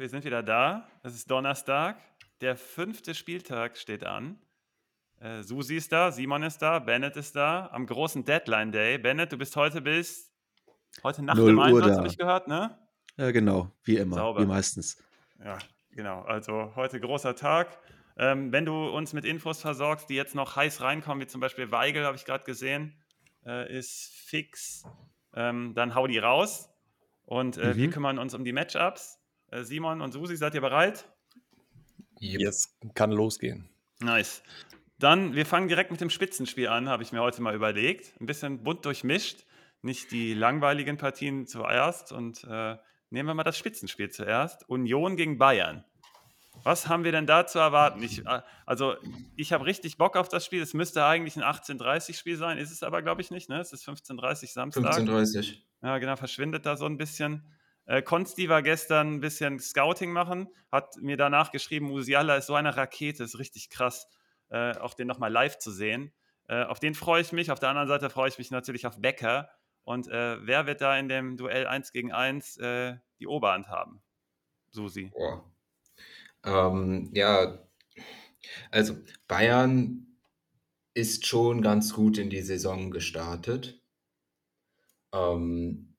wir sind wieder da. Es ist Donnerstag. Der fünfte Spieltag steht an. Äh, Susi ist da, Simon ist da, Bennett ist da. Am großen Deadline Day. Bennett, du bist heute bis heute Nacht im Einsatz, habe ich gehört, ne? Ja, genau, wie immer, Sauber. wie meistens. Ja, genau. Also heute großer Tag. Ähm, wenn du uns mit Infos versorgst, die jetzt noch heiß reinkommen, wie zum Beispiel Weigel, habe ich gerade gesehen, äh, ist fix, ähm, dann hau die raus. Und äh, mhm. wir kümmern uns um die Matchups. Äh, Simon und Susi, seid ihr bereit? Jetzt kann losgehen. Nice. Dann, wir fangen direkt mit dem Spitzenspiel an, habe ich mir heute mal überlegt. Ein bisschen bunt durchmischt. Nicht die langweiligen Partien zuerst. Und äh, nehmen wir mal das Spitzenspiel zuerst. Union gegen Bayern. Was haben wir denn da zu erwarten? Ich, äh, also, ich habe richtig Bock auf das Spiel. Es müsste eigentlich ein 18:30-Spiel sein, ist es aber, glaube ich, nicht. Ne? Es ist 15:30 Samstag. 15:30. Ja, genau, verschwindet da so ein bisschen. Äh, Konsti war gestern ein bisschen Scouting machen, hat mir danach geschrieben, Musiala ist so eine Rakete, ist richtig krass, äh, auch den nochmal live zu sehen. Äh, auf den freue ich mich. Auf der anderen Seite freue ich mich natürlich auf Becker. Und äh, wer wird da in dem Duell 1 gegen 1 äh, die Oberhand haben? Susi. Oh. Ähm, ja, also Bayern ist schon ganz gut in die Saison gestartet. Ähm,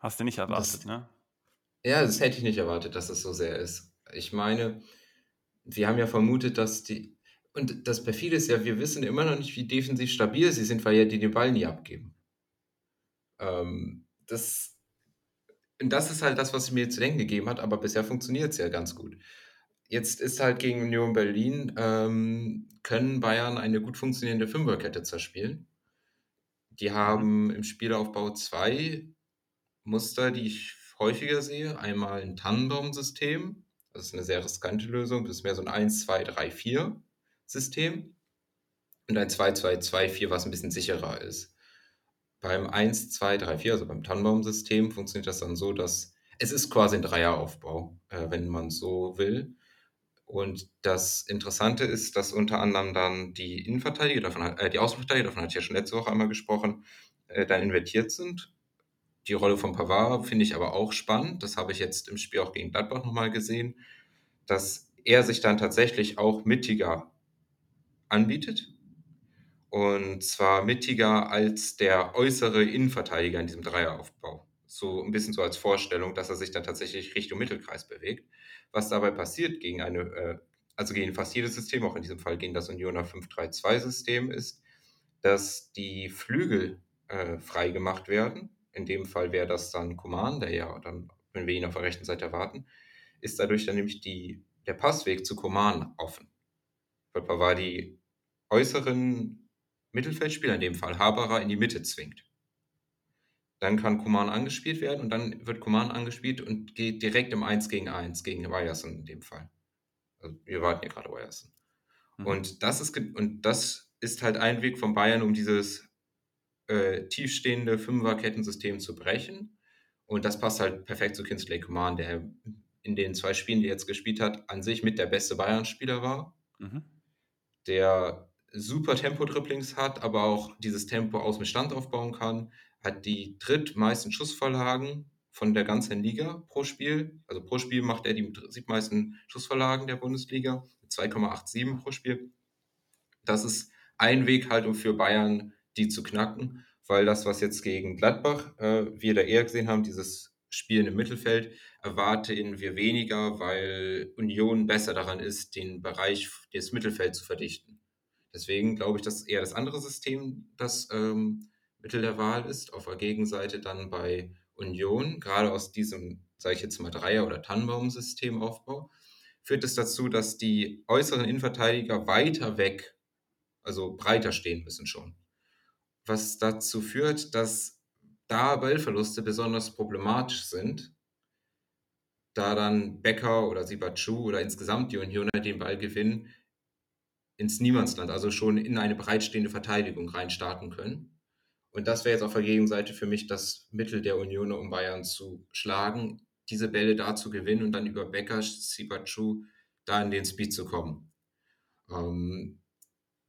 Hast du nicht erwartet, das, ne? Ja, das hätte ich nicht erwartet, dass es so sehr ist. Ich meine, wir haben ja vermutet, dass die. Und das perfide ist ja, wir wissen immer noch nicht, wie defensiv stabil sie sind, weil ja die den Ball nie abgeben. Ähm, das, und das ist halt das, was mir zu denken gegeben hat, aber bisher funktioniert es ja ganz gut. Jetzt ist halt gegen Union Berlin, ähm, können Bayern eine gut funktionierende Fünferkette zerspielen. Die haben im Spielaufbau zwei Muster, die ich häufiger sehe. Einmal ein Tannenbaum-System, das ist eine sehr riskante Lösung, das ist mehr so ein 1, 2, 3, 4 System. Und ein 2, 2, 2, 4, was ein bisschen sicherer ist. Beim 1, 2, 3, 4, also beim Tannenbaum-System, funktioniert das dann so, dass es ist quasi ein Dreieraufbau, äh, wenn man so will. Und das Interessante ist, dass unter anderem dann die Innenverteidiger, davon, äh, die Außenverteidiger, davon hatte ich ja schon letzte Woche einmal gesprochen, äh, dann invertiert sind. Die Rolle von Pavard finde ich aber auch spannend. Das habe ich jetzt im Spiel auch gegen Gladbach nochmal gesehen, dass er sich dann tatsächlich auch mittiger anbietet. Und zwar mittiger als der äußere Innenverteidiger in diesem Dreieraufbau. So ein bisschen so als Vorstellung, dass er sich dann tatsächlich Richtung Mittelkreis bewegt. Was dabei passiert gegen eine, äh, also gegen fast jedes System, auch in diesem Fall gegen das Unioner 5-3-2-System, ist, dass die Flügel äh, frei werden. In dem Fall wäre das dann Command, der ja dann, wenn wir ihn auf der rechten Seite erwarten, ist dadurch dann nämlich die, der Passweg zu Command offen. Weil Pavard die äußeren Mittelfeldspieler, in dem Fall Haberer, in die Mitte zwingt. Dann kann Kuman angespielt werden und dann wird Kuman angespielt und geht direkt im 1 gegen 1 gegen Ryerson in dem Fall. Also wir warten hier gerade Ryerson. Mhm. Und, das ist, und das ist halt ein Weg von Bayern, um dieses äh, tiefstehende Fünferkettensystem zu brechen. Und das passt halt perfekt zu Kinsley Coman, der in den zwei Spielen, die er jetzt gespielt hat, an sich mit der beste Bayern-Spieler war. Mhm. Der super Tempo-Dribblings hat, aber auch dieses Tempo aus dem Stand aufbauen kann, hat die drittmeisten Schussvorlagen von der ganzen Liga pro Spiel. Also pro Spiel macht er die siebmeisten Schussvorlagen der Bundesliga, 2,87 pro Spiel. Das ist ein Weg halt, um für Bayern die zu knacken, weil das, was jetzt gegen Gladbach äh, wir da eher gesehen haben, dieses Spielen im Mittelfeld, erwarten wir weniger, weil Union besser daran ist, den Bereich des Mittelfelds zu verdichten. Deswegen glaube ich, dass eher das andere System das ähm, Mittel der Wahl ist. Auf der Gegenseite dann bei Union, gerade aus diesem, sage ich jetzt mal, Dreier- oder Tannenbaum-Systemaufbau, führt es dazu, dass die äußeren Innenverteidiger weiter weg, also breiter stehen müssen schon. Was dazu führt, dass da Ballverluste besonders problematisch sind, da dann Becker oder Sibachu oder insgesamt die Unioner den Ball gewinnen, ins Niemandsland, also schon in eine bereitstehende Verteidigung reinstarten können. Und das wäre jetzt auf der Gegenseite für mich das Mittel der Union, um Bayern zu schlagen, diese Bälle da zu gewinnen und dann über Becker, Sibachu da in den Speed zu kommen. Ähm,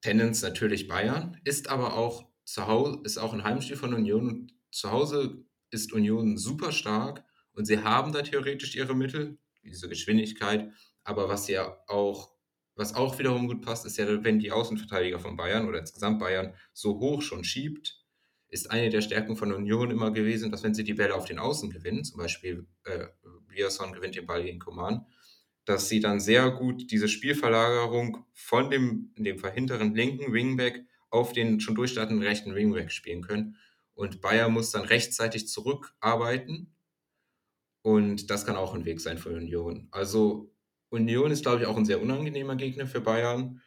Tendenz natürlich Bayern, ist aber auch zu Hause, ist auch ein Heimspiel von Union. Zu Hause ist Union super stark und sie haben da theoretisch ihre Mittel. diese Geschwindigkeit. Aber was ja auch, was auch wiederum gut passt, ist ja, wenn die Außenverteidiger von Bayern oder insgesamt Bayern so hoch schon schiebt, ist eine der Stärken von Union immer gewesen, dass wenn sie die Bälle auf den Außen gewinnen, zum Beispiel äh, Biasson gewinnt den Ball gegen Coman, dass sie dann sehr gut diese Spielverlagerung von dem, dem verhinteren linken Wingback auf den schon durchstartenden rechten Wingback spielen können. Und Bayern muss dann rechtzeitig zurückarbeiten. Und das kann auch ein Weg sein für Union. Also Union ist, glaube ich, auch ein sehr unangenehmer Gegner für Bayern.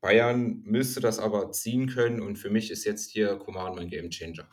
Bayern müsste das aber ziehen können und für mich ist jetzt hier Coman mein Gamechanger.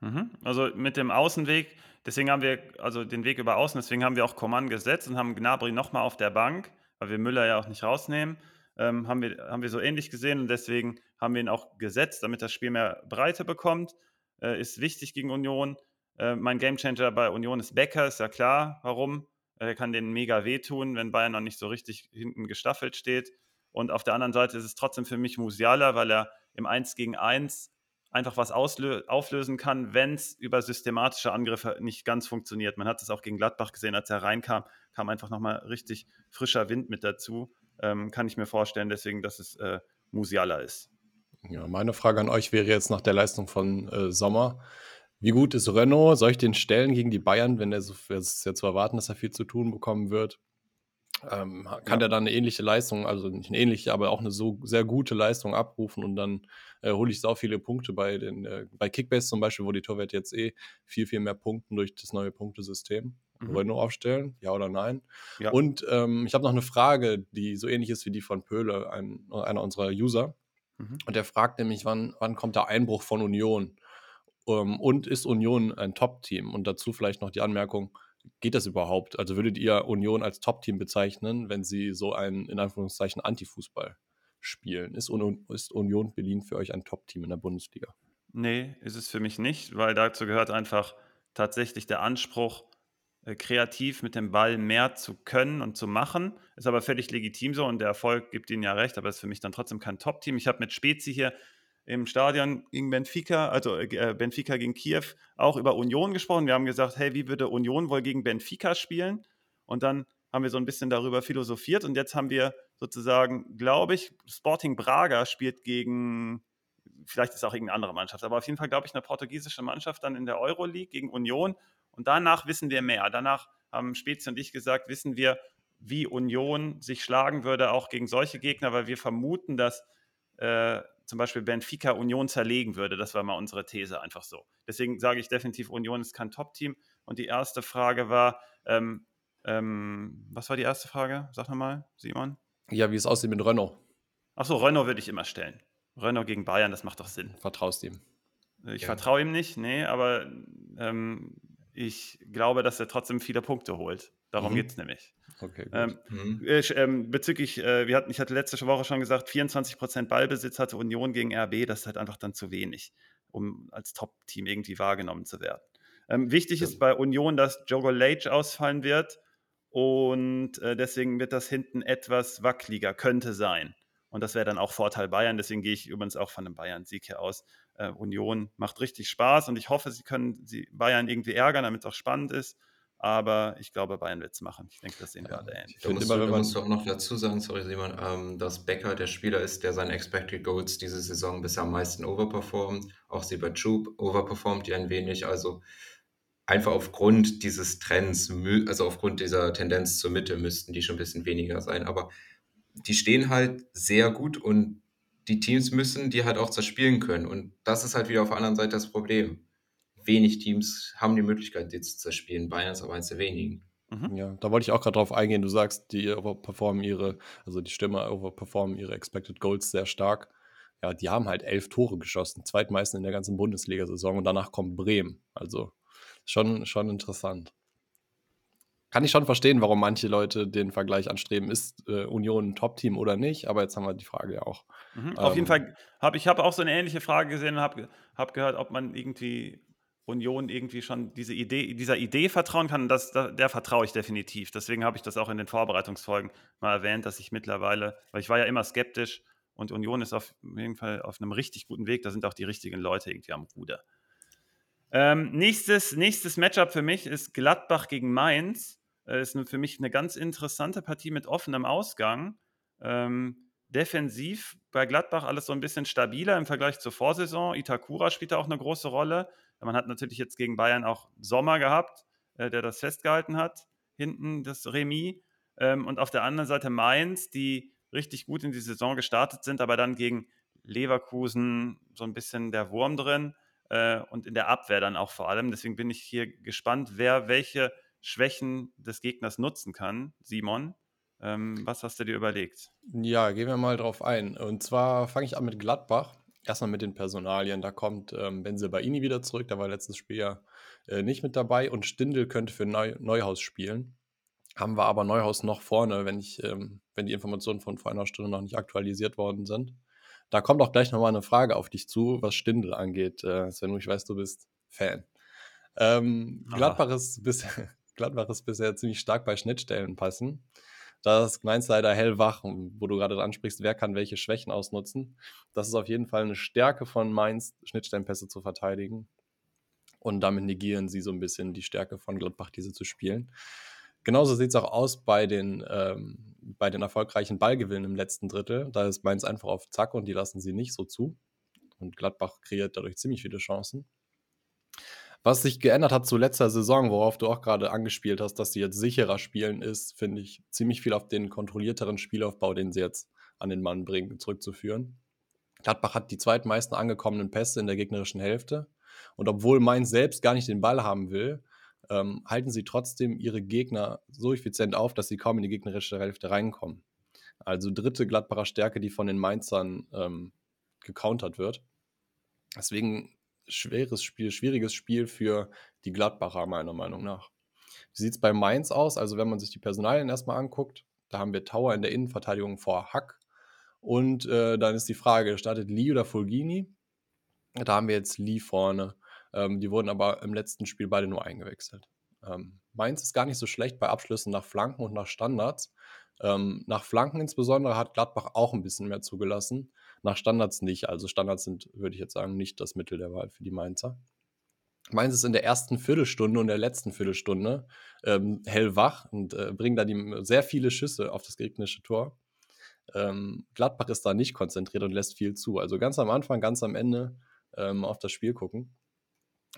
Mhm. Also mit dem Außenweg, deswegen haben wir, also den Weg über Außen, deswegen haben wir auch Coman gesetzt und haben Gnabry nochmal auf der Bank, weil wir Müller ja auch nicht rausnehmen. Ähm, haben, wir, haben wir so ähnlich gesehen und deswegen haben wir ihn auch gesetzt, damit das Spiel mehr Breite bekommt. Äh, ist wichtig gegen Union. Äh, mein Gamechanger bei Union ist Becker, ist ja klar. Warum? Er kann denen mega wehtun, wenn Bayern noch nicht so richtig hinten gestaffelt steht. Und auf der anderen Seite ist es trotzdem für mich Musiala, weil er im 1 gegen 1 einfach was auflösen kann, wenn es über systematische Angriffe nicht ganz funktioniert. Man hat es auch gegen Gladbach gesehen, als er reinkam, kam einfach nochmal richtig frischer Wind mit dazu. Ähm, kann ich mir vorstellen, deswegen, dass es äh, Musiala ist. Ja, meine Frage an euch wäre jetzt nach der Leistung von äh, Sommer. Wie gut ist Renault? Soll ich den stellen gegen die Bayern, wenn er so, es ist ja zu erwarten, dass er viel zu tun bekommen wird? Ähm, kann ja. der dann eine ähnliche Leistung, also nicht eine ähnliche, aber auch eine so sehr gute Leistung abrufen und dann äh, hole ich so viele Punkte bei den, äh, bei Kickbase zum Beispiel, wo die Torwerte jetzt eh viel, viel mehr punkten durch das neue Punktesystem. Mhm. Renault aufstellen, ja oder nein? Ja. Und ähm, ich habe noch eine Frage, die so ähnlich ist wie die von Pöhle, ein, einer unserer User. Mhm. Und der fragt nämlich, wann, wann kommt der Einbruch von Union? Um, ähm, und ist Union ein Top-Team? Und dazu vielleicht noch die Anmerkung, geht das überhaupt? Also würdet ihr Union als Top-Team bezeichnen, wenn sie so einen, in Anführungszeichen, Antifußball spielen? Ist, ist Union Berlin für euch ein Top-Team in der Bundesliga? Nee, ist es für mich nicht, weil dazu gehört einfach tatsächlich der Anspruch, äh, kreativ mit dem Ball mehr zu können und zu machen. Ist aber völlig legitim so und der Erfolg gibt ihnen ja recht, aber ist für mich dann trotzdem kein Top-Team. Ich habe mit Spezi hier im Stadion gegen Benfica, also äh, Benfica gegen Kiew, auch über Union gesprochen. Wir haben gesagt, hey, wie würde Union wohl gegen Benfica spielen? Und dann haben wir so ein bisschen darüber philosophiert und jetzt haben wir sozusagen, glaube ich, Sporting Braga spielt gegen, vielleicht ist es auch irgendeine andere Mannschaft, aber auf jeden Fall, glaube ich, eine portugiesische Mannschaft dann in der Euroleague gegen Union und danach wissen wir mehr. Danach haben Spezi und ich gesagt, wissen wir, wie Union sich schlagen würde, auch gegen solche Gegner, weil wir vermuten, dass äh, zum Beispiel Benfica Union zerlegen würde. Das war mal unsere These einfach so. Deswegen sage ich definitiv, Union ist kein Top-Team. Und die erste Frage war, ähm, ähm, was war die erste Frage? Sag nochmal, Simon. Ja, wie es aussieht mit Renault. Achso, Renault würde ich immer stellen. Renault gegen Bayern, das macht doch Sinn. Vertraust ihm? Ich ja. vertraue ihm nicht, nee, aber ähm, ich glaube, dass er trotzdem viele Punkte holt. Darum mhm. geht es nämlich. Okay, ähm, mhm. äh, bezüglich, äh, wir hatten, ich hatte letzte Woche schon gesagt, 24% Ballbesitz hatte Union gegen RB, das ist halt einfach dann zu wenig, um als Top-Team irgendwie wahrgenommen zu werden. Ähm, wichtig ja. ist bei Union, dass Jogo Lage ausfallen wird und äh, deswegen wird das hinten etwas wackeliger, könnte sein. Und das wäre dann auch Vorteil Bayern, deswegen gehe ich übrigens auch von einem Bayern-Sieg hier aus. Äh, Union macht richtig Spaß und ich hoffe, sie können sie Bayern irgendwie ärgern, damit es auch spannend ist. Aber ich glaube, Bayern wird es machen. Ich denke, das sehen wir alle ähnlich. Immer, du, da musst du auch noch dazu sagen, sorry Simon, ähm, dass Becker der Spieler ist, der seine Expected Goals diese Saison bisher am meisten overperformt. Auch sie bei Troop overperformt die ein wenig. Also einfach aufgrund dieses Trends, also aufgrund dieser Tendenz zur Mitte müssten die schon ein bisschen weniger sein. Aber die stehen halt sehr gut und die Teams müssen die halt auch zerspielen können. Und das ist halt wieder auf der anderen Seite das Problem wenig Teams haben die Möglichkeit, die zu zerspielen. Bayern ist aber eins der wenigen. Mhm. Ja, da wollte ich auch gerade drauf eingehen. Du sagst, die overperformen ihre, also die Stimme overperformen ihre Expected Goals sehr stark. Ja, die haben halt elf Tore geschossen, zweitmeisten in der ganzen Bundesliga-Saison und danach kommt Bremen. Also schon, schon interessant. Kann ich schon verstehen, warum manche Leute den Vergleich anstreben, ist äh, Union ein Top-Team oder nicht, aber jetzt haben wir die Frage ja auch. Mhm, auf jeden ähm, Fall habe ich habe auch so eine ähnliche Frage gesehen und habe hab gehört, ob man irgendwie Union irgendwie schon diese Idee, dieser Idee vertrauen kann. Das, der vertraue ich definitiv. Deswegen habe ich das auch in den Vorbereitungsfolgen mal erwähnt, dass ich mittlerweile, weil ich war ja immer skeptisch und Union ist auf jeden Fall auf einem richtig guten Weg. Da sind auch die richtigen Leute irgendwie am Ruder. Ähm, nächstes, nächstes Matchup für mich ist Gladbach gegen Mainz. äh, ist für mich eine ganz interessante Partie mit offenem Ausgang. Ähm, defensiv bei Gladbach alles so ein bisschen stabiler im Vergleich zur Vorsaison. Itakura spielt da auch eine große Rolle. Man hat natürlich jetzt gegen Bayern auch Sommer gehabt, äh, der das festgehalten hat, hinten das Remis. Ähm, und auf der anderen Seite Mainz, die richtig gut in die Saison gestartet sind, aber dann gegen Leverkusen so ein bisschen der Wurm drin äh, und in der Abwehr dann auch vor allem. Deswegen bin ich hier gespannt, wer welche Schwächen des Gegners nutzen kann. Simon, ähm, was hast du dir überlegt? Ja, gehen wir mal drauf ein. Und zwar fange ich an mit Gladbach. Erstmal mit den Personalien. Da kommt ähm, Benzelbaini wieder zurück. Da war letztes Spiel ja äh, nicht mit dabei. Und Stindel könnte für Neu Neuhaus spielen. Haben wir aber Neuhaus noch vorne, wenn, ich, ähm, wenn die Informationen von vor einer Stunde noch nicht aktualisiert worden sind. Da kommt auch gleich nochmal eine Frage auf dich zu, was Stindel angeht. Äh, Sven, ich weiß, du bist Fan. Ähm, Gladbach, ist bisher, Gladbach ist bisher ziemlich stark bei Schnittstellen passen. Da ist Mainz leider hellwach, wo du gerade ansprichst, wer kann welche Schwächen ausnutzen. Das ist auf jeden Fall eine Stärke von Mainz, Schnittstellenpässe zu verteidigen. Und damit negieren sie so ein bisschen die Stärke von Gladbach, diese zu spielen. Genauso sieht es auch aus bei den, ähm, bei den erfolgreichen Ballgewinnen im letzten Drittel. Da ist Mainz einfach auf Zack und die lassen sie nicht so zu. Und Gladbach kreiert dadurch ziemlich viele Chancen. Was sich geändert hat zu letzter Saison, worauf du auch gerade angespielt hast, dass sie jetzt sicherer spielen, ist, finde ich, ziemlich viel auf den kontrollierteren Spielaufbau, den sie jetzt an den Mann bringen, zurückzuführen. Gladbach hat die zweitmeisten angekommenen Pässe in der gegnerischen Hälfte. Und obwohl Mainz selbst gar nicht den Ball haben will, ähm, halten sie trotzdem ihre Gegner so effizient auf, dass sie kaum in die gegnerische Hälfte reinkommen. Also dritte Gladbacher Stärke, die von den Mainzern ähm, gecountert wird. Deswegen schweres Spiel, schwieriges Spiel für die Gladbacher, meiner Meinung nach. Wie sieht es bei Mainz aus? Also, wenn man sich die Personalien erstmal anguckt, da haben wir Tower in der Innenverteidigung vor Hack. Und äh, dann ist die Frage, startet Lee oder Fulgini? Da haben wir jetzt Lee vorne. Ähm, die wurden aber im letzten Spiel beide nur eingewechselt. Ähm, Mainz ist gar nicht so schlecht bei Abschlüssen nach Flanken und nach Standards. Ähm, nach Flanken insbesondere hat Gladbach auch ein bisschen mehr zugelassen. Nach Standards nicht. Also Standards sind, würde ich jetzt sagen, nicht das Mittel der Wahl für die Mainzer. Mainz ist in der ersten Viertelstunde und der letzten Viertelstunde ähm, hellwach und äh, bringen da die, sehr viele Schüsse auf das gegnerische Tor. Ähm, Gladbach ist da nicht konzentriert und lässt viel zu. Also ganz am Anfang, ganz am Ende ähm, auf das Spiel gucken.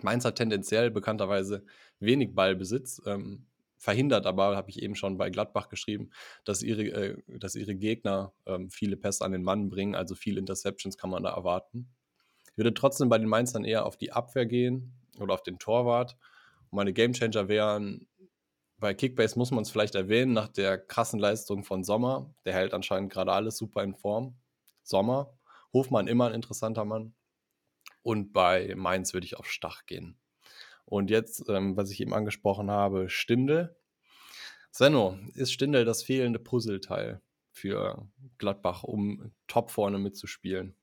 Mainz hat tendenziell bekannterweise wenig Ballbesitz, ähm, verhindert aber, habe ich eben schon bei Gladbach geschrieben, dass ihre, äh, dass ihre Gegner ähm, viele Pässe an den Mann bringen, also viele Interceptions kann man da erwarten. Ich würde trotzdem bei den Mainzern eher auf die Abwehr gehen oder auf den Torwart. Und meine Gamechanger wären, bei Kickbase muss man es vielleicht erwähnen, nach der krassen Leistung von Sommer, der hält anscheinend gerade alles super in Form. Sommer, Hofmann immer ein interessanter Mann. Und bei Mainz würde ich auf Stach gehen. Und jetzt, ähm, was ich eben angesprochen habe, Stindel. Senno, ist Stindel das fehlende Puzzleteil für Gladbach, um top vorne mitzuspielen?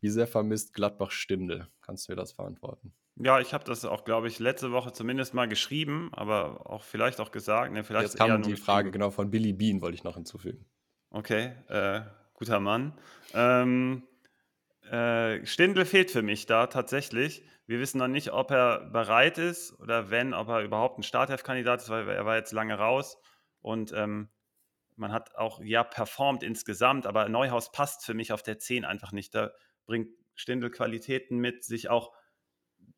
Wie sehr vermisst Gladbach Stindel? Kannst du mir das verantworten? Ja, ich habe das auch, glaube ich, letzte Woche zumindest mal geschrieben, aber auch vielleicht auch gesagt. Ne, vielleicht Jetzt kam die Frage genau von Billy Bean, wollte ich noch hinzufügen. Okay, äh, guter Mann. Ähm, äh, Stindl fehlt für mich da tatsächlich. Wir wissen noch nicht, ob er bereit ist oder wenn, ob er überhaupt ein Starthelfkandidat ist, weil er war jetzt lange raus und ähm, man hat auch ja performt insgesamt, aber Neuhaus passt für mich auf der 10 einfach nicht. Da bringt Stindl Qualitäten mit, sich auch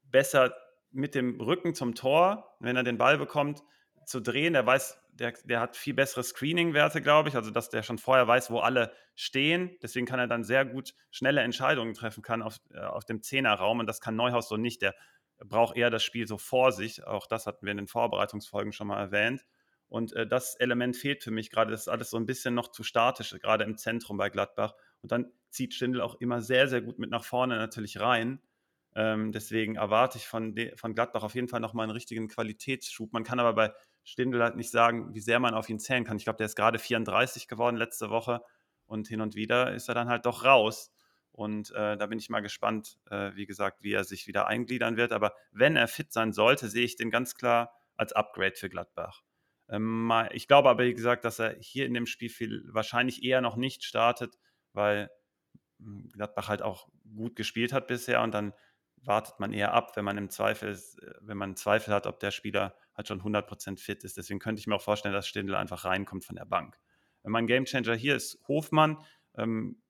besser mit dem Rücken zum Tor, wenn er den Ball bekommt, zu drehen. Der weiß, der, der hat viel bessere Screening-Werte, glaube ich, also dass der schon vorher weiß, wo alle stehen. Deswegen kann er dann sehr gut schnelle Entscheidungen treffen kann auf, äh, auf dem Zehnerraum und das kann Neuhaus so nicht. Der braucht eher das Spiel so vor sich. Auch das hatten wir in den Vorbereitungsfolgen schon mal erwähnt. Und äh, das Element fehlt für mich gerade. Das ist alles so ein bisschen noch zu statisch, gerade im Zentrum bei Gladbach. Und dann zieht Stindl auch immer sehr, sehr gut mit nach vorne natürlich rein. Ähm, deswegen erwarte ich von, von Gladbach auf jeden Fall nochmal einen richtigen Qualitätsschub. Man kann aber bei Stindl halt nicht sagen, wie sehr man auf ihn zählen kann. Ich glaube, der ist gerade 34 geworden letzte Woche und hin und wieder ist er dann halt doch raus. Und äh, da bin ich mal gespannt, äh, wie gesagt, wie er sich wieder eingliedern wird. Aber wenn er fit sein sollte, sehe ich den ganz klar als Upgrade für Gladbach. Ähm, ich glaube aber, wie gesagt, dass er hier in dem Spiel viel, wahrscheinlich eher noch nicht startet, weil hm, Gladbach halt auch gut gespielt hat bisher und dann wartet man eher ab, wenn man im Zweifel, wenn man Zweifel hat, ob der Spieler halt schon 100% fit ist. Deswegen könnte ich mir auch vorstellen, dass Stindl einfach reinkommt von der Bank. Mein Gamechanger hier ist Hofmann. Ähm,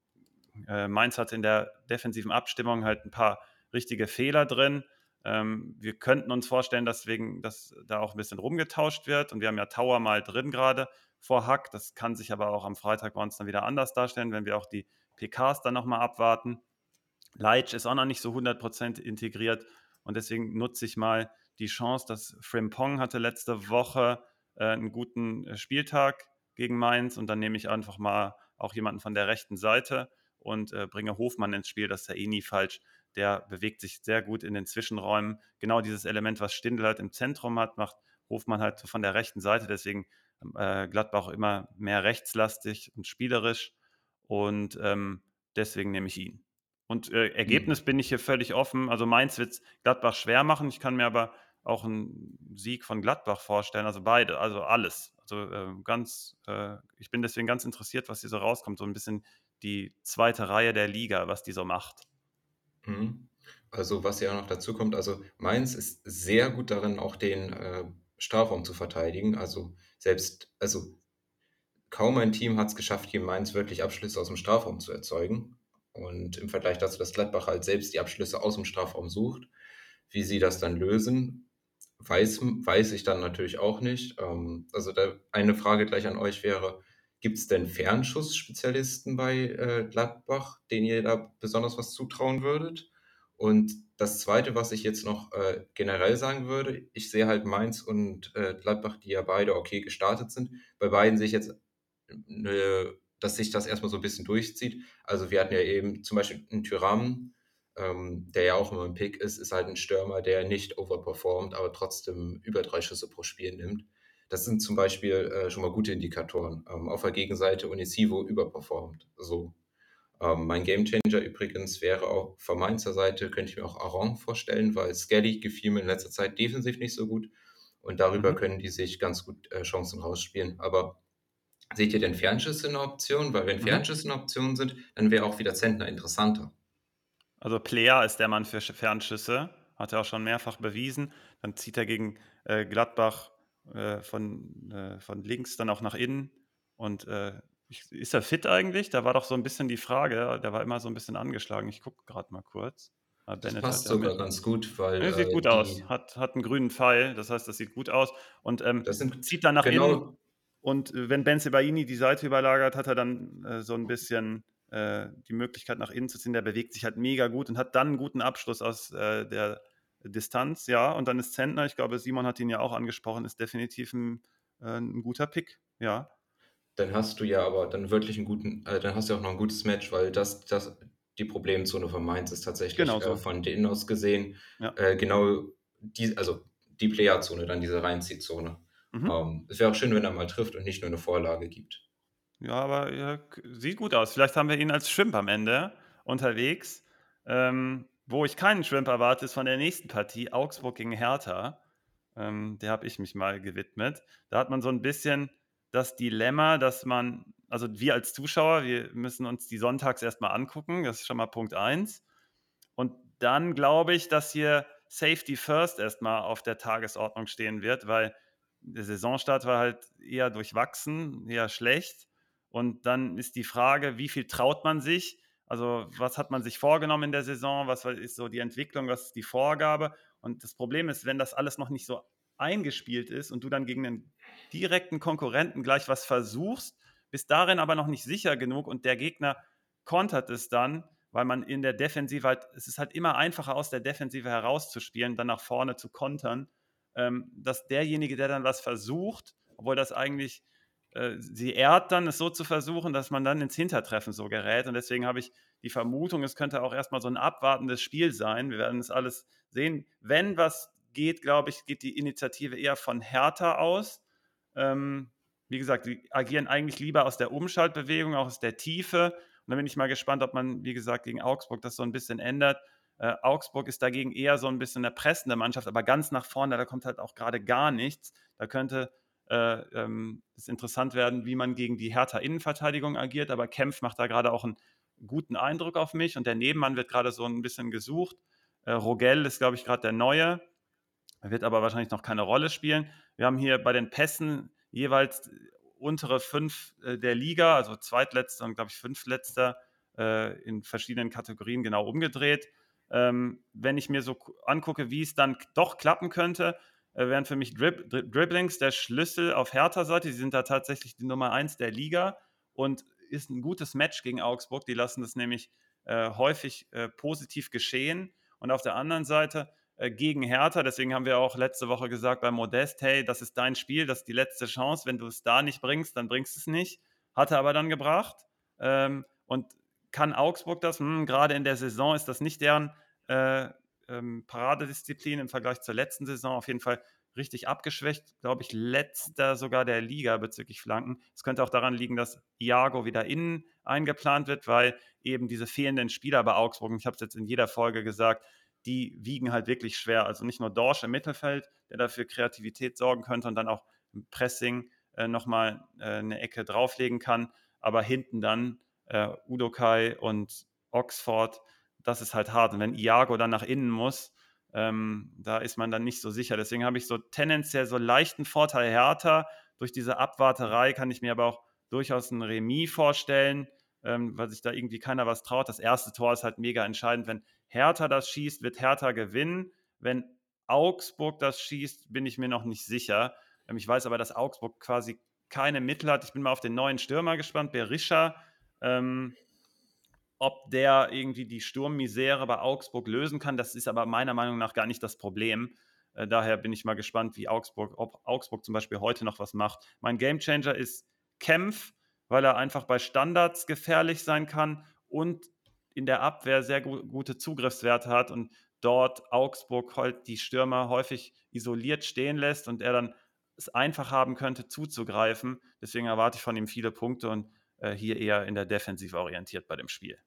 äh, Mainz hat in der defensiven Abstimmung halt ein paar richtige Fehler drin. Ähm, wir könnten uns vorstellen, dass, wegen, dass da auch ein bisschen rumgetauscht wird. Und wir haben ja Tower mal drin gerade vor Hack. Das kann sich aber auch am Freitag bei uns dann wieder anders darstellen, wenn wir auch die PKs dann nochmal abwarten. Leitch ist auch noch nicht so 100% integriert und deswegen nutze ich mal die Chance, dass Frimpong hatte letzte Woche äh, einen guten äh, Spieltag gegen Mainz und dann nehme ich einfach mal auch jemanden von der rechten Seite und äh, bringe Hofmann ins Spiel. Das ist ja eh nie falsch. Der bewegt sich sehr gut in den Zwischenräumen. Genau dieses Element, was Stindl halt im Zentrum hat, macht Hofmann halt von der rechten Seite. Deswegen äh, Gladbach immer mehr rechtslastig und spielerisch. Und ähm, deswegen nehme ich ihn. Und äh, Ergebnis mhm. bin ich hier völlig offen. Also Mainz wird es Gladbach schwer machen. Ich kann mir aber auch einen Sieg von Gladbach vorstellen. Also beide, also alles. Also äh, ganz, äh, ich bin deswegen ganz interessiert, was hier so rauskommt. So ein bisschen die zweite Reihe der Liga, was die so macht. Mhm. Also was ja auch noch dazu kommt, also Mainz ist sehr gut darin, auch den äh, Strafraum zu verteidigen. Also selbst, also kaum ein Team hat es geschafft, hier Mainz wirklich Abschlüsse aus dem Strafraum zu erzeugen. Und im Vergleich dazu, dass Gladbach halt selbst die Abschlüsse aus dem Strafraum sucht, wie sie das dann lösen, weiß, weiß ich dann natürlich auch nicht. Ähm, also eine Frage gleich an euch wäre, gibt es denn Fernschussspezialisten bei äh, Gladbach, denen ihr da besonders was zutrauen würdet? Und das Zweite, was ich jetzt noch äh, generell sagen würde, ich sehe halt Mainz und äh, Gladbach, die ja beide okay gestartet sind. Bei beiden sehe ich jetzt, ne, dass sich das erstmal so ein bisschen durchzieht. Also wir hatten ja eben zum Beispiel einen Tyram, ähm, der ja auch immer ein Pick ist, ist halt ein Stürmer, der nicht overperformt, aber trotzdem über drei Schüsse pro Spiel nimmt. Das sind zum Beispiel äh, schon mal gute Indikatoren. Ähm, auf der Gegenseite Unisivo überperformt. So. Ähm, mein Gamechanger übrigens wäre auch von Mainzer Seite, könnte ich mir auch Aron vorstellen, weil Skelly gefiel mir in letzter Zeit defensiv nicht so gut. Und darüber mhm. können die sich ganz gut äh, Chancen rausspielen. Aber seht ihr denn Fernschüsse eine Option? Weil wenn mhm. Fernschüsse eine Option sind, dann wäre auch wieder Zentner interessanter. Also Player ist der Mann für Fernschüsse, hat er auch schon mehrfach bewiesen. Dann zieht er gegen äh, Gladbach äh, von, äh, von links dann auch nach innen. Und äh, ist er fit eigentlich? Da war doch so ein bisschen die Frage, der war immer so ein bisschen angeschlagen. Ich gucke gerade mal kurz. Ah, das passt sogar mit. ganz gut, weil. Ja, sieht äh, gut aus. Hat, hat einen grünen Pfeil, das heißt, das sieht gut aus. Und ähm, sind, zieht dann nach genau, innen. Und äh, wenn Ben Sebaini die Seite überlagert, hat er dann äh, so ein bisschen äh, die Möglichkeit nach innen zu ziehen. Der bewegt sich halt mega gut und hat dann einen guten Abschluss aus äh, der Distanz, ja. Und dann ist Zentner, ich glaube, Simon hat ihn ja auch angesprochen, ist definitiv ein, äh, ein guter Pick, ja. Dann hast du ja aber dann wirklich einen guten, äh, dann hast du auch noch ein gutes Match, weil das, das die Problemzone von Mainz ist tatsächlich genau so. äh, von denen aus gesehen ja. Äh, genau die, also die Playerzone, dann diese Reinziehzone. Mhm. Ähm, es wäre auch schön, wenn er mal trifft und nicht nur eine Vorlage gibt. Ja, aber ja, sieht gut aus. Vielleicht haben wir ihn als Schwimp am Ende unterwegs. Ähm, wo ich keinen Shrimp erwarte, ist von der nächsten Partie, Augsburg gegen Hertha. Ähm, der habe ich mich mal gewidmet. Da hat man so ein bisschen das Dilemma, dass man, also wir als Zuschauer, wir müssen uns die sonntags erstmal angucken. Das ist schon mal Punkt 1. Und dann glaube ich, dass hier Safety First erstmal auf der Tagesordnung stehen wird, weil der Saisonstart war halt eher durchwachsen, eher schlecht. Und dann ist die Frage, wie viel traut man sich? Also was hat man sich vorgenommen in der Saison? Was ist so die Entwicklung? Was ist die Vorgabe? Und das Problem ist, wenn das alles noch nicht so eingespielt ist und du dann gegen einen direkten Konkurrenten gleich was versuchst, bist darin aber noch nicht sicher genug und der Gegner kontert es dann, weil man in der Defensive halt, es ist halt immer einfacher aus der Defensive herauszuspielen, dann nach vorne zu kontern, ähm, dass derjenige, der dann was versucht, obwohl das eigentlich äh, sie ehrt dann, es so zu versuchen, dass man dann ins Hintertreffen so gerät. Und deswegen habe ich die Vermutung, es könnte auch erstmal so ein abwartendes Spiel sein. Wir werden es alles sehen. Wenn was geht, glaube ich, geht die Initiative eher von Hertha aus. Ähm, wie gesagt, die agieren eigentlich lieber aus der Umschaltbewegung, auch aus der Tiefe. Und da bin ich mal gespannt, ob man, wie gesagt, gegen Augsburg das so ein bisschen ändert. Äh, Augsburg ist dagegen eher so ein bisschen eine pressende Mannschaft, aber ganz nach vorne, da kommt halt auch gerade gar nichts. Da könnte äh, ähm, es interessant werden, wie man gegen die Hertha Innenverteidigung agiert. Aber Kempf macht da gerade auch einen guten Eindruck auf mich und der Nebenmann wird gerade so ein bisschen gesucht. Äh, Rogel ist, glaube ich, gerade der Neue. Wird aber wahrscheinlich noch keine Rolle spielen. Wir haben hier bei den Pässen jeweils untere fünf äh, der Liga, also zweitletzter und glaube ich fünftletzter äh, in verschiedenen Kategorien genau umgedreht. Ähm, wenn ich mir so angucke, wie es dann doch klappen könnte, äh, wären für mich Drib Dribblings der Schlüssel auf Hertha-Seite. Sie sind da tatsächlich die Nummer eins der Liga und ist ein gutes Match gegen Augsburg. Die lassen das nämlich äh, häufig äh, positiv geschehen. Und auf der anderen Seite äh, gegen Hertha, deswegen haben wir auch letzte Woche gesagt bei Modest, hey, das ist dein Spiel, das ist die letzte Chance. Wenn du es da nicht bringst, dann bringst du es nicht. Hat er aber dann gebracht. Ähm, und kann Augsburg das? Hm, gerade in der Saison ist das nicht deren äh, ähm, Paradedisziplin im Vergleich zur letzten Saison. Auf jeden Fall richtig abgeschwächt, glaube ich, letzter sogar der Liga bezüglich Flanken. Es könnte auch daran liegen, dass Iago wieder innen eingeplant wird, weil eben diese fehlenden Spieler bei Augsburg, ich habe es jetzt in jeder Folge gesagt, die wiegen halt wirklich schwer. Also nicht nur Dorsch im Mittelfeld, der dafür Kreativität sorgen könnte und dann auch im Pressing äh, nochmal äh, eine Ecke drauflegen kann, aber hinten dann äh, Udokai und Oxford, das ist halt hart. Und wenn Iago dann nach innen muss, ähm, da ist man dann nicht so sicher. Deswegen habe ich so tendenziell so leichten Vorteil härter. Durch diese Abwarterei kann ich mir aber auch durchaus ein Remis vorstellen, ähm, weil sich da irgendwie keiner was traut. Das erste Tor ist halt mega entscheidend. Wenn Hertha das schießt, wird Hertha gewinnen. Wenn Augsburg das schießt, bin ich mir noch nicht sicher. Ähm, ich weiß aber, dass Augsburg quasi keine Mittel hat. Ich bin mal auf den neuen Stürmer gespannt, Berisha. Ähm, ob der irgendwie die Sturmmisere bei Augsburg lösen kann. Das ist aber meiner Meinung nach gar nicht das Problem. Äh, daher bin ich mal gespannt, wie Augsburg, ob Augsburg zum Beispiel heute noch was macht. Mein Gamechanger ist Kempf, weil er einfach bei Standards gefährlich sein kann und in der Abwehr sehr gu gute Zugriffswerte hat und dort Augsburg halt die Stürmer häufig isoliert stehen lässt und er dann es einfach haben könnte, zuzugreifen. Deswegen erwarte ich von ihm viele Punkte und äh, hier eher in der Defensive orientiert bei dem Spiel.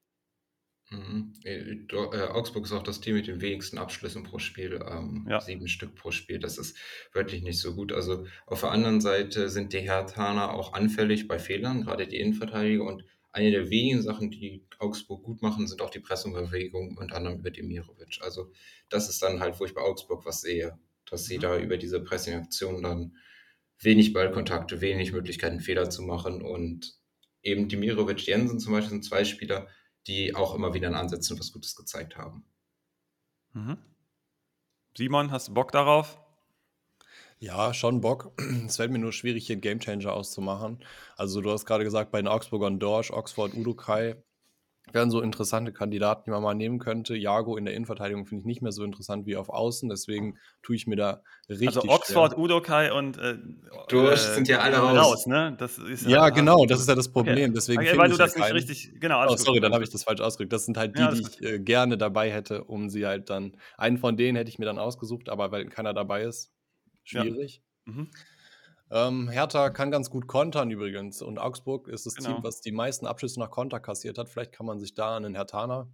Mhm. Äh, äh, Augsburg ist auch das Team mit den wenigsten Abschlüssen pro Spiel, ähm, Ja. 7 Stück pro Spiel. Das ist wirklich nicht so gut. Also, auf der anderen Seite sind die Herthaner auch anfällig bei Fehlern, gerade die Innenverteidiger. Und eine der wenigen Sachen, die Augsburg gut machen, sind auch die Pressingbewegung, unter anderem über Demirovic. Also, das ist dann halt, wo ich bei Augsburg was sehe, dass sie Mhm. da über diese Pressingaktion dann wenig Ballkontakte, wenig Möglichkeiten, Fehler zu machen. Und eben Demirovic, Jensen zum Beispiel sind zwei Spieler die auch immer wieder in Ansätzen was Gutes gezeigt haben. Mhm. Simon, hast du Bock darauf? Ja, schon Bock. Es fällt mir nur schwierig, hier einen Gamechanger auszumachen. Also, du hast gerade gesagt, bei den Augsburgern Dorsch, Oxford, Udokai wären so interessante Kandidaten, die man mal nehmen könnte. Jago in der Innenverteidigung finde ich nicht mehr so interessant wie auf Außen, deswegen tue ich mir da richtig Also Oxford, schwer. Udokai und äh, Durch äh, sind ja alle raus. raus ne? Das ist ja, ja genau, das ist ja das Problem. Okay. Deswegen okay, weil du das nicht keinen. richtig, genau. Oh, sorry, dann habe ich das falsch ausgedrückt. Das sind halt die, ja, die ich äh, gerne dabei hätte, um sie halt dann, einen von denen hätte ich mir dann ausgesucht, aber weil keiner dabei ist, schwierig. Ja. Mhm. Ähm, Hertha kann ganz gut kontern übrigens und Augsburg ist das genau. Team, was die meisten Abschlüsse nach Konter kassiert hat. Vielleicht kann man sich da an den Hertaner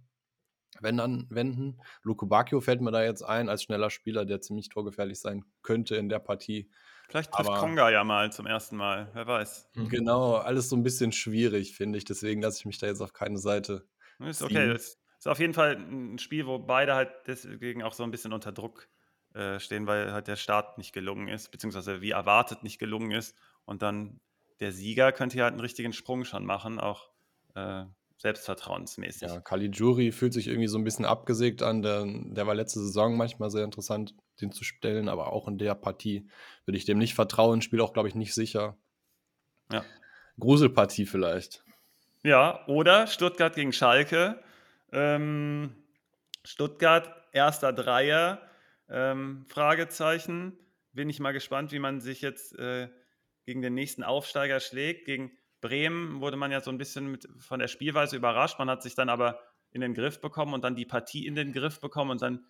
wenn dann wenden. Luko Bacchio fällt mir da jetzt ein als schneller Spieler, der ziemlich torgefährlich sein könnte in der Partie. Vielleicht trifft Aber, Konga ja mal zum ersten Mal, wer weiß. Mhm. Genau, alles so ein bisschen schwierig, finde ich. Deswegen lasse ich mich da jetzt auf keine Seite. Ist okay, das ist auf jeden Fall ein Spiel, wo beide halt deswegen auch so ein bisschen unter Druck äh, stehen, weil halt der Start nicht gelungen ist, beziehungsweise wie erwartet nicht gelungen ist. Und dann der Sieger könnte hier halt einen richtigen Sprung schon machen, auch äh, selbstvertrauensmäßig. Ja, Caligiuri fühlt sich irgendwie so ein bisschen abgesägt an. Der, der war letzte Saison manchmal sehr interessant, den zu stellen, aber auch in der Partie würde ich dem nicht vertrauen. Spiel auch, glaube ich, nicht sicher. Ja. Gruselpartie vielleicht. Ja, oder Stuttgart gegen Schalke. Ähm, Stuttgart, erster Dreier, ähm, Fragezeichen. Bin ich mal gespannt, wie man sich jetzt äh, gegen den nächsten Aufsteiger schlägt. Gegen Bremen wurde man ja so ein bisschen mit, von der Spielweise überrascht. Man hat sich dann aber in den Griff bekommen und dann die Partie in den Griff bekommen und dann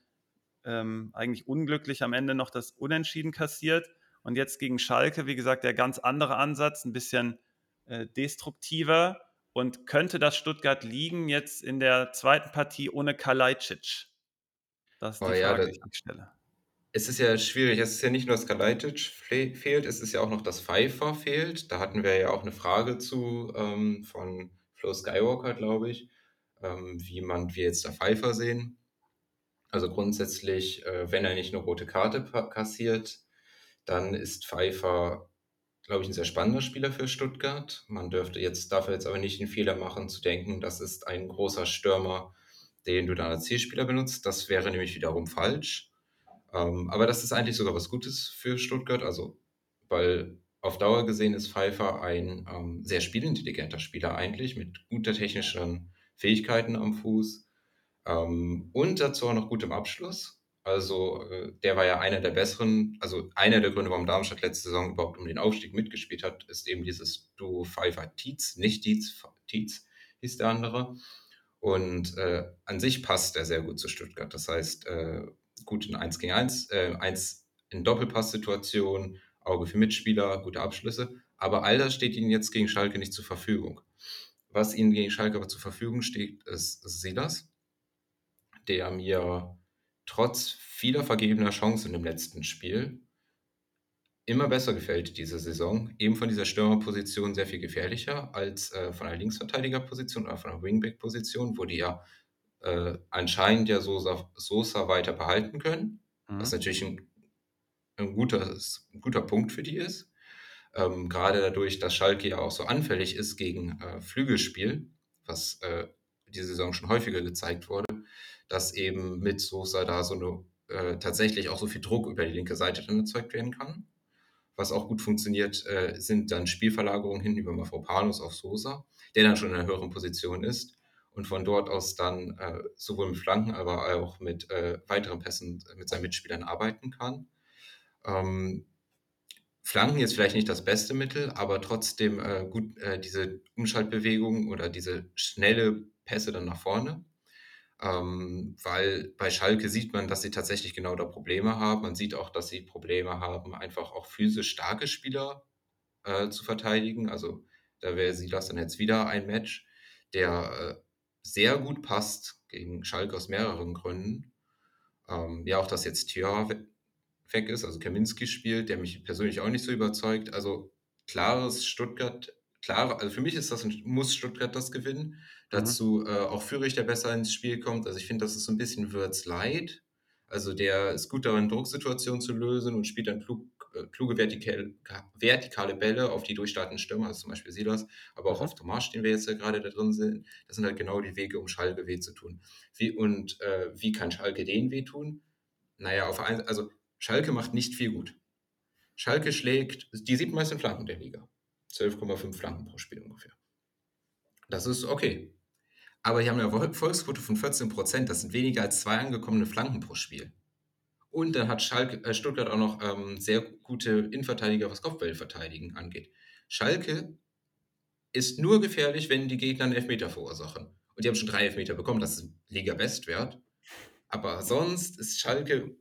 ähm, eigentlich unglücklich am Ende noch das Unentschieden kassiert. Und jetzt gegen Schalke, wie gesagt, der ganz andere Ansatz, ein bisschen äh, destruktiver. Und könnte das Stuttgart liegen jetzt in der zweiten Partie ohne Kalajdzic? Das ist die Frage, ja, das, die ich stelle. Es ist ja schwierig. Es ist ja nicht nur, dass Kalajdzic fehlt, es ist ja auch noch, dass Pfeiffer fehlt. Da hatten wir ja auch eine Frage zu ähm, von Flo Skywalker, glaube ich, ähm, wie man wir jetzt da Pfeiffer sehen. Also grundsätzlich, äh, wenn er nicht eine rote Karte kassiert, dann ist Pfeiffer, glaube ich, ein sehr spannender Spieler für Stuttgart. Man dürfte jetzt, darf jetzt aber nicht den Fehler machen, zu denken, das ist ein großer Stürmer, den du dann als Zielspieler benutzt. Das wäre nämlich wiederum falsch. Ähm, aber das ist eigentlich sogar was Gutes für Stuttgart, also weil auf Dauer gesehen ist Pfeiffer ein ähm, sehr spielintelligenter Spieler eigentlich, mit guter technischen Fähigkeiten am Fuß ähm, und dazu auch noch gutem Abschluss. Also äh, der war ja einer der besseren, also einer der Gründe, warum Darmstadt letzte Saison überhaupt um den Aufstieg mitgespielt hat, ist eben dieses Duo Pfeiffer-Tietz, nicht Tietz, Tietz hieß der andere. Und äh, an sich passt er sehr gut zu Stuttgart. Das heißt, äh, gut in 1 gegen 1, äh, 1 in Doppelpasssituationen, Auge für Mitspieler, gute Abschlüsse. Aber all das steht ihnen jetzt gegen Schalke nicht zur Verfügung. Was ihnen gegen Schalke aber zur Verfügung steht, ist Silas, der mir trotz vieler vergebener Chancen im letzten Spiel immer besser gefällt diese Saison. Eben von dieser Stürmerposition sehr viel gefährlicher als äh, von einer Linksverteidigerposition oder von einer Wingback-Position, wo die ja äh, anscheinend ja Sosa, Sosa weiter behalten können. Mhm. Was natürlich ein, ein, guter, ein guter Punkt für die ist. Ähm, gerade dadurch, dass Schalke ja auch so anfällig ist gegen äh, Flügelspiel, was äh, diese Saison schon häufiger gezeigt wurde, dass eben mit Sosa da so eine äh, tatsächlich auch so viel Druck über die linke Seite dann erzeugt werden kann. Was auch gut funktioniert, äh, sind dann Spielverlagerungen hin über Mafropanos auf Sosa, der dann schon in einer höheren Position ist und von dort aus dann äh, sowohl mit Flanken, aber auch mit äh, weiteren Pässen mit seinen Mitspielern arbeiten kann. Ähm, Flanken ist vielleicht nicht das beste Mittel, aber trotzdem äh, gut äh, diese Umschaltbewegung oder diese schnelle Pässe dann nach vorne. Ähm, weil bei Schalke sieht man, dass sie tatsächlich genau da Probleme haben. Man sieht auch, dass sie Probleme haben, einfach auch physisch starke Spieler äh, zu verteidigen. Also da wäre Silas dann jetzt wieder ein Match, der äh, sehr gut passt gegen Schalke aus mehreren Gründen. Ähm, ja, auch dass jetzt Thier weg ist, also Kaminski spielt, der mich persönlich auch nicht so überzeugt. Also klares Stuttgart, klar, also für mich ist das, muss Stuttgart das gewinnen. Mhm. Dazu äh, auch Fürich, der besser ins Spiel kommt. Also ich finde, das ist so ein bisschen Würz leid. Also der ist gut darin, Drucksituationen zu lösen und spielt dann klug, äh, kluge vertikale, vertikale Bälle auf die durchstartenden Stürmer, also zum Beispiel Silas, aber auch mhm. auf Tomasch, den wir jetzt ja gerade da drin sind. Das sind halt genau die Wege, um Schalke weh zu tun. Wie, und äh, wie kann Schalke den weh tun? Naja, auf ein, also Schalke macht nicht viel gut. Schalke schlägt die siebten meisten Flanken der Liga. 12,5 Flanken pro Spiel ungefähr. Das ist okay. Aber die haben eine Erfolgsquote von 14 Prozent. Das sind weniger als zwei angekommene Flanken pro Spiel. Und dann hat Schalke, äh, Stuttgart auch noch ähm, sehr gute Innenverteidiger, was Kopfballverteidigen angeht. Schalke ist nur gefährlich, wenn die Gegner einen Elfmeter verursachen. Und die haben schon drei Elfmeter bekommen, das ist Liga-Bestwert. Aber sonst ist Schalke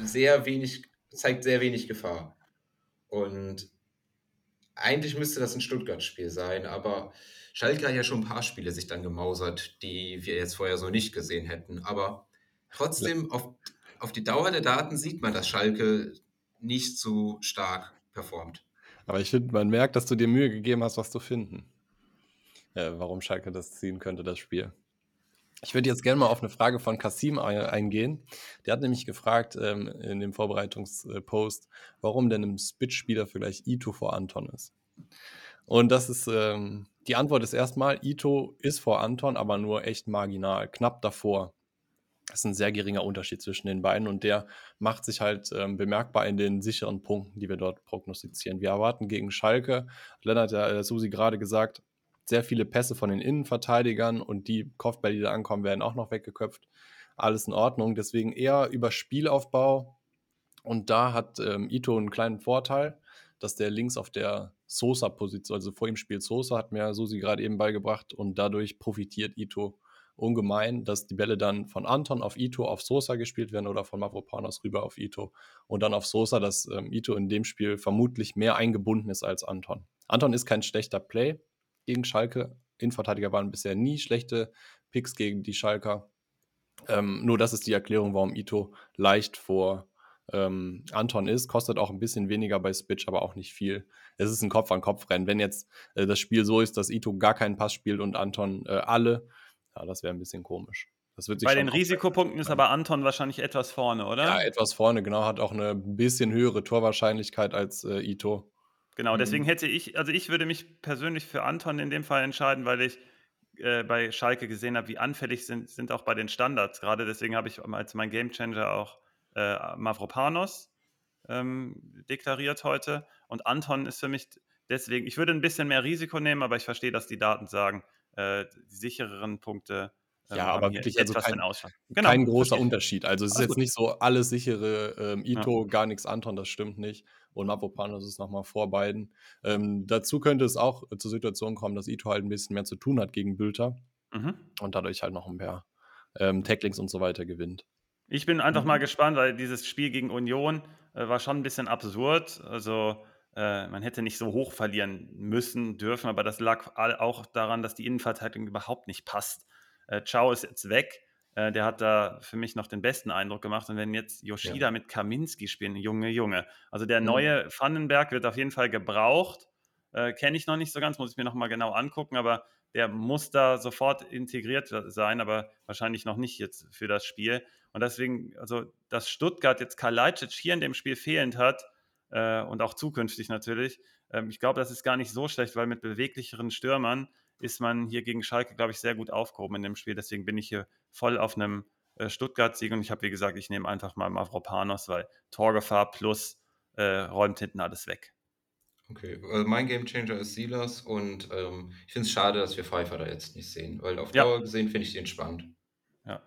sehr wenig, zeigt sehr wenig Gefahr. Und eigentlich müsste das ein Stuttgart-Spiel sein, aber Schalke hat ja schon ein paar Spiele sich dann gemausert, die wir jetzt vorher so nicht gesehen hätten. Aber trotzdem, auf, auf die Dauer der Daten sieht man, dass Schalke nicht so stark performt. Aber ich finde, man merkt, dass du dir Mühe gegeben hast, was zu finden. Äh, warum Schalke das ziehen könnte, das Spiel. Ich würde jetzt gerne mal auf eine Frage von Kasim eingehen. Der hat nämlich gefragt ähm, in dem Vorbereitungspost, warum denn im Spitch-Spieler vielleicht Ito vor Anton ist. Und das ist, ähm, die Antwort ist erstmal, Ito ist vor Anton, aber nur echt marginal, knapp davor. Das ist ein sehr geringer Unterschied zwischen den beiden und der macht sich halt ähm, bemerkbar in den sicheren Punkten, die wir dort prognostizieren. Wir erwarten gegen Schalke, Lennart, der äh, Susi gerade gesagt, sehr viele Pässe von den Innenverteidigern und die Kopfbälle, die da ankommen, werden auch noch weggeköpft. Alles in Ordnung. Deswegen eher über Spielaufbau. Und da hat ähm, Ito einen kleinen Vorteil, dass der links auf der Sosa-Position, also vor ihm spielt Sosa, hat mir Susi gerade eben beigebracht und dadurch profitiert Ito ungemein, dass die Bälle dann von Anton auf Ito auf Sosa gespielt werden oder von Mavropanos rüber auf Ito und dann auf Sosa, dass ähm, Ito in dem Spiel vermutlich mehr eingebunden ist als Anton. Anton ist kein schlechter Play, gegen Schalke. Innenverteidiger waren bisher nie schlechte Picks gegen die Schalker. Ähm, nur das ist die Erklärung, warum Ito leicht vor ähm, Anton ist. Kostet auch ein bisschen weniger bei Spitch, aber auch nicht viel. Es ist ein Kopf-an-Kopf-Rennen. Wenn jetzt äh, das Spiel so ist, dass Ito gar keinen Pass spielt und Anton äh, alle, ja, das wäre ein bisschen komisch. Das wird sich Bei den Risikopunkten ist aber Anton wahrscheinlich etwas vorne, oder? Ja, etwas vorne, genau. Hat auch eine bisschen höhere Torwahrscheinlichkeit als äh, Ito. Genau, deswegen mhm. hätte ich, also ich würde mich persönlich für Anton in dem Fall entscheiden, weil ich äh, bei Schalke gesehen habe, wie anfällig sind, sind auch bei den Standards. Gerade deswegen habe ich als mein Gamechanger auch äh, Mavropanos ähm, deklariert heute. Und Anton ist für mich deswegen, ich würde ein bisschen mehr Risiko nehmen, aber ich verstehe, dass die Daten sagen, äh, die sichereren Punkte ja, aber wirklich also kein, genau, kein großer verstehe. Unterschied. Also es ist jetzt gut. nicht so alles sichere ähm, Ito, ja. gar nichts Anton, das stimmt nicht. Und Mavropanos ist nochmal vor beiden. Ähm, dazu könnte es auch zur Situation kommen, dass Ito halt ein bisschen mehr zu tun hat gegen Bülter mhm. und dadurch halt noch ein paar ähm, Tacklings und so weiter gewinnt. Ich bin einfach mhm. mal gespannt, weil dieses Spiel gegen Union äh, war schon ein bisschen absurd. Also äh, man hätte nicht so hoch verlieren müssen, dürfen, aber das lag auch daran, dass die Innenverteidigung überhaupt nicht passt. Äh, Ciao ist jetzt weg. Äh, der hat da für mich noch den besten Eindruck gemacht. Und wenn jetzt Yoshida ja. mit Kaminski spielen, Junge, Junge. Also der mhm. neue Vandenberg wird auf jeden Fall gebraucht. Äh, Kenne ich noch nicht so ganz, muss ich mir nochmal genau angucken, aber der muss da sofort integriert sein, aber wahrscheinlich noch nicht jetzt für das Spiel. Und deswegen, also dass Stuttgart jetzt Kalajdzic hier in dem Spiel fehlend hat äh, und auch zukünftig natürlich, ähm, ich glaube, das ist gar nicht so schlecht, weil mit beweglicheren Stürmern ist man hier gegen Schalke, glaube ich, sehr gut aufgehoben in dem Spiel. Deswegen bin ich hier voll auf einem äh, Stuttgart-Sieg und ich habe, wie gesagt, ich nehme einfach mal Mavropanos, weil Torgefahr plus äh, räumt hinten alles weg. Okay, also mein Gamechanger ist Silas und ähm, ich finde es schade, dass wir Pfeiffer da jetzt nicht sehen, weil auf Dauer ja. gesehen finde ich den spannend. Ja.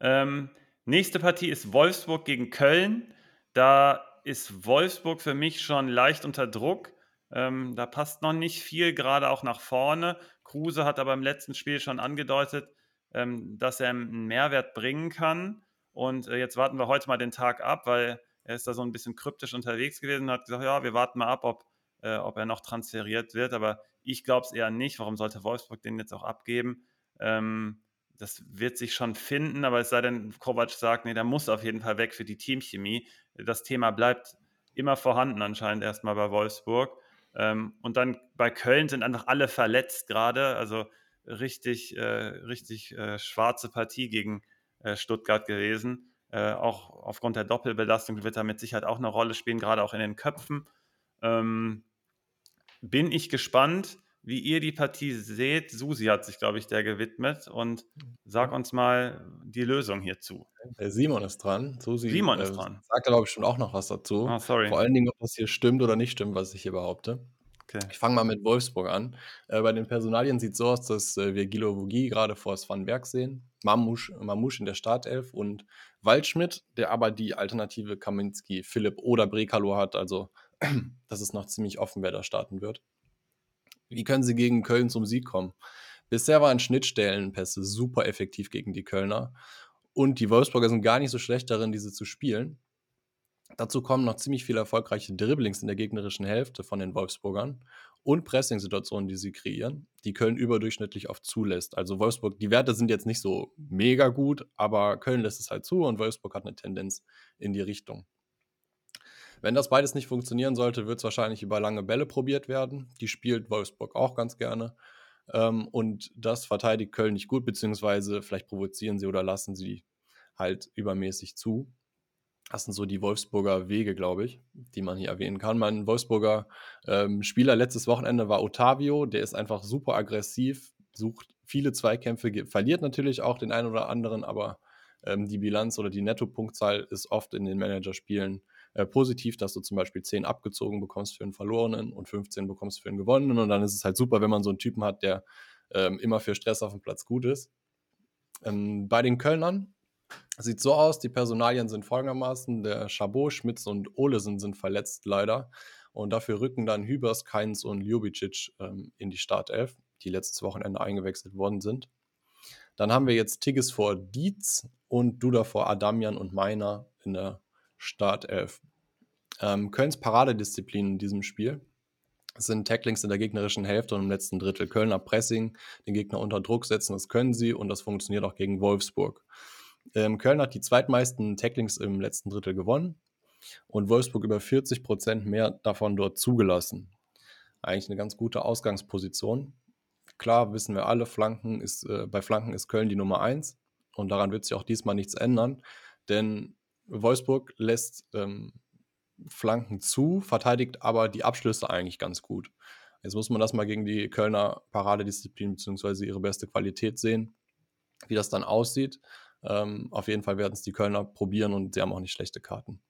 Ähm, nächste Partie ist Wolfsburg gegen Köln. Da ist Wolfsburg für mich schon leicht unter Druck. Ähm, da passt noch nicht viel, gerade auch nach vorne. Kruse hat aber im letzten Spiel schon angedeutet, ähm, dass er einen Mehrwert bringen kann. Und äh, jetzt warten wir heute mal den Tag ab, weil er ist da so ein bisschen kryptisch unterwegs gewesen und hat gesagt, ja, wir warten mal ab, ob, äh, ob er noch transferiert wird. Aber ich glaube es eher nicht. Warum sollte Wolfsburg den jetzt auch abgeben? Ähm, das wird sich schon finden, aber es sei denn, Kovac sagt, nee, der muss auf jeden Fall weg für die Teamchemie. Das Thema bleibt immer vorhanden anscheinend erstmal bei Wolfsburg. Ähm, und dann bei Köln sind einfach alle verletzt gerade. Also richtig, äh, richtig äh, schwarze Partie gegen äh, Stuttgart gewesen. Äh, auch aufgrund der Doppelbelastung wird da mit Sicherheit auch eine Rolle spielen, gerade auch in den Köpfen. Ähm, bin ich gespannt, wie ihr die Partie seht. Susi hat sich, glaube ich, der gewidmet und sag uns mal die Lösung hierzu. Der Simon ist dran. Susi Simon ist äh, dran. Sagt, glaube ich, schon auch noch was dazu. Oh, sorry. Vor allen Dingen, ob das hier stimmt oder nicht stimmt, was ich hier behaupte. Okay. Ich fange mal mit Wolfsburg an. Äh, bei den Personalien sieht es so aus, dass äh, wir Gilo Vogie gerade vor Svan Berg sehen, Mamouche, Mamouche in der Startelf und Waldschmidt, der aber die Alternative Kaminski, Philipp oder Brekalo hat. Also das ist noch ziemlich offen, wer da starten wird. Wie können sie gegen Köln zum Sieg kommen? Bisher waren Schnittstellenpässe super effektiv gegen die Kölner. Und die Wolfsburger sind gar nicht so schlecht darin, diese zu spielen. Dazu kommen noch ziemlich viele erfolgreiche Dribblings in der gegnerischen Hälfte von den Wolfsburgern und Pressing-Situationen, die sie kreieren, die Köln überdurchschnittlich oft zulässt. Also Wolfsburg, die Werte sind jetzt nicht so mega gut, aber Köln lässt es halt zu und Wolfsburg hat eine Tendenz in die Richtung. Wenn das beides nicht funktionieren sollte, wird es wahrscheinlich über lange Bälle probiert werden. Die spielt Wolfsburg auch ganz gerne. Ähm, und das verteidigt Köln nicht gut, beziehungsweise vielleicht provozieren sie oder lassen sie halt übermäßig zu. Das sind so die Wolfsburger Wege, glaube ich, die man hier erwähnen kann. Mein Wolfsburger ähm, Spieler letztes Wochenende war Otavio. Der ist einfach super aggressiv, sucht viele Zweikämpfe, verliert natürlich auch den einen oder anderen, aber ähm, die Bilanz oder die Nettopunktzahl ist oft in den Managerspielen äh, positiv, dass du zum Beispiel 10 abgezogen bekommst für einen verlorenen und 15 bekommst für einen gewonnenen. Und dann ist es halt super, wenn man so einen Typen hat, der ähm, immer für Stress auf dem Platz gut ist. Ähm, bei den Kölnern sieht so aus, die Personalien sind folgendermaßen: Der Chabot, Schmitz und Olesen sind verletzt leider. Und dafür rücken dann Hübers, Keins und Ljubicic ähm, in die Startelf, die letztes Wochenende eingewechselt worden sind. Dann haben wir jetzt Tigges vor Dietz und Duda vor Adamian und Meiner in der Startelf. Ähm, Kölns Paradedisziplin in diesem Spiel sind Tacklings in der gegnerischen Hälfte und im letzten Drittel. Kölner Pressing, den Gegner unter Druck setzen, das können sie und das funktioniert auch gegen Wolfsburg. Ähm, Köln hat die zweitmeisten Tacklings im letzten Drittel gewonnen und Wolfsburg über 40 Prozent mehr davon dort zugelassen. Eigentlich eine ganz gute Ausgangsposition. Klar wissen wir alle, Flanken ist, äh, bei Flanken ist Köln die Nummer 1. Und daran wird sich auch diesmal nichts ändern, denn Wolfsburg lässt ähm, Flanken zu, verteidigt aber die Abschlüsse eigentlich ganz gut. Jetzt muss man das mal gegen die Kölner Paradedisziplin bzw. ihre beste Qualität sehen, wie das dann aussieht. Ähm, auf jeden Fall werden es die Kölner probieren und sie haben auch nicht schlechte Karten.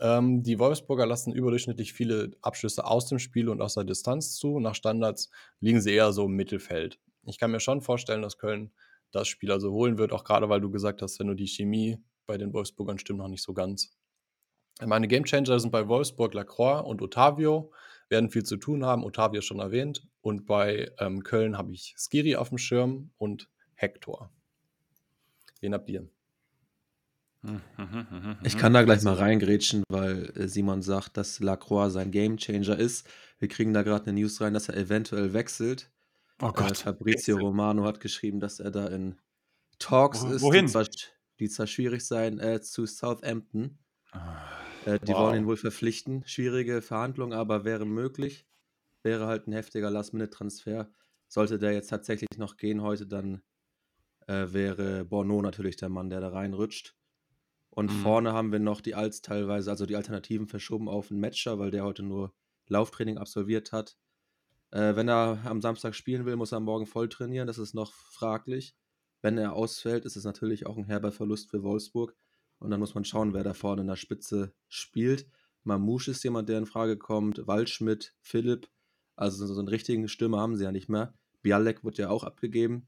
Ähm, die Wolfsburger lassen überdurchschnittlich viele Abschlüsse aus dem Spiel und aus der Distanz zu. Nach Standards liegen sie eher so im Mittelfeld. Ich kann mir schon vorstellen, dass Köln das Spiel also holen wird, auch gerade weil du gesagt hast, wenn du die Chemie bei den Wolfsburgern stimmt noch nicht so ganz. Meine Gamechanger sind bei Wolfsburg Lacroix und Otavio, werden viel zu tun haben, Otavio schon erwähnt. Und bei ähm, Köln habe ich Skiri auf dem Schirm und Hector. Wen habt ihr? Ich kann da gleich mal reingrätschen, weil äh, Simon sagt, dass Lacroix sein Gamechanger ist. Wir kriegen da gerade eine News rein, dass er eventuell wechselt. Oh äh, Gott. Äh, Fabrizio wechselt. Romano hat geschrieben, dass er da in Talks Wo, ist, wohin? Die, zwar, schwierig sein, äh, zu Southampton. Ah. Äh, die wow. wollen ihn wohl verpflichten. Schwierige Verhandlung, aber wäre möglich. Wäre halt ein heftiger Last-Minute-Transfer. Sollte der jetzt tatsächlich noch gehen heute, dann äh, wäre Borno natürlich der Mann, der da reinrutscht. Und mhm. vorne haben wir noch die Alts teilweise, also die Alternativen verschoben auf einen Matcher, weil der heute nur Lauftraining absolviert hat. Äh, wenn er am Samstag spielen will, muss er morgen voll trainieren. Das ist noch fraglich. Wenn er ausfällt, ist es natürlich auch ein herber Verlust für Wolfsburg. Und dann muss man schauen, wer da vorne in der Spitze spielt. Mamouche ist jemand, der in Frage kommt. Waldschmidt, Philipp. Also so einen richtigen Stürmer haben sie ja nicht mehr. Bialek wird ja auch abgegeben.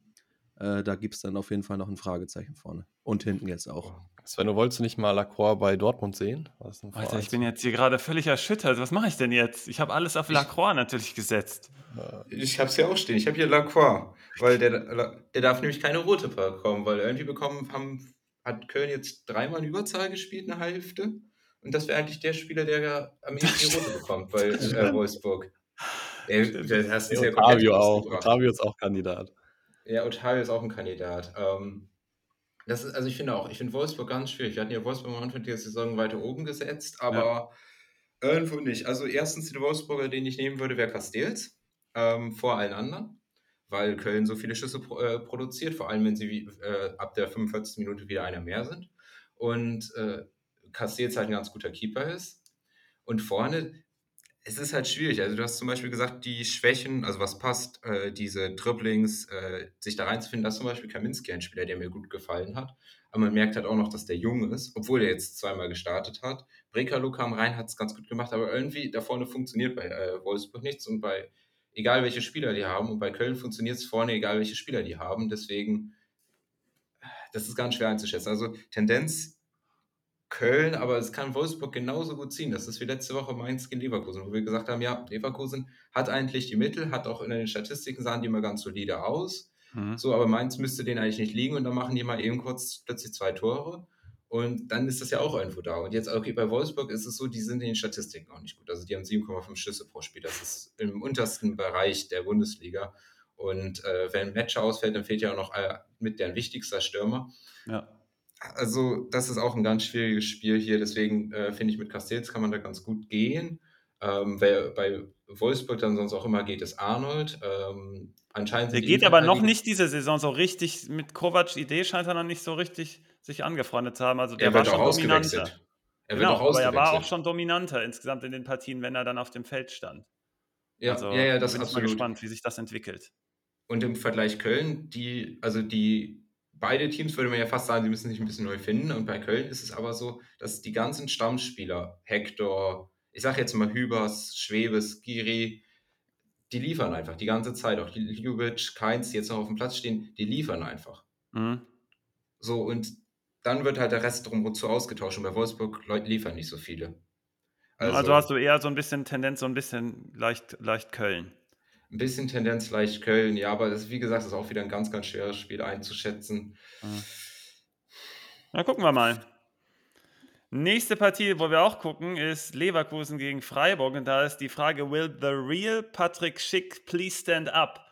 Äh, da gibt es dann auf jeden Fall noch ein Fragezeichen vorne. Und hinten jetzt auch. Sven, du wolltest nicht mal Lacroix bei Dortmund sehen? Alter, ich bin jetzt hier gerade völlig erschüttert. Was mache ich denn jetzt? Ich habe alles auf Lacroix natürlich gesetzt. Ich habe es ja auch stehen. Ich habe hier Lacroix, weil der, der darf nämlich keine rote bekommen, weil irgendwie bekommen haben hat Köln jetzt dreimal in Überzahl gespielt, eine Hälfte. Und das wäre eigentlich der Spieler, der ja am ehesten die Rote bekommt bei äh, Wolfsburg. Der, der, das ist ja Otavio auch. Otavio ist auch Kandidat. Ja, Otavio ist auch ein Kandidat. Ähm, das ist, also ich finde auch, ich finde Wolfsburg ganz schwierig. Wir hatten ja Wolfsburg am Anfang der Saison weiter oben gesetzt, aber ja. irgendwo nicht. Also erstens, der Wolfsburger, den ich nehmen würde, wäre Castells, ähm, vor allen anderen weil Köln so viele Schüsse äh, produziert, vor allem wenn sie äh, ab der 45. Minute wieder einer mehr sind. Und äh, Castells halt ein ganz guter Keeper ist. Und vorne, es ist halt schwierig. Also du hast zum Beispiel gesagt, die Schwächen, also was passt, äh, diese Dribblings, äh, sich da reinzufinden, das ist zum Beispiel Kaminski ein Spieler, der mir gut gefallen hat. Aber man merkt halt auch noch, dass der jung ist, obwohl er jetzt zweimal gestartet hat. Brekalo kam rein, hat es ganz gut gemacht, aber irgendwie da vorne funktioniert bei äh, Wolfsburg nichts und bei egal welche Spieler die haben. Und bei Köln funktioniert es vorne, egal welche Spieler die haben. Deswegen, das ist ganz schwer einzuschätzen. Also Tendenz Köln, aber es kann Wolfsburg genauso gut ziehen. Das ist wie letzte Woche Mainz gegen Leverkusen, wo wir gesagt haben, ja, Leverkusen hat eigentlich die Mittel, hat auch in den Statistiken sahen die immer ganz solide aus. Mhm. So, aber Mainz müsste den eigentlich nicht liegen und dann machen die mal eben kurz plötzlich zwei Tore. Und dann ist das ja auch irgendwo da. Und jetzt, okay, bei Wolfsburg ist es so, die sind in den Statistiken auch nicht gut. Also die haben 7,5 Schüsse pro Spiel. Das ist im untersten Bereich der Bundesliga. Und äh, wenn ein Matcher ausfällt, dann fehlt ja auch noch äh, mit deren wichtigster Stürmer. Ja. Also, das ist auch ein ganz schwieriges Spiel hier. Deswegen äh, finde ich, mit Castells kann man da ganz gut gehen. Ähm, wer bei Wolfsburg dann sonst auch immer geht, ist Arnold. Ähm, anscheinend Der geht aber noch nicht diese Saison so richtig. Mit Kovacs Idee scheint er noch nicht so richtig sich angefreundet zu haben. Also der er war schon dominanter. Er genau, aber er war auch schon dominanter insgesamt in den Partien, wenn er dann auf dem Feld stand. Ja, also, ja, ja das bin ist absolut. mal gespannt, wie sich das entwickelt. Und im Vergleich Köln, die, also die beide Teams würde man ja fast sagen, sie müssen sich ein bisschen neu finden. Und bei Köln ist es aber so, dass die ganzen Stammspieler, Hector, ich sage jetzt mal Hübers, Schwebes, Giri, die liefern einfach die ganze Zeit. Auch Ljubic, Keins, die jetzt noch auf dem Platz stehen, die liefern einfach. Mhm. So, und dann wird halt der Rest drumherum zu ausgetauscht und bei Wolfsburg liefern nicht so viele. Also, also, hast du eher so ein bisschen Tendenz, so ein bisschen leicht, leicht Köln. Ein bisschen Tendenz leicht Köln, ja, aber das, wie gesagt, ist auch wieder ein ganz, ganz schweres Spiel einzuschätzen. Na, gucken wir mal. Nächste Partie, wo wir auch gucken, ist Leverkusen gegen Freiburg. Und da ist die Frage: Will the real Patrick Schick please stand up?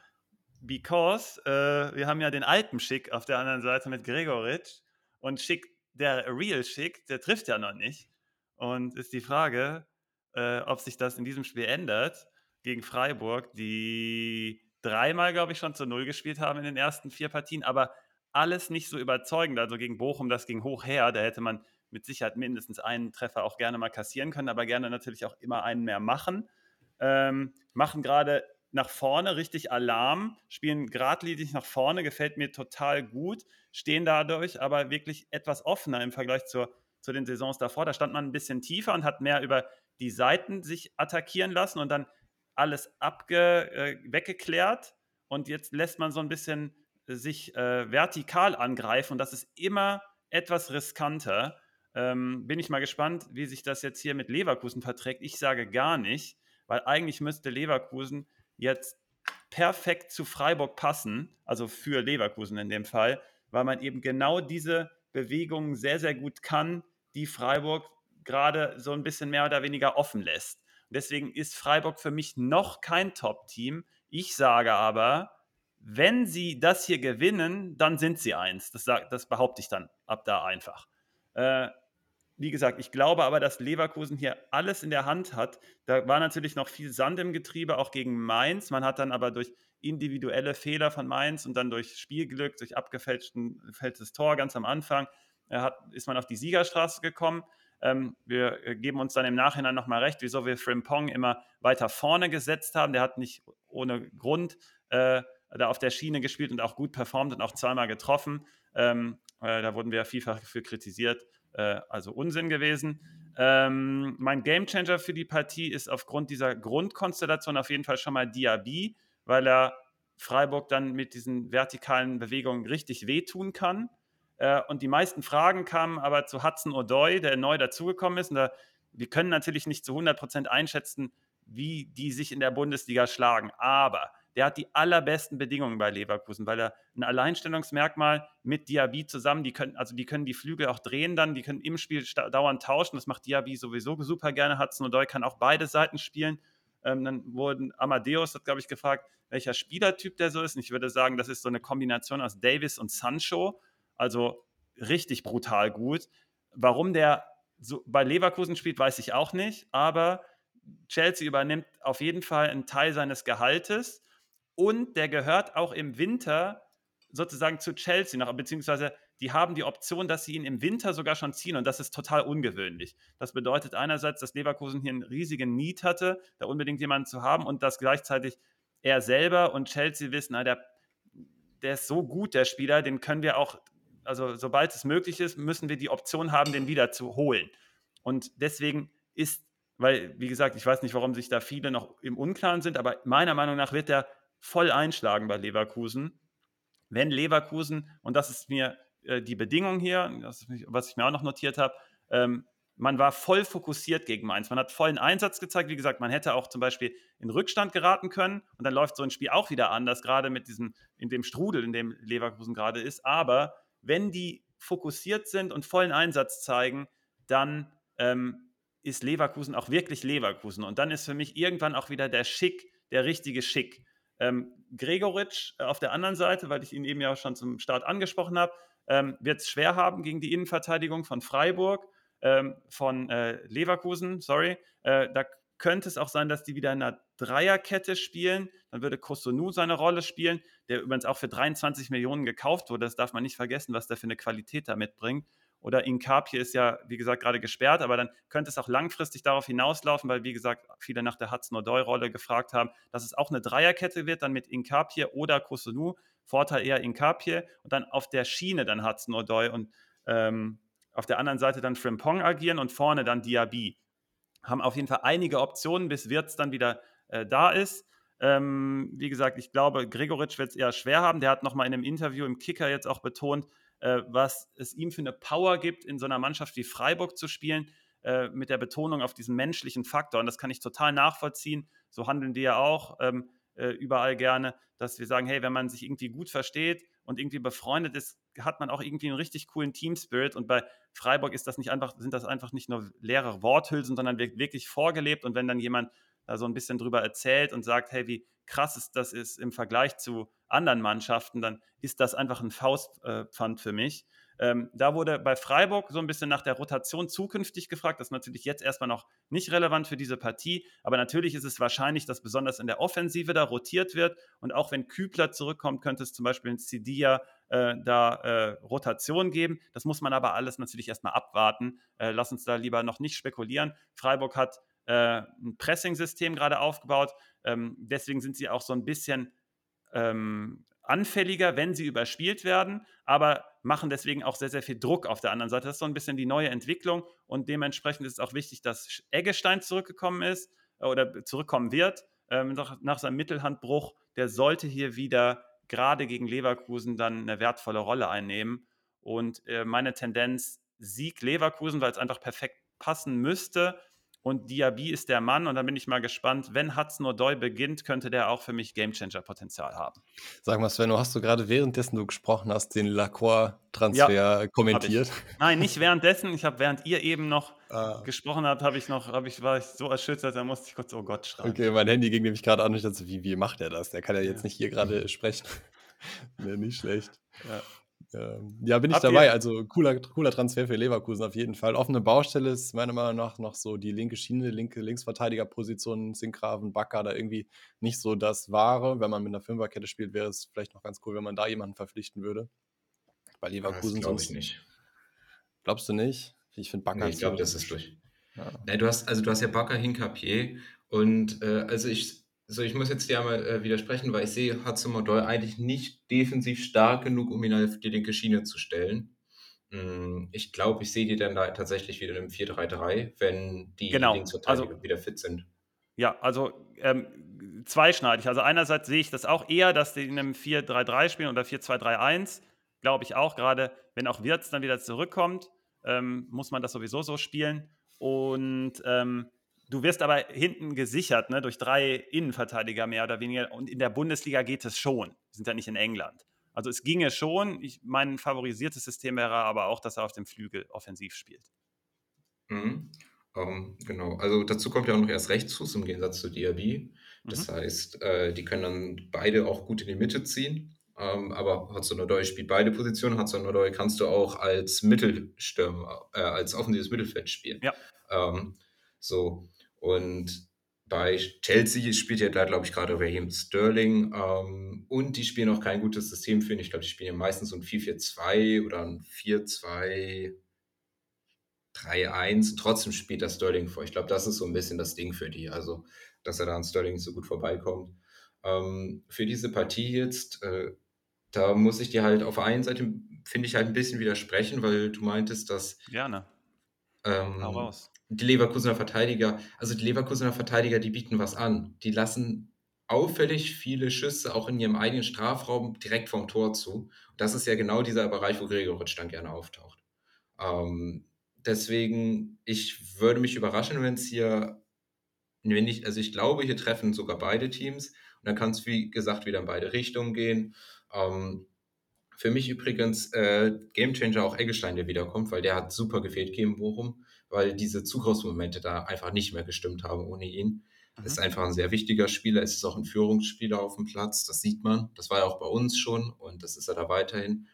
Because äh, wir haben ja den alten Schick auf der anderen Seite mit Gregoritsch. Und Schick, der Real Schick, der trifft ja noch nicht. Und ist die Frage, äh, ob sich das in diesem Spiel ändert gegen Freiburg, die dreimal, glaube ich, schon zu Null gespielt haben in den ersten vier Partien, aber alles nicht so überzeugend. Also gegen Bochum, das ging hoch her, da hätte man mit Sicherheit mindestens einen Treffer auch gerne mal kassieren können, aber gerne natürlich auch immer einen mehr machen. Ähm, machen gerade nach vorne richtig Alarm, spielen geradlinig nach vorne, gefällt mir total gut, stehen dadurch aber wirklich etwas offener im Vergleich zur, zu den Saisons davor. Da stand man ein bisschen tiefer und hat mehr über die Seiten sich attackieren lassen und dann alles abge, äh, weggeklärt. Und jetzt lässt man so ein bisschen sich äh, vertikal angreifen und das ist immer etwas riskanter. Ähm, bin ich mal gespannt, wie sich das jetzt hier mit Leverkusen verträgt. Ich sage gar nicht, weil eigentlich müsste Leverkusen jetzt perfekt zu Freiburg passen, also für Leverkusen in dem Fall, weil man eben genau diese Bewegungen sehr, sehr gut kann, die Freiburg gerade so ein bisschen mehr oder weniger offen lässt. Deswegen ist Freiburg für mich noch kein Top-Team. Ich sage aber, wenn sie das hier gewinnen, dann sind sie eins. Das, das behaupte ich dann ab da einfach. Äh, wie gesagt, ich glaube aber, dass Leverkusen hier alles in der Hand hat. Da war natürlich noch viel Sand im Getriebe, auch gegen Mainz. Man hat dann aber durch individuelle Fehler von Mainz und dann durch Spielglück, durch abgefälschtes Tor ganz am Anfang, äh, hat, ist man auf die Siegerstraße gekommen. Ähm, wir äh, geben uns dann im Nachhinein nochmal recht, wieso wir Frimpong immer weiter vorne gesetzt haben. Der hat nicht ohne Grund äh, da auf der Schiene gespielt und auch gut performt und auch zweimal getroffen. Ähm, äh, da wurden wir vielfach für kritisiert äh, also Unsinn gewesen. Ähm, mein Gamechanger für die Partie ist aufgrund dieser Grundkonstellation auf jeden Fall schon mal Diaby, weil er Freiburg dann mit diesen vertikalen Bewegungen richtig wehtun kann. Äh, und die meisten Fragen kamen aber zu Hudson O'Doy, der neu dazugekommen ist. Und da, wir können natürlich nicht zu 100% einschätzen, wie die sich in der Bundesliga schlagen. Aber der hat die allerbesten Bedingungen bei Leverkusen, weil er ein Alleinstellungsmerkmal mit Diaby zusammen, die können, also die können die Flügel auch drehen dann, die können im Spiel dauernd tauschen. Das macht Diaby sowieso super gerne. Hudson Odoi kann auch beide Seiten spielen. Ähm, dann wurden Amadeus hat, glaube ich, gefragt, welcher Spielertyp der so ist. Und ich würde sagen, das ist so eine Kombination aus Davis und Sancho. Also richtig brutal gut. Warum der so bei Leverkusen spielt, weiß ich auch nicht. Aber Chelsea übernimmt auf jeden Fall einen Teil seines Gehaltes und der gehört auch im Winter sozusagen zu Chelsea noch, beziehungsweise die haben die Option, dass sie ihn im Winter sogar schon ziehen und das ist total ungewöhnlich. Das bedeutet einerseits, dass Leverkusen hier einen riesigen Need hatte, da unbedingt jemanden zu haben und dass gleichzeitig er selber und Chelsea wissen, na, der, der ist so gut, der Spieler, den können wir auch, also sobald es möglich ist, müssen wir die Option haben, den wieder zu holen. Und deswegen ist, weil, wie gesagt, ich weiß nicht, warum sich da viele noch im Unklaren sind, aber meiner Meinung nach wird der voll einschlagen bei Leverkusen. Wenn Leverkusen, und das ist mir äh, die Bedingung hier, das ist, was ich mir auch noch notiert habe, ähm, man war voll fokussiert gegen Mainz. Man hat vollen Einsatz gezeigt. Wie gesagt, man hätte auch zum Beispiel in Rückstand geraten können und dann läuft so ein Spiel auch wieder anders, gerade mit diesem, in dem Strudel, in dem Leverkusen gerade ist. Aber wenn die fokussiert sind und vollen Einsatz zeigen, dann ähm, ist Leverkusen auch wirklich Leverkusen. Und dann ist für mich irgendwann auch wieder der Schick, der richtige Schick. Ähm, Gregoritsch äh, auf der anderen Seite, weil ich ihn eben ja schon zum Start angesprochen habe, ähm, wird es schwer haben gegen die Innenverteidigung von Freiburg, ähm, von äh, Leverkusen, sorry. Äh, da könnte es auch sein, dass die wieder in einer Dreierkette spielen. Dann würde Kosunu seine Rolle spielen, der übrigens auch für 23 Millionen gekauft wurde. Das darf man nicht vergessen, was der für eine Qualität da mitbringt. Oder Inkapie ist ja, wie gesagt, gerade gesperrt, aber dann könnte es auch langfristig darauf hinauslaufen, weil, wie gesagt, viele nach der Hudson-Odoi-Rolle gefragt haben, dass es auch eine Dreierkette wird, dann mit Inkapie oder Kosunu. Vorteil eher Inkapie und dann auf der Schiene dann Hudson-Odoi und ähm, auf der anderen Seite dann Frimpong agieren und vorne dann Diaby. Haben auf jeden Fall einige Optionen, bis Wirtz dann wieder äh, da ist. Ähm, wie gesagt, ich glaube, Gregoritsch wird es eher schwer haben. Der hat nochmal in einem Interview im Kicker jetzt auch betont, äh, was es ihm für eine Power gibt, in so einer Mannschaft wie Freiburg zu spielen, äh, mit der Betonung auf diesen menschlichen Faktor. Und das kann ich total nachvollziehen. So handeln die ja auch ähm, äh, überall gerne, dass wir sagen, hey, wenn man sich irgendwie gut versteht und irgendwie befreundet ist, hat man auch irgendwie einen richtig coolen Team-Spirit. Und bei Freiburg ist das nicht einfach, sind das einfach nicht nur leere Worthülsen, sondern wirklich vorgelebt. Und wenn dann jemand da so ein bisschen drüber erzählt und sagt, hey, wie krass ist das ist im Vergleich zu anderen Mannschaften, dann ist das einfach ein Faustpfand für mich. Ähm, da wurde bei Freiburg so ein bisschen nach der Rotation zukünftig gefragt. Das ist natürlich jetzt erstmal noch nicht relevant für diese Partie, aber natürlich ist es wahrscheinlich, dass besonders in der Offensive da rotiert wird. Und auch wenn Kübler zurückkommt, könnte es zum Beispiel in Cidia äh, da äh, Rotation geben. Das muss man aber alles natürlich erstmal abwarten. Äh, lass uns da lieber noch nicht spekulieren. Freiburg hat äh, ein Pressing-System gerade aufgebaut. Ähm, deswegen sind sie auch so ein bisschen ähm, anfälliger, wenn sie überspielt werden, aber machen deswegen auch sehr, sehr viel Druck auf der anderen Seite. Das ist so ein bisschen die neue Entwicklung und dementsprechend ist es auch wichtig, dass Eggestein zurückgekommen ist äh, oder zurückkommen wird ähm, nach, nach seinem Mittelhandbruch. Der sollte hier wieder gerade gegen Leverkusen dann eine wertvolle Rolle einnehmen. Und äh, meine Tendenz Sieg Leverkusen, weil es einfach perfekt passen müsste und Diaby ist der Mann und da bin ich mal gespannt, wenn Hudson O'Doy beginnt, könnte der auch für mich Gamechanger-Potenzial haben. Sag mal, Sven, hast du gerade währenddessen du gesprochen hast, den Lacroix-Transfer ja, kommentiert? Nein, nicht währenddessen. Ich habe, während ihr eben noch ah. gesprochen habt, habe ich noch, hab ich, war ich so erschüttert, da musste ich kurz, oh Gott, schreien. Okay, mein Handy ging nämlich gerade an und ich dachte, wie, wie macht er das? Der kann ja jetzt nicht hier gerade sprechen. nee, nicht schlecht. Ja. Ähm, ja, bin ich Habt dabei. Ihr? Also cooler, cooler Transfer für Leverkusen auf jeden Fall. Offene Baustelle ist meiner Meinung nach noch so die linke Schiene, linke Linksverteidigerposition, Sinkgraven, Bakker da irgendwie nicht so das Wahre. Wenn man mit einer Fünferkette spielt, wäre es vielleicht noch ganz cool, wenn man da jemanden verpflichten würde. Bei Leverkusen glaube ich nicht. Glaubst du nicht? Ich finde Bakker. Nee, ich glaube, das ist durch. Ja. Nee, du hast, also du hast ja Bakker, Hinkapier und äh, also ich also ich muss jetzt dir einmal äh, widersprechen, weil ich sehe Hudson-Odoi eigentlich nicht defensiv stark genug, um ihn auf die linke Schiene zu stellen. Mm, ich glaube, ich sehe die dann da tatsächlich wieder im 4-3-3, wenn die genau. Linksverteidiger also, wieder fit sind. Ja, also ähm, zweischneidig. Also einerseits sehe ich das auch eher, dass die in einem 4-3-3 spielen oder 4-2-3-1. Glaube ich auch, gerade wenn auch Wirtz dann wieder zurückkommt, ähm, muss man das sowieso so spielen. Und ähm, Du wirst aber hinten gesichert, ne, durch drei Innenverteidiger mehr oder weniger. Und in der Bundesliga geht es schon. Wir sind ja nicht in England. Also es ginge schon. Ich, mein favorisiertes System wäre aber auch, dass er auf dem Flügel offensiv spielt. Mhm. Um, ähm, genau. Also dazu kommt ja auch noch erst Rechtsfuß im Gegensatz zu Diaby. Das mhm. heißt, äh, die können dann beide auch gut in die Mitte ziehen. Ähm, aber Hudson-Odoi spielt beide Positionen. Hudson-Odoi kannst du auch als Mittelstürmer, äh, als offensives Mittelfeld spielen. Ja. Ähm, so. Und bei Chelsea spielt ja da, glaube ich, gerade Raheem Sterling. Ähm, und die spielen auch kein gutes System für ihn. Ich glaube, die spielen ja meistens so ein 4-4-2 oder ein 4-2. 3-1, trotzdem spielt das Sterling vor. Ich glaube, das ist so ein bisschen das Ding für die. Also, dass er da an Sterling so gut vorbeikommt. Ähm, für diese Partie jetzt, äh, da muss ich dir halt auf der einen Seite, finde ich, halt ein bisschen widersprechen, weil du meintest, dass. Gerne. Ähm, Hau raus die Leverkusener Verteidiger, also die Leverkusener Verteidiger, die bieten was an. Die lassen auffällig viele Schüsse auch in ihrem eigenen Strafraum direkt vom Tor zu. Das ist ja genau dieser Bereich, wo Gregoritsch dann gerne auftaucht. Ähm, deswegen, ich würde mich überraschen, wenn es hier, wenn ich, also ich glaube, hier treffen sogar beide Teams und dann kann es, wie gesagt, wieder in beide Richtungen gehen. Ähm, für mich übrigens äh, Gamechanger auch Eggestein, der wiederkommt, weil der hat super gefehlt gegen Bochum weil diese Zugriffsmomente da einfach nicht mehr gestimmt haben ohne ihn. Mhm. ist einfach ein sehr wichtiger Spieler. Es ist auch ein Führungsspieler auf dem Platz, das sieht man. Das war ja auch bei uns schon und das ist er da weiterhin.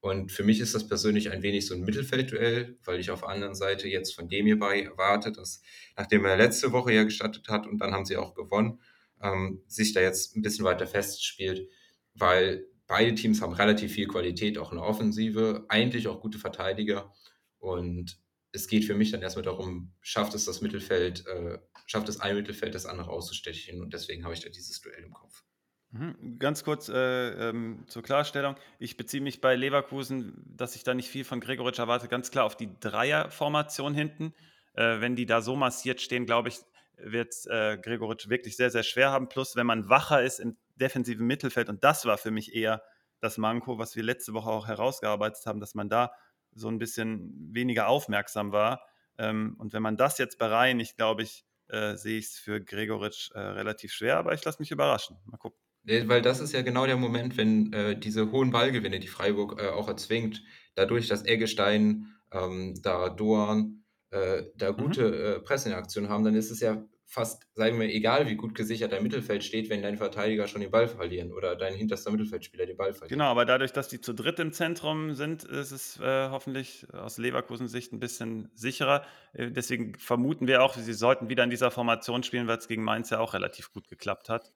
Und für mich ist das persönlich ein wenig so ein Mittelfeldduell, weil ich auf der anderen Seite jetzt von dem hierbei erwarte, dass nachdem er letzte Woche ja gestattet hat und dann haben sie auch gewonnen, ähm, sich da jetzt ein bisschen weiter festspielt, weil beide Teams haben relativ viel Qualität, auch in der Offensive, eigentlich auch gute Verteidiger. Und es geht für mich dann erstmal darum, schafft es das Mittelfeld, äh, schafft es ein Mittelfeld, das andere auszustechen und deswegen habe ich da dieses Duell im Kopf. Mhm. Ganz kurz äh, ähm, zur Klarstellung. Ich beziehe mich bei Leverkusen, dass ich da nicht viel von Gregoritsch erwarte, ganz klar auf die Dreierformation hinten. Äh, wenn die da so massiert stehen, glaube ich, wird äh, Gregoritsch wirklich sehr, sehr schwer haben. Plus, wenn man wacher ist im defensiven Mittelfeld, und das war für mich eher das Manko, was wir letzte Woche auch herausgearbeitet haben, dass man da so ein bisschen weniger aufmerksam war. Ähm, und wenn man das jetzt bereinigt, glaube ich, äh, sehe ich es für Gregoritsch äh, relativ schwer, aber ich lasse mich überraschen. Mal gucken. Weil das ist ja genau der Moment, wenn äh, diese hohen Ballgewinne, die Freiburg äh, auch erzwingt, dadurch, dass Eggestein, ähm, da Doan, äh, da mhm. gute mhm. Presseaktionen haben, dann ist es ja fast, sagen wir, egal wie gut gesichert dein Mittelfeld steht, wenn dein Verteidiger schon den Ball verlieren oder dein hinterster Mittelfeldspieler den Ball verliert. Genau, aber dadurch, dass die zu dritt im Zentrum sind, ist es äh, hoffentlich aus Leverkusens Sicht ein bisschen sicherer. Äh, deswegen vermuten wir auch, sie sollten wieder in dieser Formation spielen, weil es gegen Mainz ja auch relativ gut geklappt hat.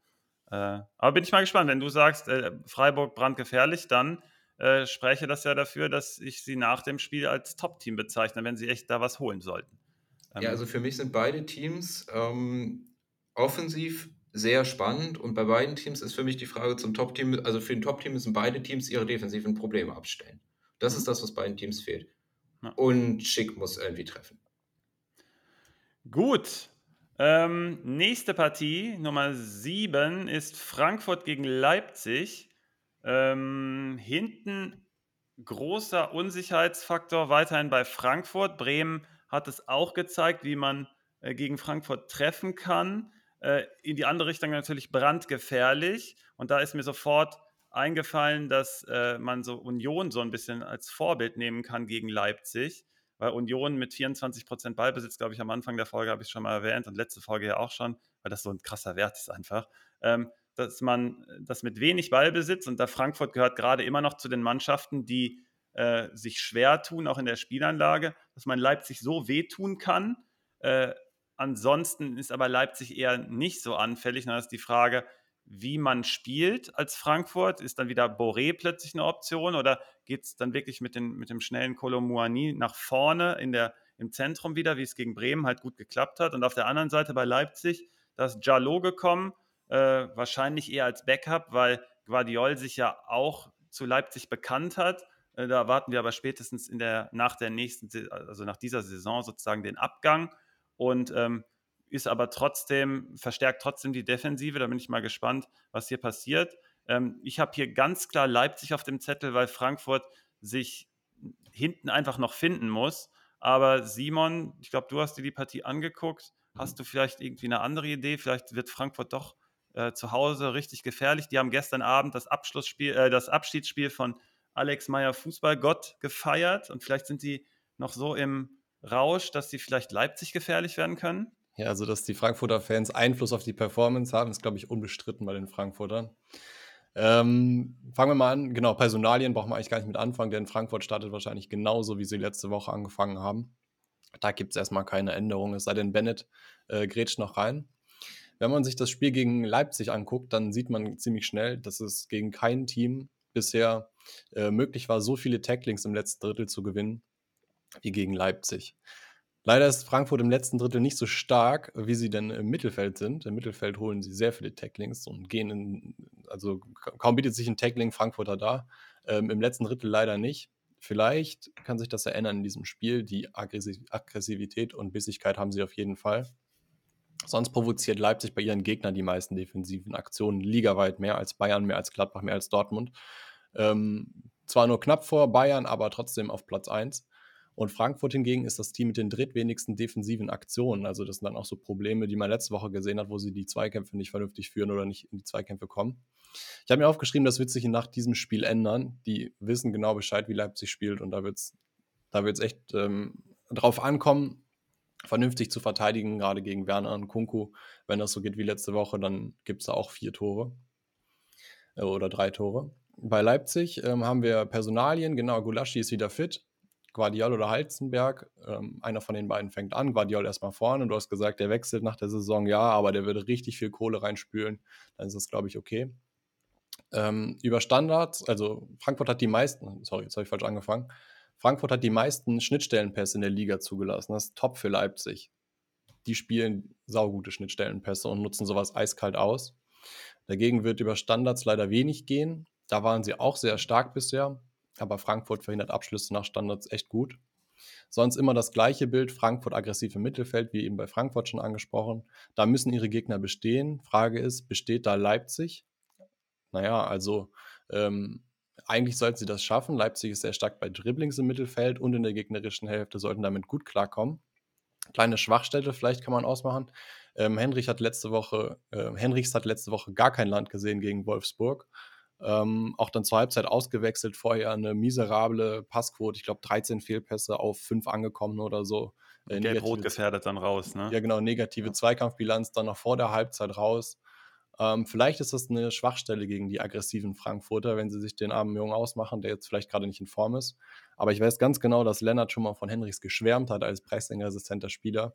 Äh, aber bin ich mal gespannt, wenn du sagst, äh, Freiburg brandgefährlich, dann äh, spreche das ja dafür, dass ich sie nach dem Spiel als Top-Team bezeichne, wenn sie echt da was holen sollten. Ähm, ja, also für mich sind beide Teams ähm, offensiv sehr spannend und bei beiden Teams ist für mich die Frage zum Top-Team, also für ein Top-Team müssen beide Teams ihre defensiven Probleme abstellen. Das mhm. ist das, was beiden Teams fehlt. Ja. Und Schick muss irgendwie treffen. Gut. Ähm, nächste Partie, Nummer 7, ist Frankfurt gegen Leipzig. Ähm, hinten großer Unsicherheitsfaktor weiterhin bei Frankfurt. Bremen hat es auch gezeigt, wie man äh, gegen Frankfurt treffen kann. Äh, in die andere Richtung natürlich brandgefährlich. Und da ist mir sofort eingefallen, dass äh, man so Union so ein bisschen als Vorbild nehmen kann gegen Leipzig. Weil Union mit 24 Prozent Ballbesitz, glaube ich, am Anfang der Folge habe ich schon mal erwähnt und letzte Folge ja auch schon, weil das so ein krasser Wert ist einfach. Ähm, dass man das mit wenig Ballbesitz und da Frankfurt gehört gerade immer noch zu den Mannschaften, die äh, sich schwer tun, auch in der Spielanlage, dass man Leipzig so wehtun kann. Äh, ansonsten ist aber Leipzig eher nicht so anfällig. Da ist die Frage, wie man spielt als Frankfurt. Ist dann wieder Boré plötzlich eine Option oder geht es dann wirklich mit, den, mit dem schnellen Kolomuani nach vorne in der, im Zentrum wieder, wie es gegen Bremen halt gut geklappt hat. Und auf der anderen Seite bei Leipzig, da ist Jallo gekommen, äh, wahrscheinlich eher als Backup, weil Guardiol sich ja auch zu Leipzig bekannt hat da warten wir aber spätestens in der, nach der nächsten, also nach dieser Saison sozusagen den Abgang und ähm, ist aber trotzdem, verstärkt trotzdem die Defensive. Da bin ich mal gespannt, was hier passiert. Ähm, ich habe hier ganz klar Leipzig auf dem Zettel, weil Frankfurt sich hinten einfach noch finden muss. Aber Simon, ich glaube, du hast dir die Partie angeguckt. Mhm. Hast du vielleicht irgendwie eine andere Idee? Vielleicht wird Frankfurt doch äh, zu Hause richtig gefährlich. Die haben gestern Abend das Abschlussspiel, äh, das Abschiedsspiel von Alex Meyer Fußballgott gefeiert und vielleicht sind sie noch so im Rausch, dass sie vielleicht Leipzig gefährlich werden können? Ja, also dass die Frankfurter Fans Einfluss auf die Performance haben, ist, glaube ich, unbestritten bei den Frankfurtern. Ähm, fangen wir mal an. Genau, Personalien brauchen wir eigentlich gar nicht mit anfangen, denn Frankfurt startet wahrscheinlich genauso, wie sie letzte Woche angefangen haben. Da gibt es erstmal keine Änderung, es sei denn, Bennett äh, grätscht noch rein. Wenn man sich das Spiel gegen Leipzig anguckt, dann sieht man ziemlich schnell, dass es gegen kein Team bisher äh, möglich war, so viele Tacklings im letzten Drittel zu gewinnen wie gegen Leipzig. Leider ist Frankfurt im letzten Drittel nicht so stark, wie sie denn im Mittelfeld sind. Im Mittelfeld holen sie sehr viele Tacklings und gehen in, also kaum bietet sich ein Tackling Frankfurter da. Ähm, Im letzten Drittel leider nicht. Vielleicht kann sich das erinnern in diesem Spiel. Die Aggressivität und Bissigkeit haben sie auf jeden Fall. Sonst provoziert Leipzig bei ihren Gegnern die meisten defensiven Aktionen ligaweit mehr als Bayern, mehr als Gladbach, mehr als Dortmund. Ähm, zwar nur knapp vor Bayern, aber trotzdem auf Platz 1. Und Frankfurt hingegen ist das Team mit den drittwenigsten defensiven Aktionen. Also das sind dann auch so Probleme, die man letzte Woche gesehen hat, wo sie die Zweikämpfe nicht vernünftig führen oder nicht in die Zweikämpfe kommen. Ich habe mir aufgeschrieben, das wird sich nach diesem Spiel ändern. Die wissen genau Bescheid, wie Leipzig spielt und da wird es da wird's echt ähm, drauf ankommen, vernünftig zu verteidigen, gerade gegen Werner und Kunku. Wenn das so geht wie letzte Woche, dann gibt es da auch vier Tore äh, oder drei Tore. Bei Leipzig ähm, haben wir Personalien, genau, Gulaschi ist wieder fit. Guardiol oder Halzenberg, ähm, einer von den beiden fängt an, Guardiol erstmal vorne. Du hast gesagt, der wechselt nach der Saison, ja, aber der würde richtig viel Kohle reinspülen. Dann ist das, glaube ich, okay. Ähm, über Standards, also Frankfurt hat die meisten, sorry, jetzt habe ich falsch angefangen. Frankfurt hat die meisten Schnittstellenpässe in der Liga zugelassen. Das ist top für Leipzig. Die spielen saugute Schnittstellenpässe und nutzen sowas eiskalt aus. Dagegen wird über Standards leider wenig gehen. Da waren sie auch sehr stark bisher, aber Frankfurt verhindert Abschlüsse nach Standards echt gut. Sonst immer das gleiche Bild, Frankfurt aggressiv im Mittelfeld, wie eben bei Frankfurt schon angesprochen. Da müssen ihre Gegner bestehen. Frage ist, besteht da Leipzig? Naja, also ähm, eigentlich sollten sie das schaffen. Leipzig ist sehr stark bei Dribblings im Mittelfeld und in der gegnerischen Hälfte sollten damit gut klarkommen. Kleine Schwachstelle vielleicht kann man ausmachen. Ähm, Henrich hat letzte Woche, äh, Henrichs hat letzte Woche gar kein Land gesehen gegen Wolfsburg. Ähm, auch dann zur Halbzeit ausgewechselt, vorher eine miserable Passquote, ich glaube 13 Fehlpässe auf 5 angekommen oder so. Äh, Gelb-Rot gefährdet dann raus, ne? Ja, genau, negative Zweikampfbilanz dann noch vor der Halbzeit raus. Ähm, vielleicht ist das eine Schwachstelle gegen die aggressiven Frankfurter, wenn sie sich den armen Jungen ausmachen, der jetzt vielleicht gerade nicht in Form ist. Aber ich weiß ganz genau, dass Lennart schon mal von Henrichs geschwärmt hat als pressing-resistenter Spieler.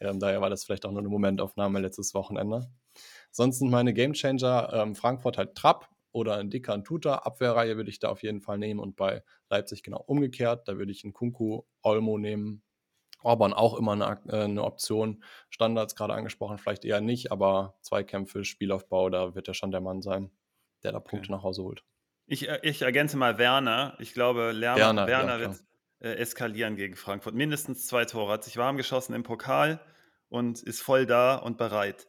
Ähm, daher war das vielleicht auch nur eine Momentaufnahme letztes Wochenende. Sonst sind meine Gamechanger ähm, Frankfurt halt Trapp oder ein dicker Tuta. Abwehrreihe würde ich da auf jeden Fall nehmen und bei Leipzig genau umgekehrt. Da würde ich einen Kunku Olmo nehmen. Orban auch immer eine, äh, eine Option. Standards gerade angesprochen, vielleicht eher nicht, aber Zweikämpfe, Spielaufbau, da wird er schon der Mann sein, der da Punkte okay. nach Hause holt. Ich, äh, ich ergänze mal Werner. Ich glaube, Lerner, Werner, Werner ja, wird äh, eskalieren gegen Frankfurt. Mindestens zwei Tore. Hat sich warm geschossen im Pokal und ist voll da und bereit.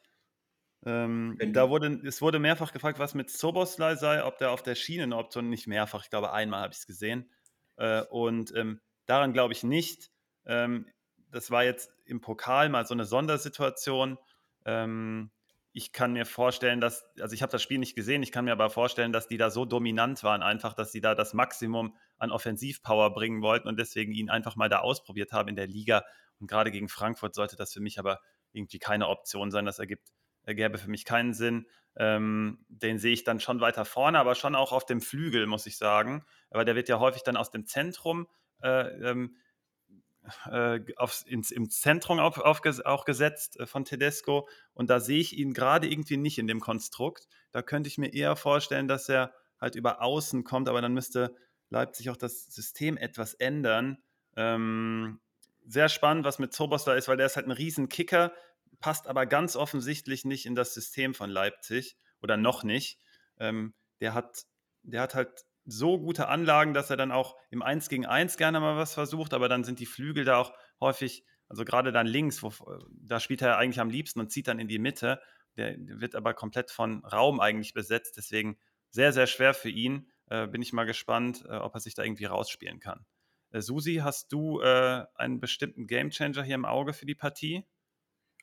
Ähm, da wurde, es wurde mehrfach gefragt, was mit Soboslai sei, ob der auf der Schiene eine Option, nicht mehrfach, ich glaube einmal habe ich es gesehen. Äh, und ähm, daran glaube ich nicht. Ähm, das war jetzt im Pokal mal so eine Sondersituation. Ähm, ich kann mir vorstellen, dass, also ich habe das Spiel nicht gesehen, ich kann mir aber vorstellen, dass die da so dominant waren, einfach, dass sie da das Maximum an Offensivpower bringen wollten und deswegen ihn einfach mal da ausprobiert haben in der Liga. Und gerade gegen Frankfurt sollte das für mich aber irgendwie keine Option sein. Das ergibt gäbe für mich keinen Sinn. Ähm, den sehe ich dann schon weiter vorne, aber schon auch auf dem Flügel, muss ich sagen. Aber der wird ja häufig dann aus dem Zentrum äh, ähm, äh, aufs, ins, im Zentrum auf, auf, auch gesetzt äh, von Tedesco. Und da sehe ich ihn gerade irgendwie nicht in dem Konstrukt. Da könnte ich mir eher vorstellen, dass er halt über außen kommt, aber dann müsste Leipzig auch das System etwas ändern. Ähm, sehr spannend, was mit Zobos da ist, weil der ist halt ein riesen Kicker, passt aber ganz offensichtlich nicht in das System von Leipzig oder noch nicht. Ähm, der, hat, der hat halt so gute Anlagen, dass er dann auch im 1 gegen 1 gerne mal was versucht, aber dann sind die Flügel da auch häufig, also gerade dann links, wo, da spielt er eigentlich am liebsten und zieht dann in die Mitte. Der, wird aber komplett von Raum eigentlich besetzt, deswegen sehr, sehr schwer für ihn. Äh, bin ich mal gespannt, äh, ob er sich da irgendwie rausspielen kann. Äh, Susi, hast du äh, einen bestimmten Gamechanger hier im Auge für die Partie?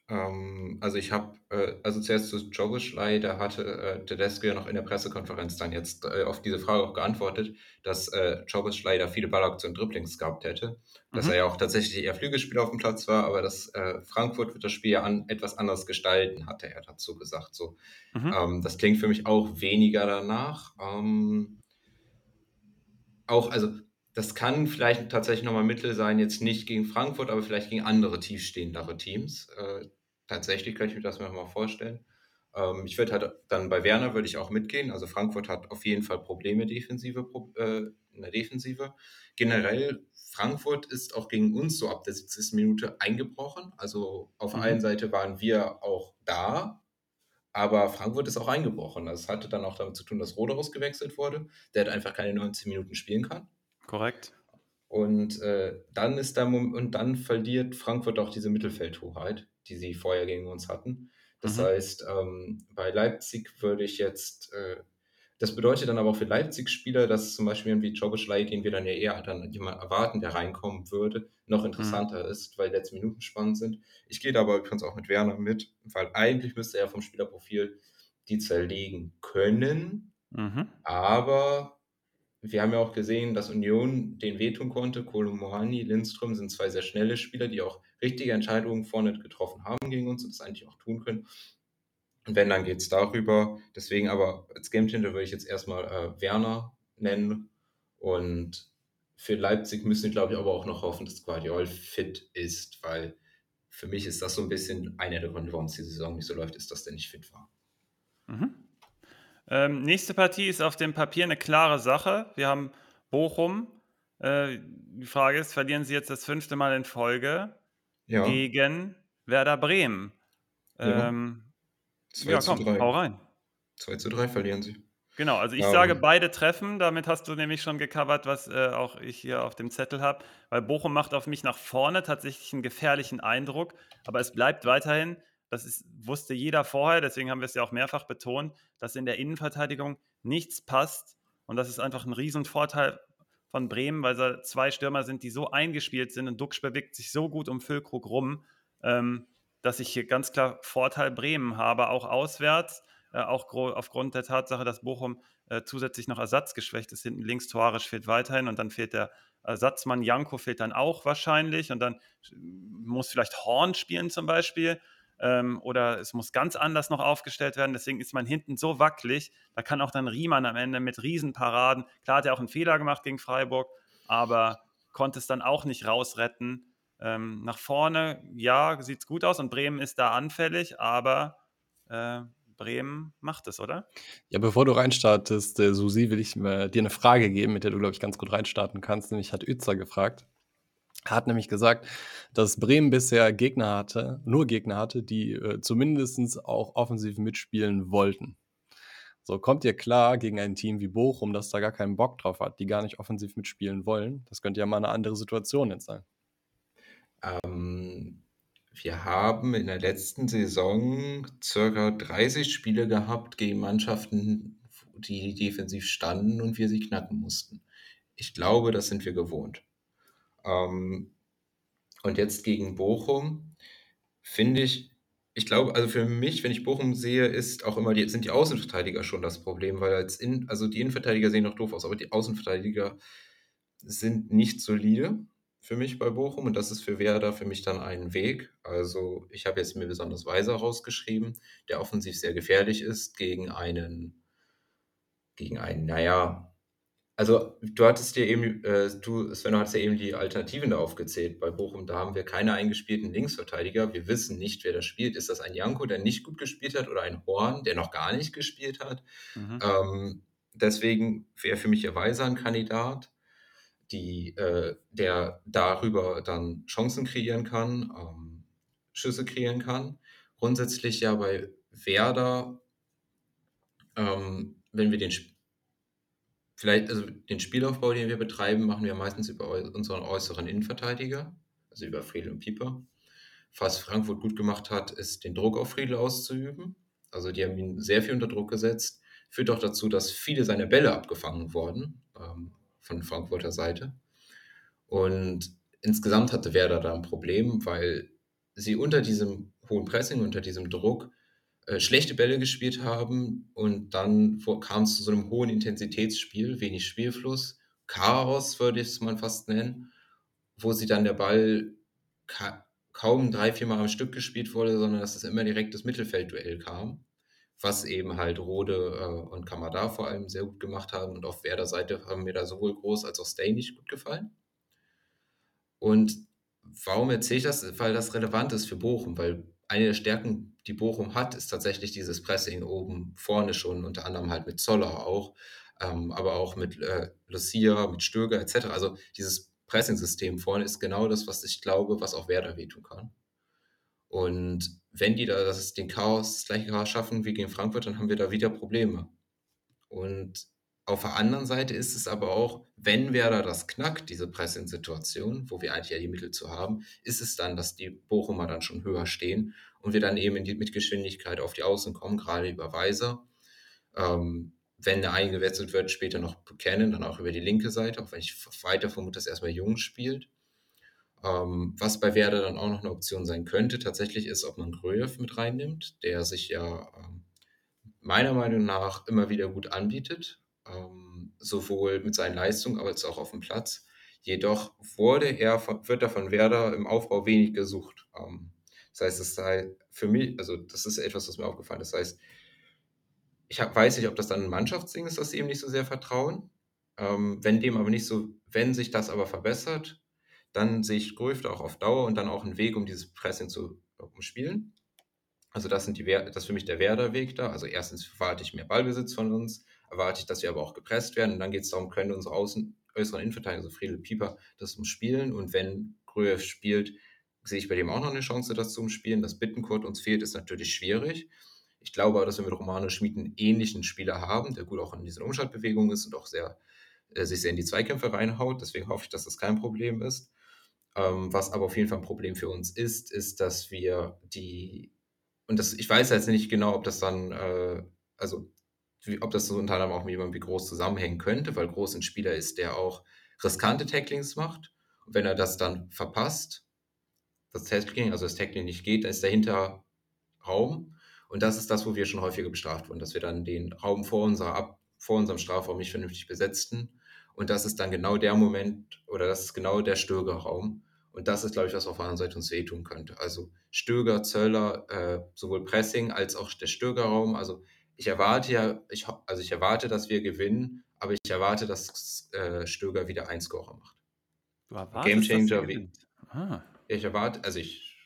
Ähm, also ich habe, äh, also zuerst zu Jogoschlei, da hatte äh, Tedesco ja noch in der Pressekonferenz dann jetzt äh, auf diese Frage auch geantwortet, dass äh, Jogoschlei da viele Ballaktionen Dribblings gehabt hätte, dass mhm. er ja auch tatsächlich eher Flügelspieler auf dem Platz war, aber dass äh, Frankfurt wird das Spiel ja an, etwas anders gestalten, hatte er dazu gesagt. So, mhm. ähm, das klingt für mich auch weniger danach. Ähm, auch, also das kann vielleicht tatsächlich nochmal Mittel sein, jetzt nicht gegen Frankfurt, aber vielleicht gegen andere tiefstehendere Teams. Äh, tatsächlich könnte ich mir das mir mal vorstellen. Ähm, ich würde halt dann bei Werner würde ich auch mitgehen. Also Frankfurt hat auf jeden Fall Probleme defensive, äh, in der Defensive. Generell, Frankfurt ist auch gegen uns so ab der 70. Minute eingebrochen. Also auf mhm. der einen Seite waren wir auch da, aber Frankfurt ist auch eingebrochen. Das hatte dann auch damit zu tun, dass Roderus gewechselt wurde, der halt einfach keine 19 Minuten spielen kann. Korrekt. Und äh, dann ist da und dann verliert Frankfurt auch diese Mittelfeldhoheit, die sie vorher gegen uns hatten. Das mhm. heißt, ähm, bei Leipzig würde ich jetzt, äh, das bedeutet dann aber auch für Leipzig-Spieler, dass zum Beispiel wie Jobischlei, den wir dann ja eher dann jemand erwarten, der reinkommen würde, noch interessanter mhm. ist, weil letzte Minuten spannend sind. Ich gehe da aber übrigens auch mit Werner mit, weil eigentlich müsste er vom Spielerprofil die zerlegen können, mhm. aber wir haben ja auch gesehen, dass Union den wehtun konnte. Kolomohani, Lindström sind zwei sehr schnelle Spieler, die auch richtige Entscheidungen vorne getroffen haben gegen uns und das eigentlich auch tun können. Und wenn, dann geht es darüber. Deswegen aber als Game Changer würde ich jetzt erstmal äh, Werner nennen. Und für Leipzig müssen wir, glaube ich, aber auch noch hoffen, dass Guardiol fit ist, weil für mich ist das so ein bisschen einer der Gründe, warum es die Saison nicht so läuft, ist, dass der nicht fit war. Ähm, nächste Partie ist auf dem Papier eine klare Sache. Wir haben Bochum. Äh, die Frage ist, verlieren sie jetzt das fünfte Mal in Folge ja. gegen Werder Bremen? Ähm, ja, komm, hau rein. 2 zu 3 verlieren sie. Genau, also ich um. sage beide treffen, damit hast du nämlich schon gecovert, was äh, auch ich hier auf dem Zettel habe, weil Bochum macht auf mich nach vorne tatsächlich einen gefährlichen Eindruck, aber es bleibt weiterhin das ist, wusste jeder vorher, deswegen haben wir es ja auch mehrfach betont, dass in der Innenverteidigung nichts passt. Und das ist einfach ein Riesenvorteil von Bremen, weil da zwei Stürmer sind, die so eingespielt sind und Duxch bewegt sich so gut um Füllkrug rum, ähm, dass ich hier ganz klar Vorteil Bremen habe, auch auswärts, äh, auch aufgrund der Tatsache, dass Bochum äh, zusätzlich noch ersatzgeschwächt ist. Hinten links Tuarisch fehlt weiterhin und dann fehlt der Ersatzmann Janko fehlt dann auch wahrscheinlich und dann muss vielleicht Horn spielen zum Beispiel ähm, oder es muss ganz anders noch aufgestellt werden. Deswegen ist man hinten so wackelig. Da kann auch dann Riemann am Ende mit Riesenparaden. Klar hat er auch einen Fehler gemacht gegen Freiburg, aber konnte es dann auch nicht rausretten. Ähm, nach vorne, ja, sieht es gut aus und Bremen ist da anfällig, aber äh, Bremen macht es, oder? Ja, bevor du reinstartest, äh, Susi, will ich äh, dir eine Frage geben, mit der du, glaube ich, ganz gut reinstarten kannst. Nämlich hat Ützer gefragt. Hat nämlich gesagt, dass Bremen bisher Gegner hatte, nur Gegner hatte, die äh, zumindest auch offensiv mitspielen wollten. So, kommt ihr klar gegen ein Team wie Bochum, das da gar keinen Bock drauf hat, die gar nicht offensiv mitspielen wollen? Das könnte ja mal eine andere Situation jetzt sein. Ähm, wir haben in der letzten Saison circa 30 Spiele gehabt gegen Mannschaften, die defensiv standen und wir sie knacken mussten. Ich glaube, das sind wir gewohnt. Ähm, und jetzt gegen Bochum finde ich, ich glaube, also für mich, wenn ich Bochum sehe, ist auch immer die, sind die Außenverteidiger schon das Problem, weil als in, also die Innenverteidiger sehen noch doof aus, aber die Außenverteidiger sind nicht solide für mich bei Bochum und das ist für Werder für mich dann ein Weg. Also ich habe jetzt mir besonders Weiser rausgeschrieben, der offensiv sehr gefährlich ist gegen einen, gegen einen, naja, also du hattest dir eben, äh, du, Sven, hattest ja eben die Alternativen da aufgezählt. Bei Bochum, da haben wir keine eingespielten Linksverteidiger. Wir wissen nicht, wer da spielt. Ist das ein Janko, der nicht gut gespielt hat oder ein Horn, der noch gar nicht gespielt hat? Mhm. Ähm, deswegen wäre für mich Weiser ein Kandidat die, äh, der darüber dann Chancen kreieren kann, ähm, Schüsse kreieren kann. Grundsätzlich ja bei Werder, ähm, wenn wir den vielleicht, also den Spielaufbau, den wir betreiben, machen wir meistens über unseren äußeren Innenverteidiger, also über Friedel und Pieper. Was Frankfurt gut gemacht hat, ist den Druck auf Friedel auszuüben. Also die haben ihn sehr viel unter Druck gesetzt. Führt auch dazu, dass viele seiner Bälle abgefangen wurden. Ähm, von Frankfurter Seite. Und insgesamt hatte Werder da ein Problem, weil sie unter diesem hohen Pressing, unter diesem Druck äh, schlechte Bälle gespielt haben und dann kam es zu so einem hohen Intensitätsspiel, wenig Spielfluss, Chaos würde ich es mal fast nennen, wo sie dann der Ball ka kaum drei, vier Mal am Stück gespielt wurde, sondern dass es immer direkt das Mittelfeldduell kam was eben halt Rode äh, und Kamada vor allem sehr gut gemacht haben. Und auf Werder-Seite haben mir da sowohl Groß als auch Stay nicht gut gefallen. Und warum erzähle ich das? Weil das relevant ist für Bochum, weil eine der Stärken, die Bochum hat, ist tatsächlich dieses Pressing oben vorne schon, unter anderem halt mit Zoller auch, ähm, aber auch mit äh, Lucia, mit Stöger etc. Also dieses Pressing-System vorne ist genau das, was ich glaube, was auch Werder wehtun kann. Und wenn die da das, den Chaos, das gleiche Chaos schaffen wie gegen Frankfurt, dann haben wir da wieder Probleme. Und auf der anderen Seite ist es aber auch, wenn Werder das knackt, diese Pressing-Situation, wo wir eigentlich ja die Mittel zu haben, ist es dann, dass die Bochumer dann schon höher stehen und wir dann eben die, mit Geschwindigkeit auf die Außen kommen, gerade über Weiser. Ähm, wenn der eingewechselt wird, später noch Buchanan, dann auch über die linke Seite, auch wenn ich weiter vermute, dass erstmal Jung spielt. Ähm, was bei Werder dann auch noch eine Option sein könnte, tatsächlich ist, ob man Gröjew mit reinnimmt, der sich ja ähm, meiner Meinung nach immer wieder gut anbietet, ähm, sowohl mit seinen Leistungen als auch auf dem Platz. Jedoch wurde er von, wird er von Werder im Aufbau wenig gesucht. Ähm, das heißt, es sei für mich, also das ist etwas, was mir aufgefallen ist. Das heißt, ich hab, weiß nicht, ob das dann ein Mannschaftsding ist, dass sie ihm nicht so sehr vertrauen. Ähm, wenn dem aber nicht so, wenn sich das aber verbessert, dann sehe ich Gröfte auch auf Dauer und dann auch einen Weg, um dieses Pressing zu umspielen. Also das, sind die, das ist für mich der Werder-Weg da. Also erstens erwarte ich mehr Ballbesitz von uns, erwarte ich, dass wir aber auch gepresst werden und dann geht es darum, können unsere Außen, äußeren Innenverteidiger, also Friedel Pieper, das umspielen und wenn Gröhe spielt, sehe ich bei dem auch noch eine Chance, das zu umspielen. Dass Bittenkurt uns fehlt, ist natürlich schwierig. Ich glaube aber, dass wir mit Romano Schmid einen ähnlichen Spieler haben, der gut auch in diesen Umschaltbewegungen ist und auch sehr, äh, sich sehr in die Zweikämpfe reinhaut. Deswegen hoffe ich, dass das kein Problem ist. Ähm, was aber auf jeden Fall ein Problem für uns ist, ist, dass wir die, und das, ich weiß jetzt nicht genau, ob das dann, äh, also ob das so unter anderem auch mit jemandem wie Groß zusammenhängen könnte, weil Groß ein Spieler ist, der auch riskante Tacklings macht. Und wenn er das dann verpasst, das Tackling, also das Tackling nicht geht, dann ist dahinter Raum. Und das ist das, wo wir schon häufiger bestraft wurden, dass wir dann den Raum vor unserer, Ab vor unserem Strafraum nicht vernünftig besetzten. Und das ist dann genau der Moment oder das ist genau der Stögerraum. Und das ist, glaube ich, was auf der anderen Seite uns wehtun könnte. Also Stöger, Zöller, äh, sowohl Pressing als auch der Stögerraum. Also ich erwarte ja, ich, also ich erwarte, dass wir gewinnen, aber ich erwarte, dass äh, Stöger wieder ein Scorer macht. Du erwartest, Gamechanger. Wie, ah. Ich erwarte, also ich,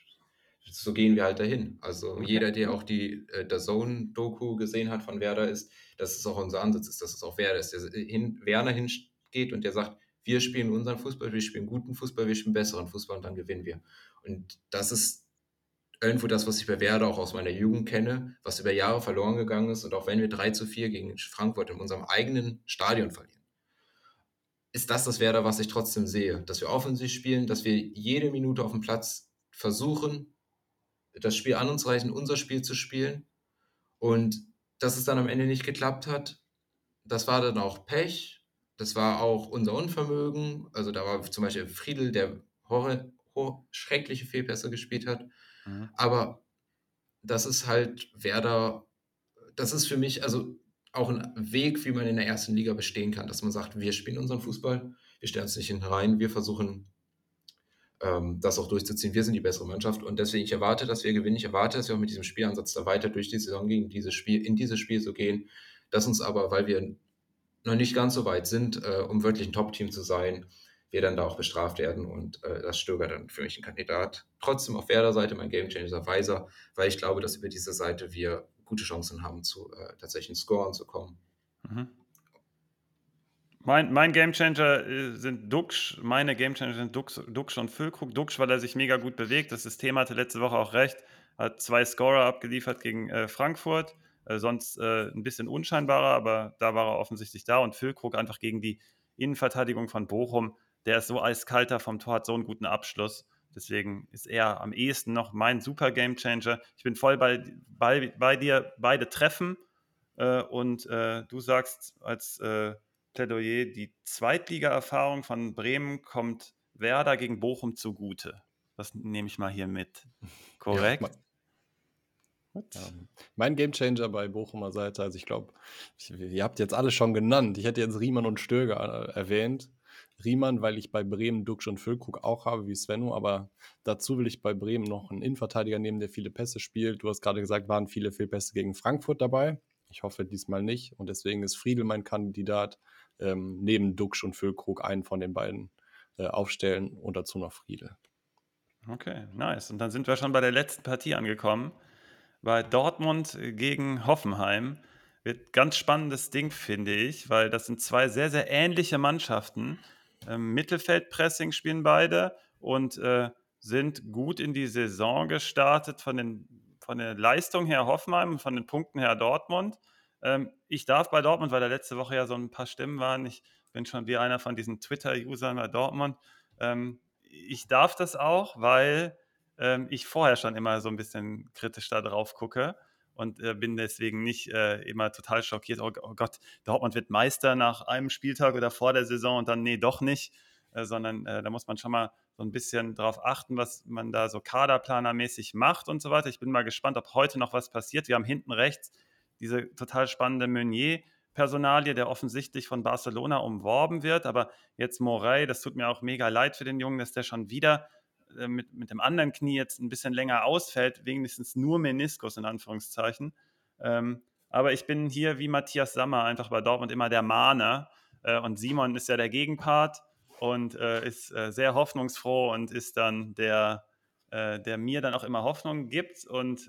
so gehen wir halt dahin. Also okay. jeder, der auch die äh, der Zone-Doku gesehen hat von Werder, ist, dass es auch unser Ansatz ist, dass es auch Werder ist, der hin, Werner hingeht und der sagt, wir spielen unseren Fußball, wir spielen guten Fußball, wir spielen besseren Fußball und dann gewinnen wir. Und das ist irgendwo das, was ich bei Werder auch aus meiner Jugend kenne, was über Jahre verloren gegangen ist. Und auch wenn wir 3 zu 4 gegen Frankfurt in unserem eigenen Stadion verlieren, ist das das Werder, was ich trotzdem sehe. Dass wir offensiv spielen, dass wir jede Minute auf dem Platz versuchen, das Spiel an uns reichen, unser Spiel zu spielen. Und dass es dann am Ende nicht geklappt hat, das war dann auch Pech. Das war auch unser Unvermögen. Also da war zum Beispiel Friedel, der horror, schreckliche Fehlpässe gespielt hat. Mhm. Aber das ist halt Werder, das ist für mich also auch ein Weg, wie man in der ersten Liga bestehen kann, dass man sagt, wir spielen unseren Fußball, wir stellen uns nicht hinten rein, wir versuchen ähm, das auch durchzuziehen. Wir sind die bessere Mannschaft und deswegen ich erwarte, dass wir gewinnen. Ich erwarte, dass wir auch mit diesem Spielansatz da weiter durch die Saison gegen dieses Spiel, in dieses Spiel so gehen, dass uns aber, weil wir noch nicht ganz so weit sind, äh, um wirklich ein Top-Team zu sein, wir dann da auch bestraft werden und äh, das Stöger dann für mich ein Kandidat. Trotzdem auf Werder-Seite mein Gamechanger Weiser, weil ich glaube, dass über diese Seite wir gute Chancen haben, zu äh, tatsächlich Scoren zu kommen. Mhm. Mein, mein Gamechanger äh, sind Dux, meine Gamechanger sind Dux, Dux und Füllkrug. Dux, weil er sich mega gut bewegt. Das System hatte letzte Woche auch recht. Hat zwei Scorer abgeliefert gegen äh, Frankfurt. Äh, sonst äh, ein bisschen unscheinbarer, aber da war er offensichtlich da. Und Füllkrug einfach gegen die Innenverteidigung von Bochum der ist so eiskalter vom Tor, hat so einen guten Abschluss. Deswegen ist er am ehesten noch mein super Game Changer. Ich bin voll bei, bei, bei dir, beide treffen. Äh, und äh, du sagst als äh, Plädoyer, die Zweitliga-Erfahrung von Bremen kommt Werder gegen Bochum zugute. Das nehme ich mal hier mit. Korrekt? Ja, ja, mein Gamechanger bei Bochumer Seite, also ich glaube, ihr habt jetzt alle schon genannt. Ich hätte jetzt Riemann und Stöger äh, erwähnt. Riemann, weil ich bei Bremen Duxch und Füllkrug auch habe, wie Svenno, aber dazu will ich bei Bremen noch einen Innenverteidiger nehmen, der viele Pässe spielt. Du hast gerade gesagt, waren viele Fehlpässe gegen Frankfurt dabei. Ich hoffe diesmal nicht und deswegen ist Friedel mein Kandidat, ähm, neben Duxch und Füllkrug einen von den beiden äh, aufstellen und dazu noch Friedel. Okay, nice. Und dann sind wir schon bei der letzten Partie angekommen, bei Dortmund gegen Hoffenheim. Wird ganz spannendes Ding, finde ich, weil das sind zwei sehr, sehr ähnliche Mannschaften. Ähm, Mittelfeldpressing spielen beide und äh, sind gut in die Saison gestartet von, den, von der Leistung her Hoffenheim und von den Punkten her Dortmund. Ähm, ich darf bei Dortmund, weil da letzte Woche ja so ein paar Stimmen waren, ich bin schon wie einer von diesen Twitter-Usern bei Dortmund. Ähm, ich darf das auch, weil ähm, ich vorher schon immer so ein bisschen kritisch da drauf gucke und äh, bin deswegen nicht äh, immer total schockiert. Oh, oh, Gott, Dortmund wird Meister nach einem Spieltag oder vor der Saison und dann, nee, doch nicht, äh, sondern äh, da muss man schon mal so ein bisschen drauf achten, was man da so kaderplanermäßig macht und so weiter. Ich bin mal gespannt, ob heute noch was passiert. Wir haben hinten rechts diese total spannende Meunier. Personalie, der offensichtlich von Barcelona umworben wird, aber jetzt Morey, das tut mir auch mega leid für den Jungen, dass der schon wieder äh, mit, mit dem anderen Knie jetzt ein bisschen länger ausfällt, wenigstens nur Meniskus in Anführungszeichen. Ähm, aber ich bin hier wie Matthias Sammer einfach bei Dortmund immer der Mahner äh, und Simon ist ja der Gegenpart und äh, ist äh, sehr hoffnungsfroh und ist dann der, der mir dann auch immer Hoffnung gibt und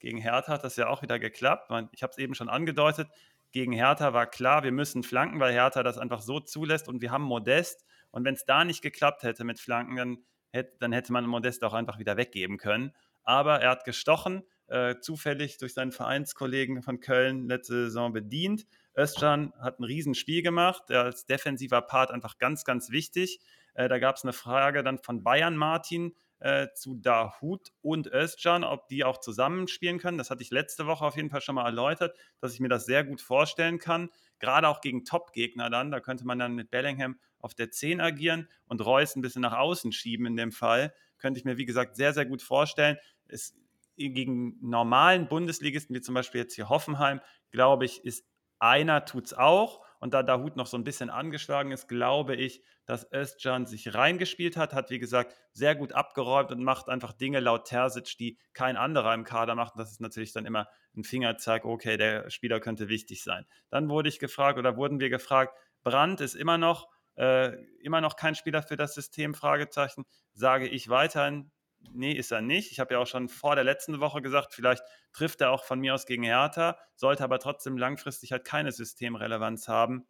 gegen Hertha hat das ja auch wieder geklappt. Ich habe es eben schon angedeutet, gegen Hertha war klar, wir müssen flanken, weil Hertha das einfach so zulässt und wir haben Modest. Und wenn es da nicht geklappt hätte mit Flanken, dann hätte, dann hätte man Modest auch einfach wieder weggeben können. Aber er hat gestochen, äh, zufällig durch seinen Vereinskollegen von Köln letzte Saison bedient. Özcan hat ein Riesenspiel gemacht, als defensiver Part einfach ganz, ganz wichtig. Äh, da gab es eine Frage dann von Bayern Martin äh, zu Dahut und Özcan, ob die auch zusammenspielen können. Das hatte ich letzte Woche auf jeden Fall schon mal erläutert, dass ich mir das sehr gut vorstellen kann. Gerade auch gegen Top-Gegner dann. Da könnte man dann mit Bellingham auf der 10 agieren und Reus ein bisschen nach außen schieben in dem Fall. Könnte ich mir, wie gesagt, sehr, sehr gut vorstellen. Es, gegen normalen Bundesligisten, wie zum Beispiel jetzt hier Hoffenheim, glaube ich, ist einer tut es auch. Und da Dahut noch so ein bisschen angeschlagen ist, glaube ich, dass Özcan sich reingespielt hat, hat wie gesagt sehr gut abgeräumt und macht einfach Dinge laut Terzic, die kein anderer im Kader macht. Und das ist natürlich dann immer ein Fingerzeig, okay, der Spieler könnte wichtig sein. Dann wurde ich gefragt oder wurden wir gefragt, Brandt ist immer noch, äh, immer noch kein Spieler für das System, Fragezeichen. Sage ich weiterhin, nee, ist er nicht. Ich habe ja auch schon vor der letzten Woche gesagt, vielleicht trifft er auch von mir aus gegen Hertha, sollte aber trotzdem langfristig halt keine Systemrelevanz haben.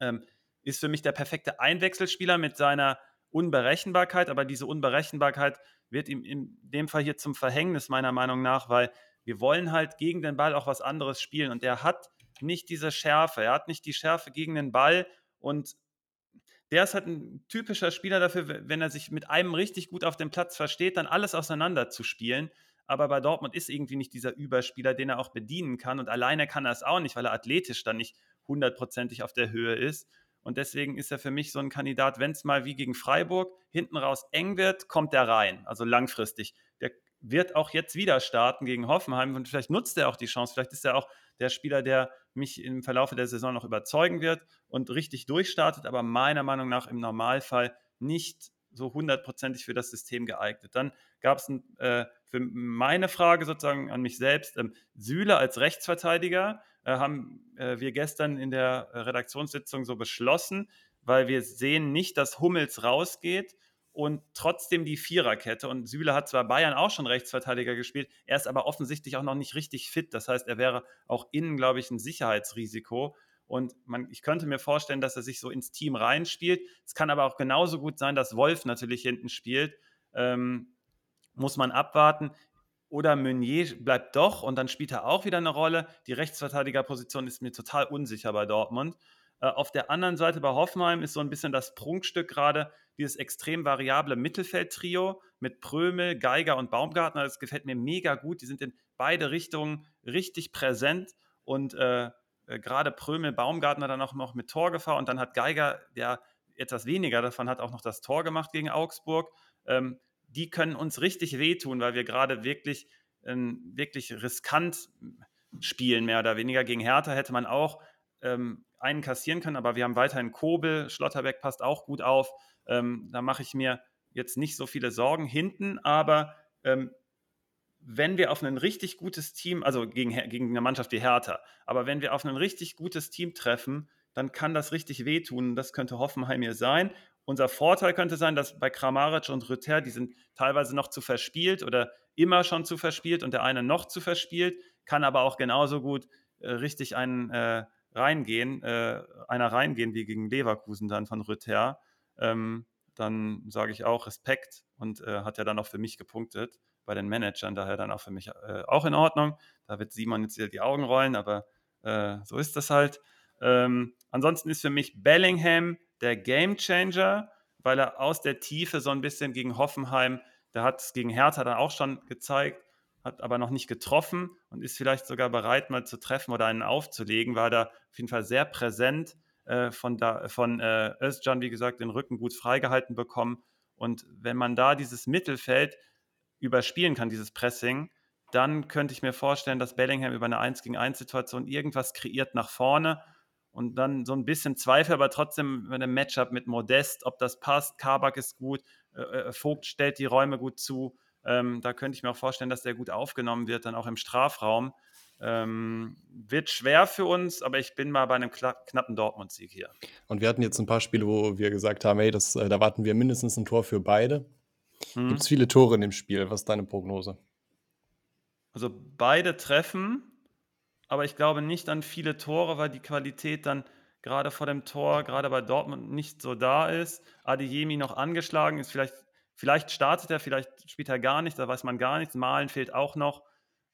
Ähm, ist für mich der perfekte Einwechselspieler mit seiner Unberechenbarkeit, aber diese Unberechenbarkeit wird ihm in dem Fall hier zum Verhängnis meiner Meinung nach, weil wir wollen halt gegen den Ball auch was anderes spielen und er hat nicht diese Schärfe, er hat nicht die Schärfe gegen den Ball und der ist halt ein typischer Spieler dafür, wenn er sich mit einem richtig gut auf dem Platz versteht, dann alles auseinander zu spielen. Aber bei Dortmund ist irgendwie nicht dieser Überspieler, den er auch bedienen kann. Und alleine kann er es auch nicht, weil er athletisch dann nicht hundertprozentig auf der Höhe ist. Und deswegen ist er für mich so ein Kandidat, wenn es mal wie gegen Freiburg hinten raus eng wird, kommt er rein. Also langfristig. Der wird auch jetzt wieder starten gegen Hoffenheim und vielleicht nutzt er auch die Chance. Vielleicht ist er auch der Spieler, der mich im Verlauf der Saison noch überzeugen wird und richtig durchstartet, aber meiner Meinung nach im Normalfall nicht so hundertprozentig für das System geeignet. Dann gab es äh, für meine Frage sozusagen an mich selbst, ähm, Süle als Rechtsverteidiger äh, haben äh, wir gestern in der Redaktionssitzung so beschlossen, weil wir sehen nicht, dass Hummels rausgeht und trotzdem die Viererkette. Und Süle hat zwar Bayern auch schon Rechtsverteidiger gespielt, er ist aber offensichtlich auch noch nicht richtig fit. Das heißt, er wäre auch innen, glaube ich, ein Sicherheitsrisiko. Und man, ich könnte mir vorstellen, dass er sich so ins Team reinspielt. Es kann aber auch genauso gut sein, dass Wolf natürlich hinten spielt. Ähm, muss man abwarten. Oder Meunier bleibt doch und dann spielt er auch wieder eine Rolle. Die Rechtsverteidigerposition ist mir total unsicher bei Dortmund. Äh, auf der anderen Seite bei Hoffenheim ist so ein bisschen das Prunkstück gerade dieses extrem variable Mittelfeldtrio mit Prömel, Geiger und Baumgartner. Das gefällt mir mega gut. Die sind in beide Richtungen richtig präsent und äh, äh, gerade Prömel, Baumgartner dann auch noch mit Torgefahr und dann hat Geiger, der etwas weniger davon hat, auch noch das Tor gemacht gegen Augsburg. Ähm, die können uns richtig wehtun, weil wir gerade wirklich, ähm, wirklich riskant spielen, mehr oder weniger. Gegen Hertha hätte man auch ähm, einen kassieren können, aber wir haben weiterhin Kobel, Schlotterbeck passt auch gut auf. Ähm, da mache ich mir jetzt nicht so viele Sorgen hinten, aber ähm, wenn wir auf ein richtig gutes Team, also gegen, gegen eine Mannschaft wie Hertha, aber wenn wir auf ein richtig gutes Team treffen, dann kann das richtig wehtun. Das könnte Hoffenheim hier sein. Unser Vorteil könnte sein, dass bei Kramaric und Rüther, die sind teilweise noch zu verspielt oder immer schon zu verspielt und der eine noch zu verspielt, kann aber auch genauso gut äh, richtig einen äh, reingehen, äh, einer reingehen wie gegen Leverkusen dann von Rüther. Ähm, dann sage ich auch Respekt und äh, hat ja dann auch für mich gepunktet bei den Managern, daher dann auch für mich äh, auch in Ordnung. Da wird Simon jetzt wieder die Augen rollen, aber äh, so ist das halt. Ähm, ansonsten ist für mich Bellingham der Game Changer, weil er aus der Tiefe so ein bisschen gegen Hoffenheim, der hat es gegen Hertha dann auch schon gezeigt, hat aber noch nicht getroffen und ist vielleicht sogar bereit, mal zu treffen oder einen aufzulegen, war da auf jeden Fall sehr präsent äh, von, da, von äh, Özcan, wie gesagt, den Rücken gut freigehalten bekommen. Und wenn man da dieses Mittelfeld überspielen kann, dieses Pressing, dann könnte ich mir vorstellen, dass Bellingham über eine 1 gegen 1 Situation irgendwas kreiert nach vorne und dann so ein bisschen Zweifel, aber trotzdem mit einem Matchup mit Modest, ob das passt. Kabak ist gut, äh, äh, Vogt stellt die Räume gut zu. Ähm, da könnte ich mir auch vorstellen, dass der gut aufgenommen wird, dann auch im Strafraum. Ähm, wird schwer für uns, aber ich bin mal bei einem knappen Dortmund-Sieg hier. Und wir hatten jetzt ein paar Spiele, wo wir gesagt haben, hey, das, äh, da warten wir mindestens ein Tor für beide. Hm. Gibt es viele Tore in dem Spiel? Was ist deine Prognose? Also beide treffen, aber ich glaube nicht an viele Tore, weil die Qualität dann gerade vor dem Tor, gerade bei Dortmund nicht so da ist. Adeyemi noch angeschlagen ist, vielleicht, vielleicht startet er, vielleicht spielt er gar nicht, da weiß man gar nichts. Malen fehlt auch noch.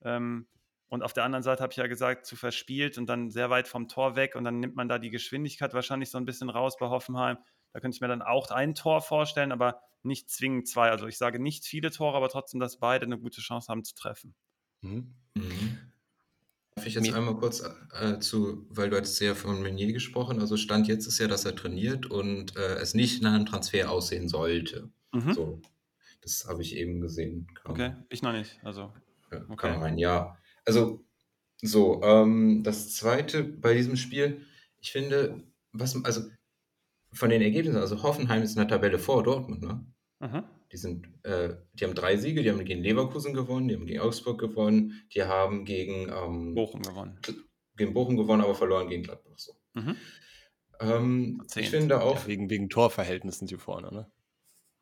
Ähm, und auf der anderen Seite habe ich ja gesagt, zu verspielt und dann sehr weit vom Tor weg und dann nimmt man da die Geschwindigkeit wahrscheinlich so ein bisschen raus bei Hoffenheim. Da könnte ich mir dann auch ein Tor vorstellen, aber nicht zwingend zwei. Also ich sage nicht viele Tore, aber trotzdem, dass beide eine gute Chance haben zu treffen. Mhm. Mhm. Darf ich jetzt einmal kurz äh, zu, weil du hattest ja von Meunier gesprochen, also Stand jetzt ist ja, dass er trainiert und äh, es nicht nach einem Transfer aussehen sollte. Mhm. So, das habe ich eben gesehen. Kam, okay, ich noch nicht. Also, okay. kam rein, ja. Also So, ähm, das zweite bei diesem Spiel, ich finde, was, also von den Ergebnissen, also Hoffenheim ist in der Tabelle vor Dortmund, ne? Mhm. Die sind, äh, die haben drei Siege, die haben gegen Leverkusen gewonnen, die haben gegen Augsburg gewonnen, die haben gegen, ähm, Bochum gewonnen. gegen Bochum gewonnen, aber verloren gegen Gladbach. So. Mhm. Ähm, ich finde auch, Ja, wegen, wegen Torverhältnis sind sie vorne, ne?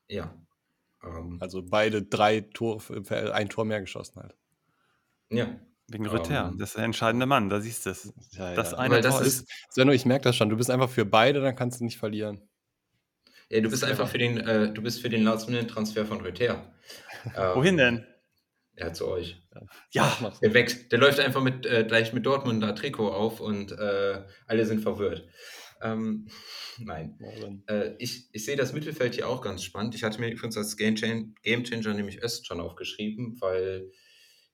ja. Ähm, Also beide drei Tor, ein Tor mehr geschossen halt. ja. Wegen Rüther. Ähm, Das ist der entscheidende Mann, da siehst du es. Ja, Das ja. eine Weil das Tor ist- Svenno, ich merke das schon. Du bist einfach für beide, dann kannst du nicht verlieren. Ja, du bist einfach für den, äh, du bist für den Transfer von Rüther. Ähm, Wohin denn? Ja, zu euch. Ja, mach's. Der wächst, der läuft einfach mit äh, gleich mit Dortmunder Trikot auf und äh, alle sind verwirrt. Ähm, nein. Ja, Äh, ich, ich sehe das Mittelfeld hier auch ganz spannend. Ich hatte mir übrigens als Game, Chan Game Changer nämlich Özcan aufgeschrieben, weil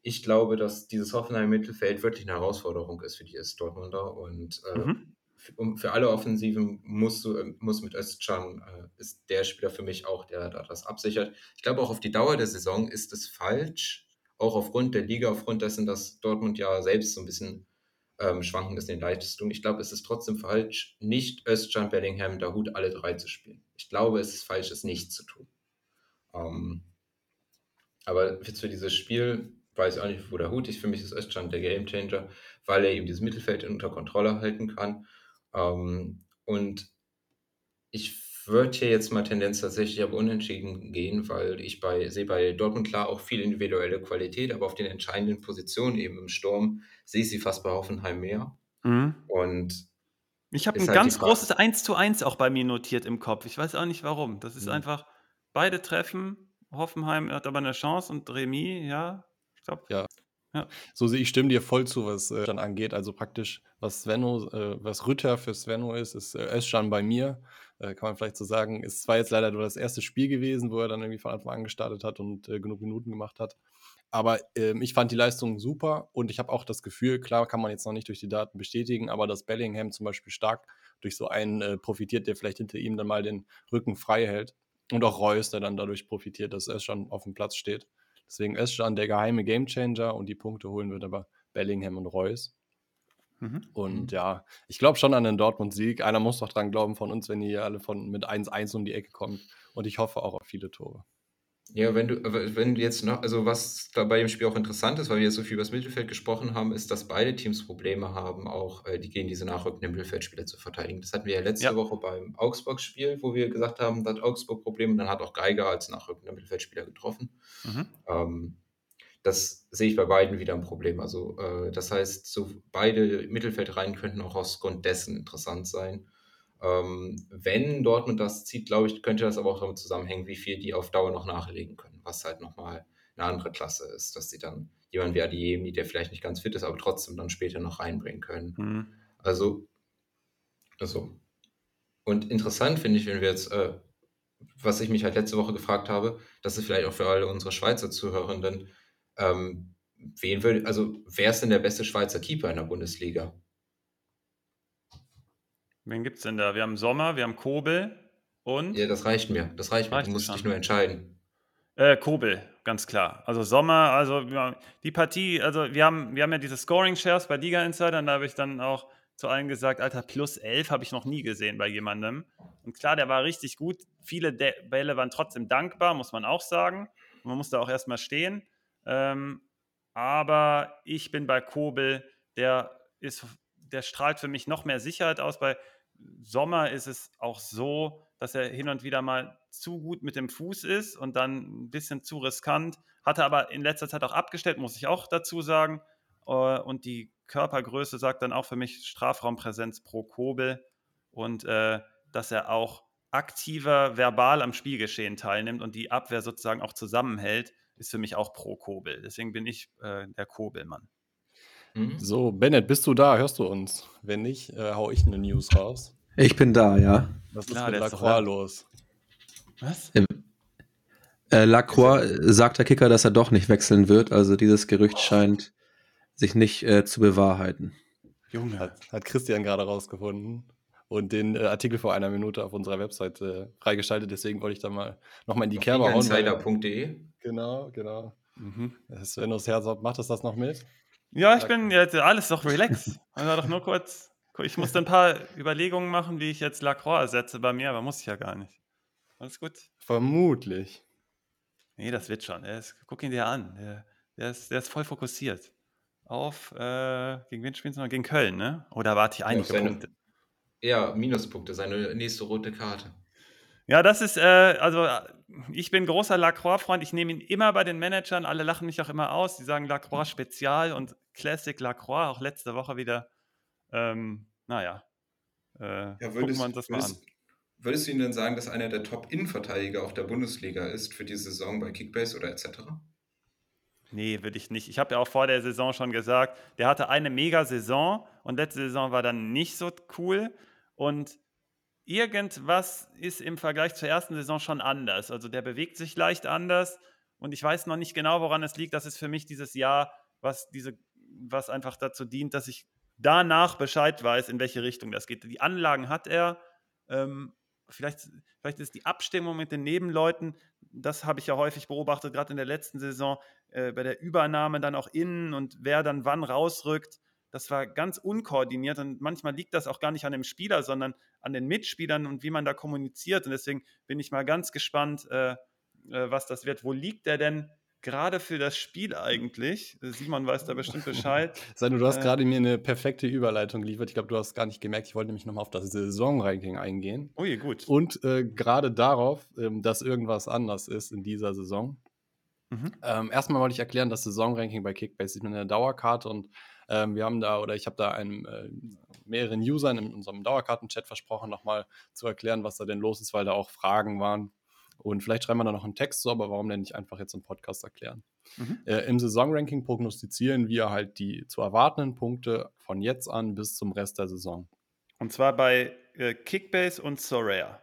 ich glaube, dass dieses Hoffenheim Mittelfeld wirklich eine Herausforderung ist für die Öst Dortmunder und äh, Mhm. für, um, für alle Offensiven musst du, äh, muss mit Özcan äh, ist der Spieler für mich auch, der da das absichert. Ich glaube auch auf die Dauer der Saison ist es falsch, auch aufgrund der Liga, aufgrund dessen, dass Dortmund ja selbst so ein bisschen ähm, schwanken ist in den Leistungen. Ich glaube, es ist trotzdem falsch, nicht Özcan, Bellingham, Dahut alle drei zu spielen. Ich glaube, es ist falsch, es nicht zu tun. Ähm, aber jetzt für dieses Spiel weiß auch nicht, wo der Hut ist. Für mich ist Özcan der Gamechanger, weil er eben dieses Mittelfeld unter Kontrolle halten kann. Ähm, und ich würde hier jetzt mal Tendenz tatsächlich auf Unentschieden gehen, weil ich bei, sehe bei Dortmund klar auch viel individuelle Qualität, aber auf den entscheidenden Positionen eben im Sturm sehe ich sie fast bei Hoffenheim mehr. Mhm. Und Ich habe ein halt ganz großes 1 zu 1 auch bei mir notiert im Kopf. Ich weiß auch nicht warum. Das ist Mhm. einfach, beide treffen. Hoffenheim hat aber eine Chance und Remis, ja. Ich glaube, Ja. So sehe ich stimme dir voll zu, was äh, dann angeht. Also praktisch, was Svenno, äh, was Rütter für Svenno ist, ist äh, Özcan bei mir. Äh, kann man vielleicht so sagen. Es war jetzt leider nur das erste Spiel gewesen, wo er dann irgendwie von Anfang an gestartet hat und äh, genug Minuten gemacht hat. Aber ähm, ich fand die Leistung super und ich habe auch das Gefühl, klar kann man jetzt noch nicht durch die Daten bestätigen, aber dass Bellingham zum Beispiel stark durch so einen äh, profitiert, der vielleicht hinter ihm dann mal den Rücken frei hält. Und auch Reus, der dann dadurch profitiert, dass Özcan auf dem Platz steht. Deswegen Özcan der geheime Gamechanger und die Punkte holen wird aber Bellingham und Reus. mhm. Und Mhm. ja, ich glaube schon an den Dortmund-Sieg. Einer muss doch dran glauben von uns, wenn ihr hier alle von, mit 1-1 um die Ecke kommt. Und ich hoffe auch auf viele Tore. Ja, wenn du, wenn du jetzt noch, also was da bei dem Spiel auch interessant ist, weil wir jetzt so viel über das Mittelfeld gesprochen haben, ist, dass beide Teams Probleme haben, auch äh, die gegen diese nachrückenden Mittelfeldspieler zu verteidigen. Das hatten wir ja letzte Ja. Woche beim Augsburg-Spiel, wo wir gesagt haben, da hat Augsburg Probleme und dann hat auch Geiger als nachrückender Mittelfeldspieler getroffen. Mhm. Ähm, das sehe ich bei beiden wieder ein Problem. Also, äh, das heißt, so beide Mittelfeldreihen könnten auch aus Grund dessen interessant sein. Ähm, wenn Dortmund das zieht, glaube ich, könnte das aber auch damit zusammenhängen, wie viel die auf Dauer noch nachlegen können, was halt nochmal eine andere Klasse ist, dass sie dann jemanden wie Adiemi, der vielleicht nicht ganz fit ist, aber trotzdem dann später noch reinbringen können. Mhm. Also, also. Und interessant finde ich, wenn wir jetzt, äh, was ich mich halt letzte Woche gefragt habe, das ist vielleicht auch für alle unsere Schweizer Zuhörenden, ähm, wen würde, also wer ist denn der beste Schweizer Keeper in der Bundesliga? Wen gibt es denn da? Wir haben Sommer, wir haben Kobel und Ja, das reicht mir. Das reicht mir. Reicht Du dir musst dich nur entscheiden. äh, Kobel, ganz klar. Also Sommer, also ja, die Partie, also wir haben, wir haben ja diese Scoring-Shares bei Liga Insider und da habe ich dann auch zu allen gesagt, Alter, plus 11 habe ich noch nie gesehen bei jemandem. Und klar, der war richtig gut. Viele De Bälle waren trotzdem dankbar, muss man auch sagen. Und man musste auch erstmal stehen. Ähm, aber ich bin bei Kobel, der ist, der strahlt für mich noch mehr Sicherheit aus. Bei Sommer ist es auch so, dass er hin und wieder mal zu gut mit dem Fuß ist und dann ein bisschen zu riskant. Hatte aber in letzter Zeit auch abgestellt, muss ich auch dazu sagen. Äh, Und die Körpergröße sagt dann auch für mich Strafraumpräsenz pro Kobel und äh, dass er auch aktiver verbal am Spielgeschehen teilnimmt und die Abwehr sozusagen auch zusammenhält, ist für mich auch pro Kobel. Deswegen bin ich äh, der Kobelmann. Mhm. So, Bennett, bist du da? Hörst du uns? Wenn nicht, äh, hau ich eine News raus. Ich bin da, ja. Was Klar, ist mit ist Lacroix da. los? Was? Äh, Lacroix äh, sagt der Kicker, dass er doch nicht wechseln wird. Also dieses Gerücht scheint sich nicht äh, zu bewahrheiten. Junge. Hat, hat Christian gerade rausgefunden und den äh, Artikel vor einer Minute auf unserer Website äh, freigeschaltet. Deswegen wollte ich da mal nochmal in die Kerbe hauen. Insider.de. Genau, genau. Mhm. Svennos Herzog, macht das das noch mit? Ja, ich bin jetzt alles doch relax. Also doch nur kurz. Ich musste ein paar Überlegungen machen, wie ich jetzt Lacroix ersetze bei mir, aber muss ich ja gar nicht. Alles gut. Vermutlich. Nee, das wird schon. Ist, guck ihn dir an. Der, der, ist, der ist voll fokussiert. Auf, äh, gegen wen spielen sie noch? Gegen Köln, ne? Oder warte ich einige seine, Punkte? Ja, Minuspunkte, seine nächste rote Karte. Ja, das ist, äh, also ich bin großer Lacroix-Freund. Ich nehme ihn immer bei den Managern. Alle lachen mich auch immer aus. Die sagen Lacroix Spezial und Classic Lacroix. Auch letzte Woche wieder. Ähm, naja. Äh, ja, würdest, wir uns das mal würdest, an. Würdest du ihm denn sagen, dass einer der Top-Innenverteidiger auch der Bundesliga ist für die Saison bei Kickbase oder etc.? Nee, würde ich nicht. Ich habe ja auch vor der Saison schon gesagt, der hatte eine Mega-Saison und letzte Saison war dann nicht so cool. Und irgendwas ist im Vergleich zur ersten Saison schon anders. Also der bewegt sich leicht anders und ich weiß noch nicht genau, woran es liegt. Das ist für mich dieses Jahr, was, diese, was einfach dazu dient, dass ich danach Bescheid weiß, in welche Richtung das geht. Die Anlagen hat er. Ähm, vielleicht, vielleicht ist die Abstimmung mit den Nebenleuten, das habe ich ja häufig beobachtet, gerade in der letzten Saison, äh, bei der Übernahme dann auch innen und wer dann wann rausrückt. Das war ganz unkoordiniert und manchmal liegt das auch gar nicht an dem Spieler, sondern an den Mitspielern und wie man da kommuniziert. Und deswegen bin ich mal ganz gespannt, äh, äh, was das wird. Wo liegt der denn gerade für das Spiel eigentlich? Simon weiß da bestimmt Bescheid. Sandro, du hast äh, gerade mir eine perfekte Überleitung geliefert. Ich glaube, du hast gar nicht gemerkt. Ich wollte nämlich nochmal auf das Saisonranking eingehen. Ui, gut. Und äh, gerade darauf, ähm, dass irgendwas anders ist in dieser Saison. Mhm. Ähm, erstmal wollte ich erklären, das Saisonranking bei Kickbase ist eine Dauerkarte und ähm, wir haben da, oder ich habe da einem, äh, mehreren Usern in unserem Dauerkartenchat versprochen, nochmal zu erklären, was da denn los ist, weil da auch Fragen waren. Und vielleicht schreiben wir da noch einen Text so, aber warum denn nicht einfach jetzt im Podcast erklären? Mhm. Äh, Im Saisonranking prognostizieren wir halt die zu erwartenden Punkte von jetzt an bis zum Rest der Saison. Und zwar bei äh, Kickbase und Soraya.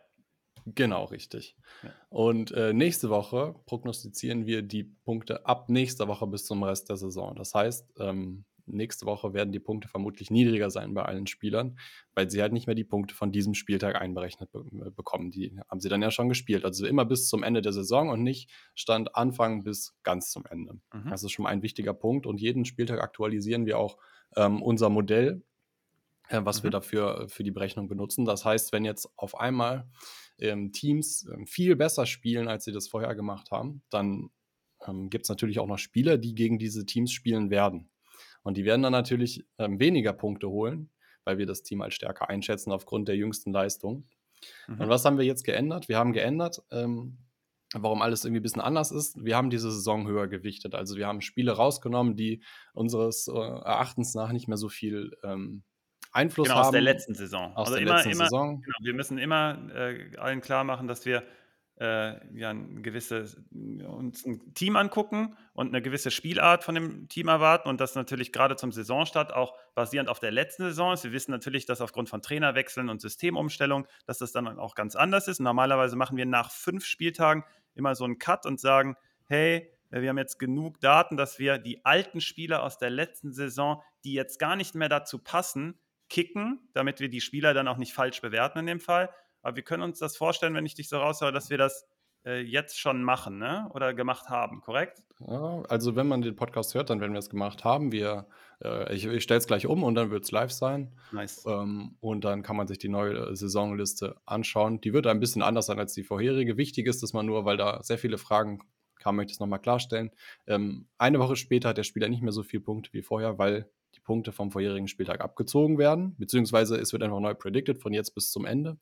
Genau, richtig. Ja. Und äh, nächste Woche prognostizieren wir die Punkte ab nächster Woche bis zum Rest der Saison. Das heißt, ähm, nächste Woche werden die Punkte vermutlich niedriger sein bei allen Spielern, weil sie halt nicht mehr die Punkte von diesem Spieltag einberechnet be äh, bekommen. Die haben sie dann ja schon gespielt. Also immer bis zum Ende der Saison und nicht Stand Anfang bis ganz zum Ende. Mhm. Das ist schon mal ein wichtiger Punkt. Und jeden Spieltag aktualisieren wir auch ähm, unser Modell, äh, was mhm. wir dafür für die Berechnung benutzen. Das heißt, wenn jetzt auf einmal ähm, Teams ähm, viel besser spielen, als sie das vorher gemacht haben, dann ähm, gibt es natürlich auch noch Spieler, die gegen diese Teams spielen werden. Und die werden dann natürlich ähm, weniger Punkte holen, weil wir das Team als stärker einschätzen aufgrund der jüngsten Leistung. Mhm. Und was haben wir jetzt geändert? Wir haben geändert, ähm, warum alles irgendwie ein bisschen anders ist. Wir haben diese Saison höher gewichtet. Also wir haben Spiele rausgenommen, die unseres äh, Erachtens nach nicht mehr so viel ähm, Einfluss genau, haben. Aus der letzten Saison. Aus also der immer, letzten immer, Saison. Genau, wir müssen immer äh, allen klar machen, dass wir äh, ja, ein gewisses, uns ein Team angucken und eine gewisse Spielart von dem Team erwarten und das natürlich gerade zum Saisonstart auch basierend auf der letzten Saison ist. Wir wissen natürlich, dass aufgrund von Trainerwechseln und Systemumstellung, dass das dann auch ganz anders ist. Normalerweise machen wir nach fünf Spieltagen immer so einen Cut und sagen, hey, wir haben jetzt genug Daten, dass wir die alten Spieler aus der letzten Saison, die jetzt gar nicht mehr dazu passen, kicken, damit wir die Spieler dann auch nicht falsch bewerten in dem Fall aber wir können uns das vorstellen, wenn ich dich so raushöre, dass wir das äh, jetzt schon machen, ne? Oder gemacht haben, korrekt? Ja, also wenn man den Podcast hört, dann werden wir es gemacht haben. Wir, äh, ich, ich stelle es gleich um und dann wird es live sein. Nice. Ähm, und dann kann man sich die neue äh, Saisonliste anschauen. Die wird ein bisschen anders sein als die vorherige. Wichtig ist, dass man nur, weil da sehr viele Fragen kamen, möchte ich es nochmal klarstellen. Ähm, eine Woche später hat der Spieler nicht mehr so viele Punkte wie vorher, weil die Punkte vom vorherigen Spieltag abgezogen werden, beziehungsweise es wird einfach neu predicted von jetzt bis zum Ende.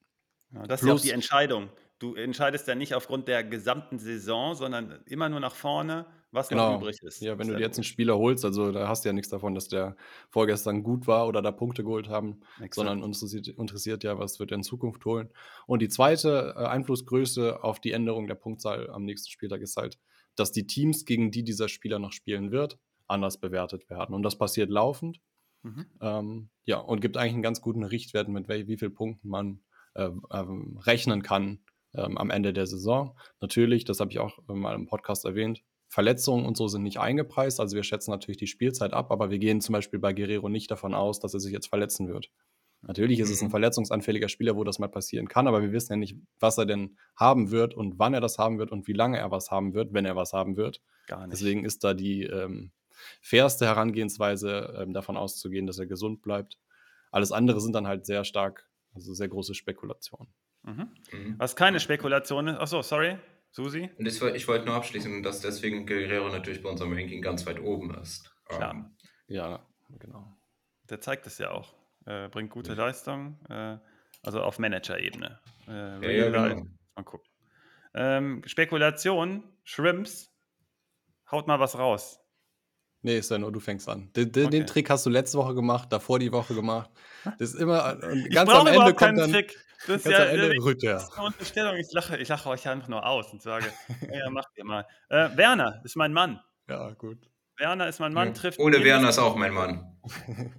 Ja, das ist ja auch die Entscheidung. Du entscheidest ja nicht aufgrund der gesamten Saison, sondern immer nur nach vorne, was genau. noch übrig ist. Ja, wenn du dir jetzt einen Spieler holst, also da hast du ja nichts davon, dass der vorgestern gut war oder da Punkte geholt haben, Exakt. sondern uns interessiert, ja, was wird er in Zukunft holen. Und die zweite äh, Einflussgröße auf die Änderung der Punktzahl am nächsten Spieltag ist halt, dass die Teams, gegen die dieser Spieler noch spielen wird, anders bewertet werden. Und das passiert laufend. Mhm. Ähm, ja, und gibt eigentlich einen ganz guten Richtwert, mit wie, wie vielen Punkten man ähm, rechnen kann ähm, am Ende der Saison. Natürlich, das habe ich auch mal im Podcast erwähnt, Verletzungen und so sind nicht eingepreist. Also wir schätzen natürlich die Spielzeit ab, aber wir gehen zum Beispiel bei Guerrero nicht davon aus, dass er sich jetzt verletzen wird. Natürlich ist es ein mhm. verletzungsanfälliger Spieler, wo das mal passieren kann, aber wir wissen ja nicht, was er denn haben wird und wann er das haben wird und wie lange er was haben wird, wenn er was haben wird. Gar nicht. Deswegen ist da die, ähm, fairste Herangehensweise, ähm, davon auszugehen, dass er gesund bleibt. Alles andere sind dann halt sehr stark, also sehr große Spekulationen. Mhm. Mhm. Was keine Spekulation ist. Achso, sorry, Susi. Und das, ich wollte nur abschließen, dass deswegen Guerrero natürlich bei unserem Ranking ganz weit oben ist. Klar. Ähm, ja, genau. Der zeigt es ja auch. Äh, bringt gute ja. Leistung, äh, also auf Manager-Ebene. Äh, ja, ja, genau. Mal gucken. Ähm, Spekulation, Shrimps, haut mal was raus. Nee, Sano, du fängst an. Den, den, okay. Trick hast du letzte Woche gemacht, davor die Woche gemacht. Das ist immer ich ganz am Ende kommt dann Trick. Das ist ja Ende Rütter. Unterstellung. Ich lache, ich lache euch einfach nur aus und sage, ja, macht ihr mal. Äh, Werner ist mein Mann. Ja, gut. Werner ist mein Mann, ja. trifft. Ole Werner ist auch mein Mann.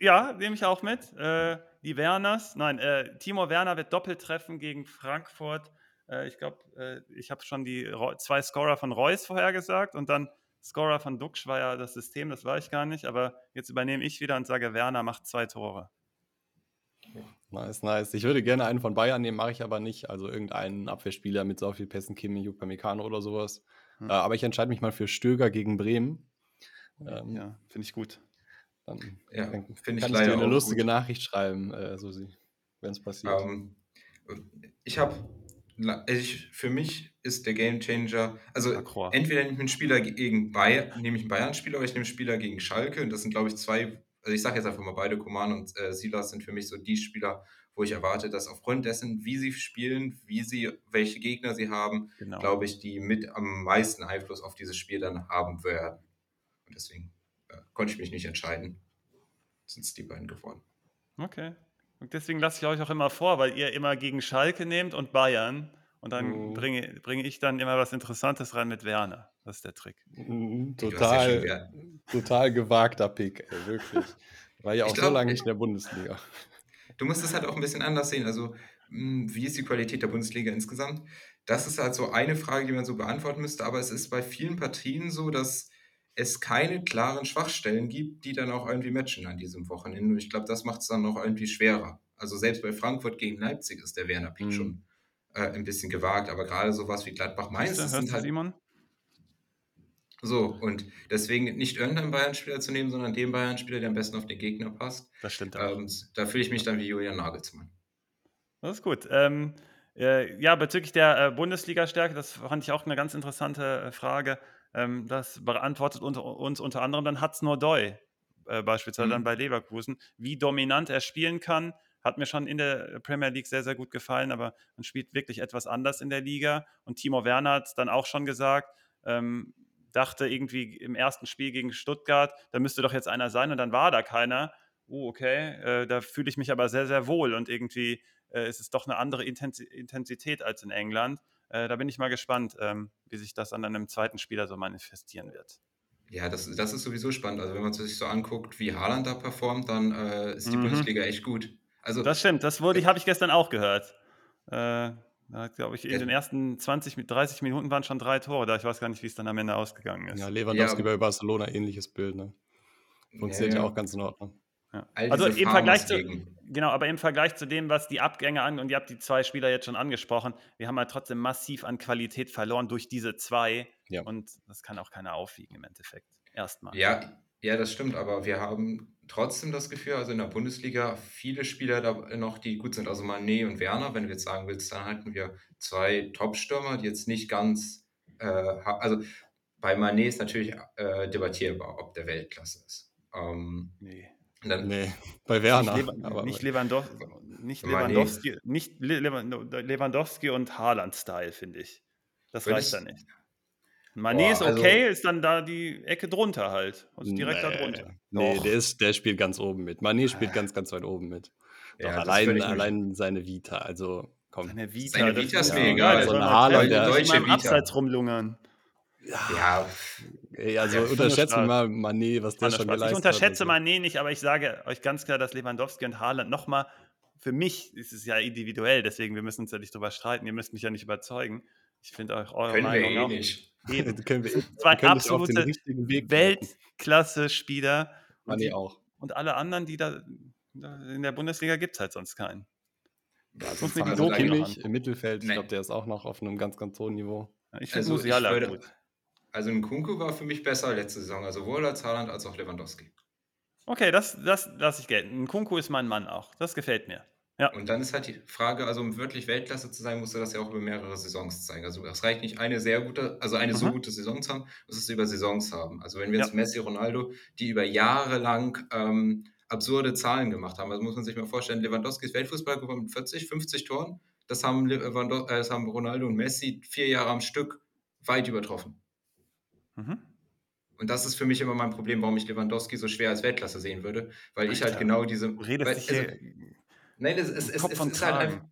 ja, nehme ich auch mit. Äh, die Werners, nein, äh, Timo Werner wird doppelt treffen gegen Frankfurt. Äh, ich glaube, äh, ich habe schon die zwei Scorer von Reus vorhergesagt und dann Scorer von Duxch war ja das System, das war ich gar nicht, aber jetzt übernehme ich wieder und sage, Werner macht zwei Tore. Nice, nice. Ich würde gerne einen von Bayern nehmen, mache ich aber nicht. Also irgendeinen Abwehrspieler mit so viel Pässen, Kimi, Upamecano oder sowas. Hm. Äh, aber ich entscheide mich mal für Stöger gegen Bremen. Ähm, ja, finde ich gut. Dann ja, kann ich, ich dir eine lustige gut. Nachricht schreiben, äh, Susi, wenn es passiert. Um, ähm, ich habe ich, für mich ist der Game Changer, also Lacroix. entweder nehme ich einen Spieler gegen Bayern, nehme ich einen Bayern-Spieler oder ich nehme einen Spieler gegen Schalke. Und das sind, glaube ich, zwei, also ich sage jetzt einfach mal beide, Koman und äh, Silas sind für mich so die Spieler, wo ich erwarte, dass aufgrund dessen, wie sie spielen, wie sie, welche Gegner sie haben, genau. glaube ich, die mit am meisten Einfluss auf dieses Spiel dann haben werden. Und deswegen äh, konnte ich mich nicht entscheiden. Sind es die beiden geworden. Okay. Und deswegen lasse ich euch auch immer vor, weil ihr immer gegen Schalke nehmt und Bayern. Und dann mhm. bringe, bringe ich dann immer was Interessantes rein mit Werner. Das ist der Trick. Mhm, total, ja total gewagter Pick, ey, wirklich. War ja auch glaub, so lange nicht in der Bundesliga. Du musst es halt auch ein bisschen anders sehen. Also, hm, wie ist die Qualität der Bundesliga insgesamt? Das ist halt so eine Frage, die man so beantworten müsste. Aber es ist bei vielen Partien so, dass es keine klaren Schwachstellen gibt, die dann auch irgendwie matchen an diesem Wochenende. Und ich glaube, das macht es dann noch irgendwie schwerer. Also selbst bei Frankfurt gegen Leipzig ist der Werner Pick mhm. schon äh, ein bisschen gewagt, aber gerade sowas wie Gladbach-Mainz sind halt... Simon? So, und deswegen nicht irgendeinen Bayern-Spieler zu nehmen, sondern den Bayern-Spieler, der am besten auf den Gegner passt. Das stimmt auch. Ähm, da fühle ich mich dann wie Julian Nagelsmann. Das ist gut. Ähm, äh, ja, bezüglich der äh, Bundesliga-Stärke, das fand ich auch eine ganz interessante äh, Frage. Ähm, das beantwortet unter, uns unter anderem dann Hatz Nordoi, äh, beispielsweise mhm. dann bei Leverkusen. Wie dominant er spielen kann, hat mir schon in der Premier League sehr, sehr gut gefallen, aber man spielt wirklich etwas anders in der Liga. Und Timo Werner hat es dann auch schon gesagt, ähm, dachte irgendwie im ersten Spiel gegen Stuttgart, da müsste doch jetzt einer sein und dann war da keiner. Oh, okay, äh, da fühle ich mich aber sehr, sehr wohl und irgendwie äh, ist es doch eine andere Intensität als in England. Äh, da bin ich mal gespannt, ähm, wie sich das an einem zweiten Spieler so manifestieren wird. Ja, das, das ist sowieso spannend. Also wenn man sich so anguckt, wie Haaland da performt, dann äh, ist die mhm. Bundesliga echt gut. Also, das stimmt, das wurde, äh, habe ich gestern auch gehört. Äh, da glaube ich, in den ersten 20, 30 Minuten waren schon drei Tore da. Ich weiß gar nicht, wie es dann am Ende ausgegangen ist. Ja, Lewandowski ja. bei Barcelona, ähnliches Bild. Ne? Funktioniert ja, ja auch ganz in Ordnung. Ja. Also im Vergleich zu, genau, aber im Vergleich zu dem, was die Abgänge an, und ihr habt die zwei Spieler jetzt schon angesprochen, wir haben halt trotzdem massiv an Qualität verloren durch diese zwei. Ja. Und das kann auch keiner aufwiegen im Endeffekt. Erstmal. Ja, ja, das stimmt, aber wir haben trotzdem das Gefühl, also in der Bundesliga viele Spieler da noch, die gut sind. Also Mané und Werner, wenn du jetzt sagen willst, dann halten wir zwei Top-Stürmer, die jetzt nicht ganz, äh, also bei Mané ist natürlich äh, debattierbar, ob der Weltklasse ist. Ähm, nee. Dann, nee, bei Werner. Nicht, Lewa nicht, Lewandowski, nicht, Lewandowski, nicht Lewandowski und Haaland-Style, finde ich. Das reicht da nicht. Mané ist also okay, also, ist dann da die Ecke drunter halt. Also direkt nee, da drunter. Nee, der, ist, der spielt ganz oben mit. Mané spielt ganz, ganz weit oben mit. Doch, ja, allein, allein seine Vita, also komm. Seine Vita, seine Vita ist mir egal. So ein Haaland, der deutsche Vita. Abseits rumlungern. Ja, ja also ja, unterschätze mal Mané, was der schon geleistet hat. Ich unterschätze also. Mané nicht, aber ich sage euch ganz klar, dass Lewandowski und Haaland nochmal, für mich ist es ja individuell, deswegen wir müssen uns ja nicht drüber streiten, ihr müsst mich ja nicht überzeugen. Ich finde euch eure Können Meinung wir eh auch. nicht. Eben. können wir, zwei wir absolute Weltklasse-Spieler. Die, auch. und alle anderen, die da, in der Bundesliga gibt es halt sonst keinen. Ja, also muss also Kimmich im Mittelfeld, ich glaube, der ist auch noch auf einem ganz, ganz hohen Niveau. ich finde also Musiala gut. Also ein Kunku war für mich besser letzte Saison, also sowohl als Haaland als auch Lewandowski. Okay, das, das lasse ich gelten. Ein Kunku ist mein Mann auch. Das gefällt mir. Ja. Und dann ist halt die Frage, also um wirklich Weltklasse zu sein, musst du das ja auch über mehrere Saisons zeigen. Also es reicht nicht eine sehr gute, also eine so Mhm. gute Saison zu haben, muss es über Saisons haben. Also wenn wir jetzt Ja. Messi, Ronaldo, die über Jahre lang ähm, absurde Zahlen gemacht haben, also muss man sich mal vorstellen, Lewandowski ist Weltfußball gewonnen mit 40, 50 Toren. Das haben, Lewando äh, das haben Ronaldo und Messi vier Jahre am Stück weit übertroffen. Mhm. Und das ist für mich immer mein Problem, warum ich Lewandowski so schwer als Weltklasse sehen würde, weil ich halt Alter, genau diese. Du redest weil, also, hier nein, es, es, es, es ist halt einfach.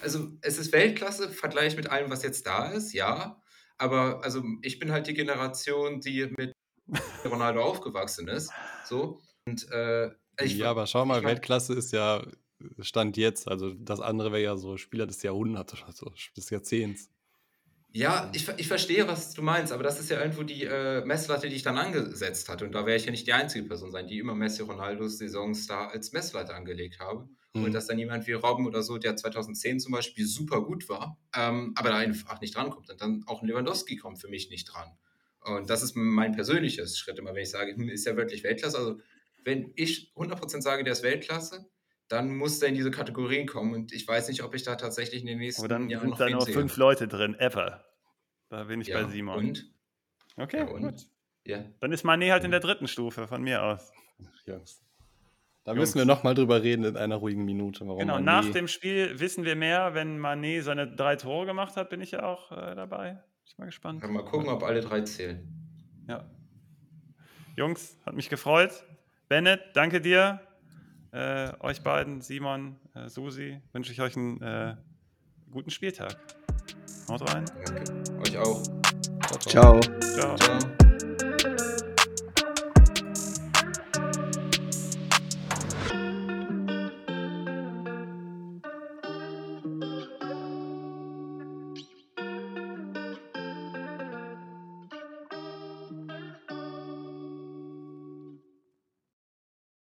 Also es ist Weltklasse, Vergleich mit allem, was jetzt da ist, ja. Aber also ich bin halt die Generation, die mit Ronaldo aufgewachsen ist. So. Und äh, ich, ja, aber schau mal, Weltklasse ist ja Stand jetzt. Also das andere wäre ja so Spieler des Jahrhunderts oder so, des Jahrzehnts. Ja, ich, ich verstehe, was du meinst, aber das ist ja irgendwo die äh, Messlatte, die ich dann angesetzt hatte. Und da werde ich ja nicht die einzige Person sein, die immer Messi Ronaldos Saisonstar als Messlatte angelegt habe. Mhm. Und dass dann jemand wie Robben oder so, der 2010 zum Beispiel super gut war, ähm, aber da einfach nicht drankommt. Und dann auch ein Lewandowski kommt für mich nicht dran. Und das ist mein persönliches Schritt immer, wenn ich sage, hm, ist er wirklich Weltklasse? Also, wenn ich 100% sage, der ist Weltklasse, dann muss der in diese Kategorien kommen. Und ich weiß nicht, ob ich da tatsächlich in den nächsten Aber dann Jahren sind noch da nur fünf Leute drin, ever. Da bin ich Ja, bei Simon. und? Okay, Ja, und? gut. Ja. Dann ist Mané halt in der dritten Stufe von mir aus. Jungs. Da Jungs. müssen wir nochmal drüber reden in einer ruhigen Minute. Warum Genau, Mané- nach dem Spiel wissen wir mehr. Wenn Mané seine drei Tore gemacht hat, bin ich ja auch äh, dabei. Bin ich mal gespannt. Kann mal gucken, ob alle drei zählen. Ja. Jungs, hat mich gefreut. Bennett, danke dir. Äh, euch beiden, Simon, äh, Susi, wünsche ich euch einen äh, guten Spieltag. Haut rein. Danke. Euch auch. Ciao, ciao. Ciao. Ciao. Ciao.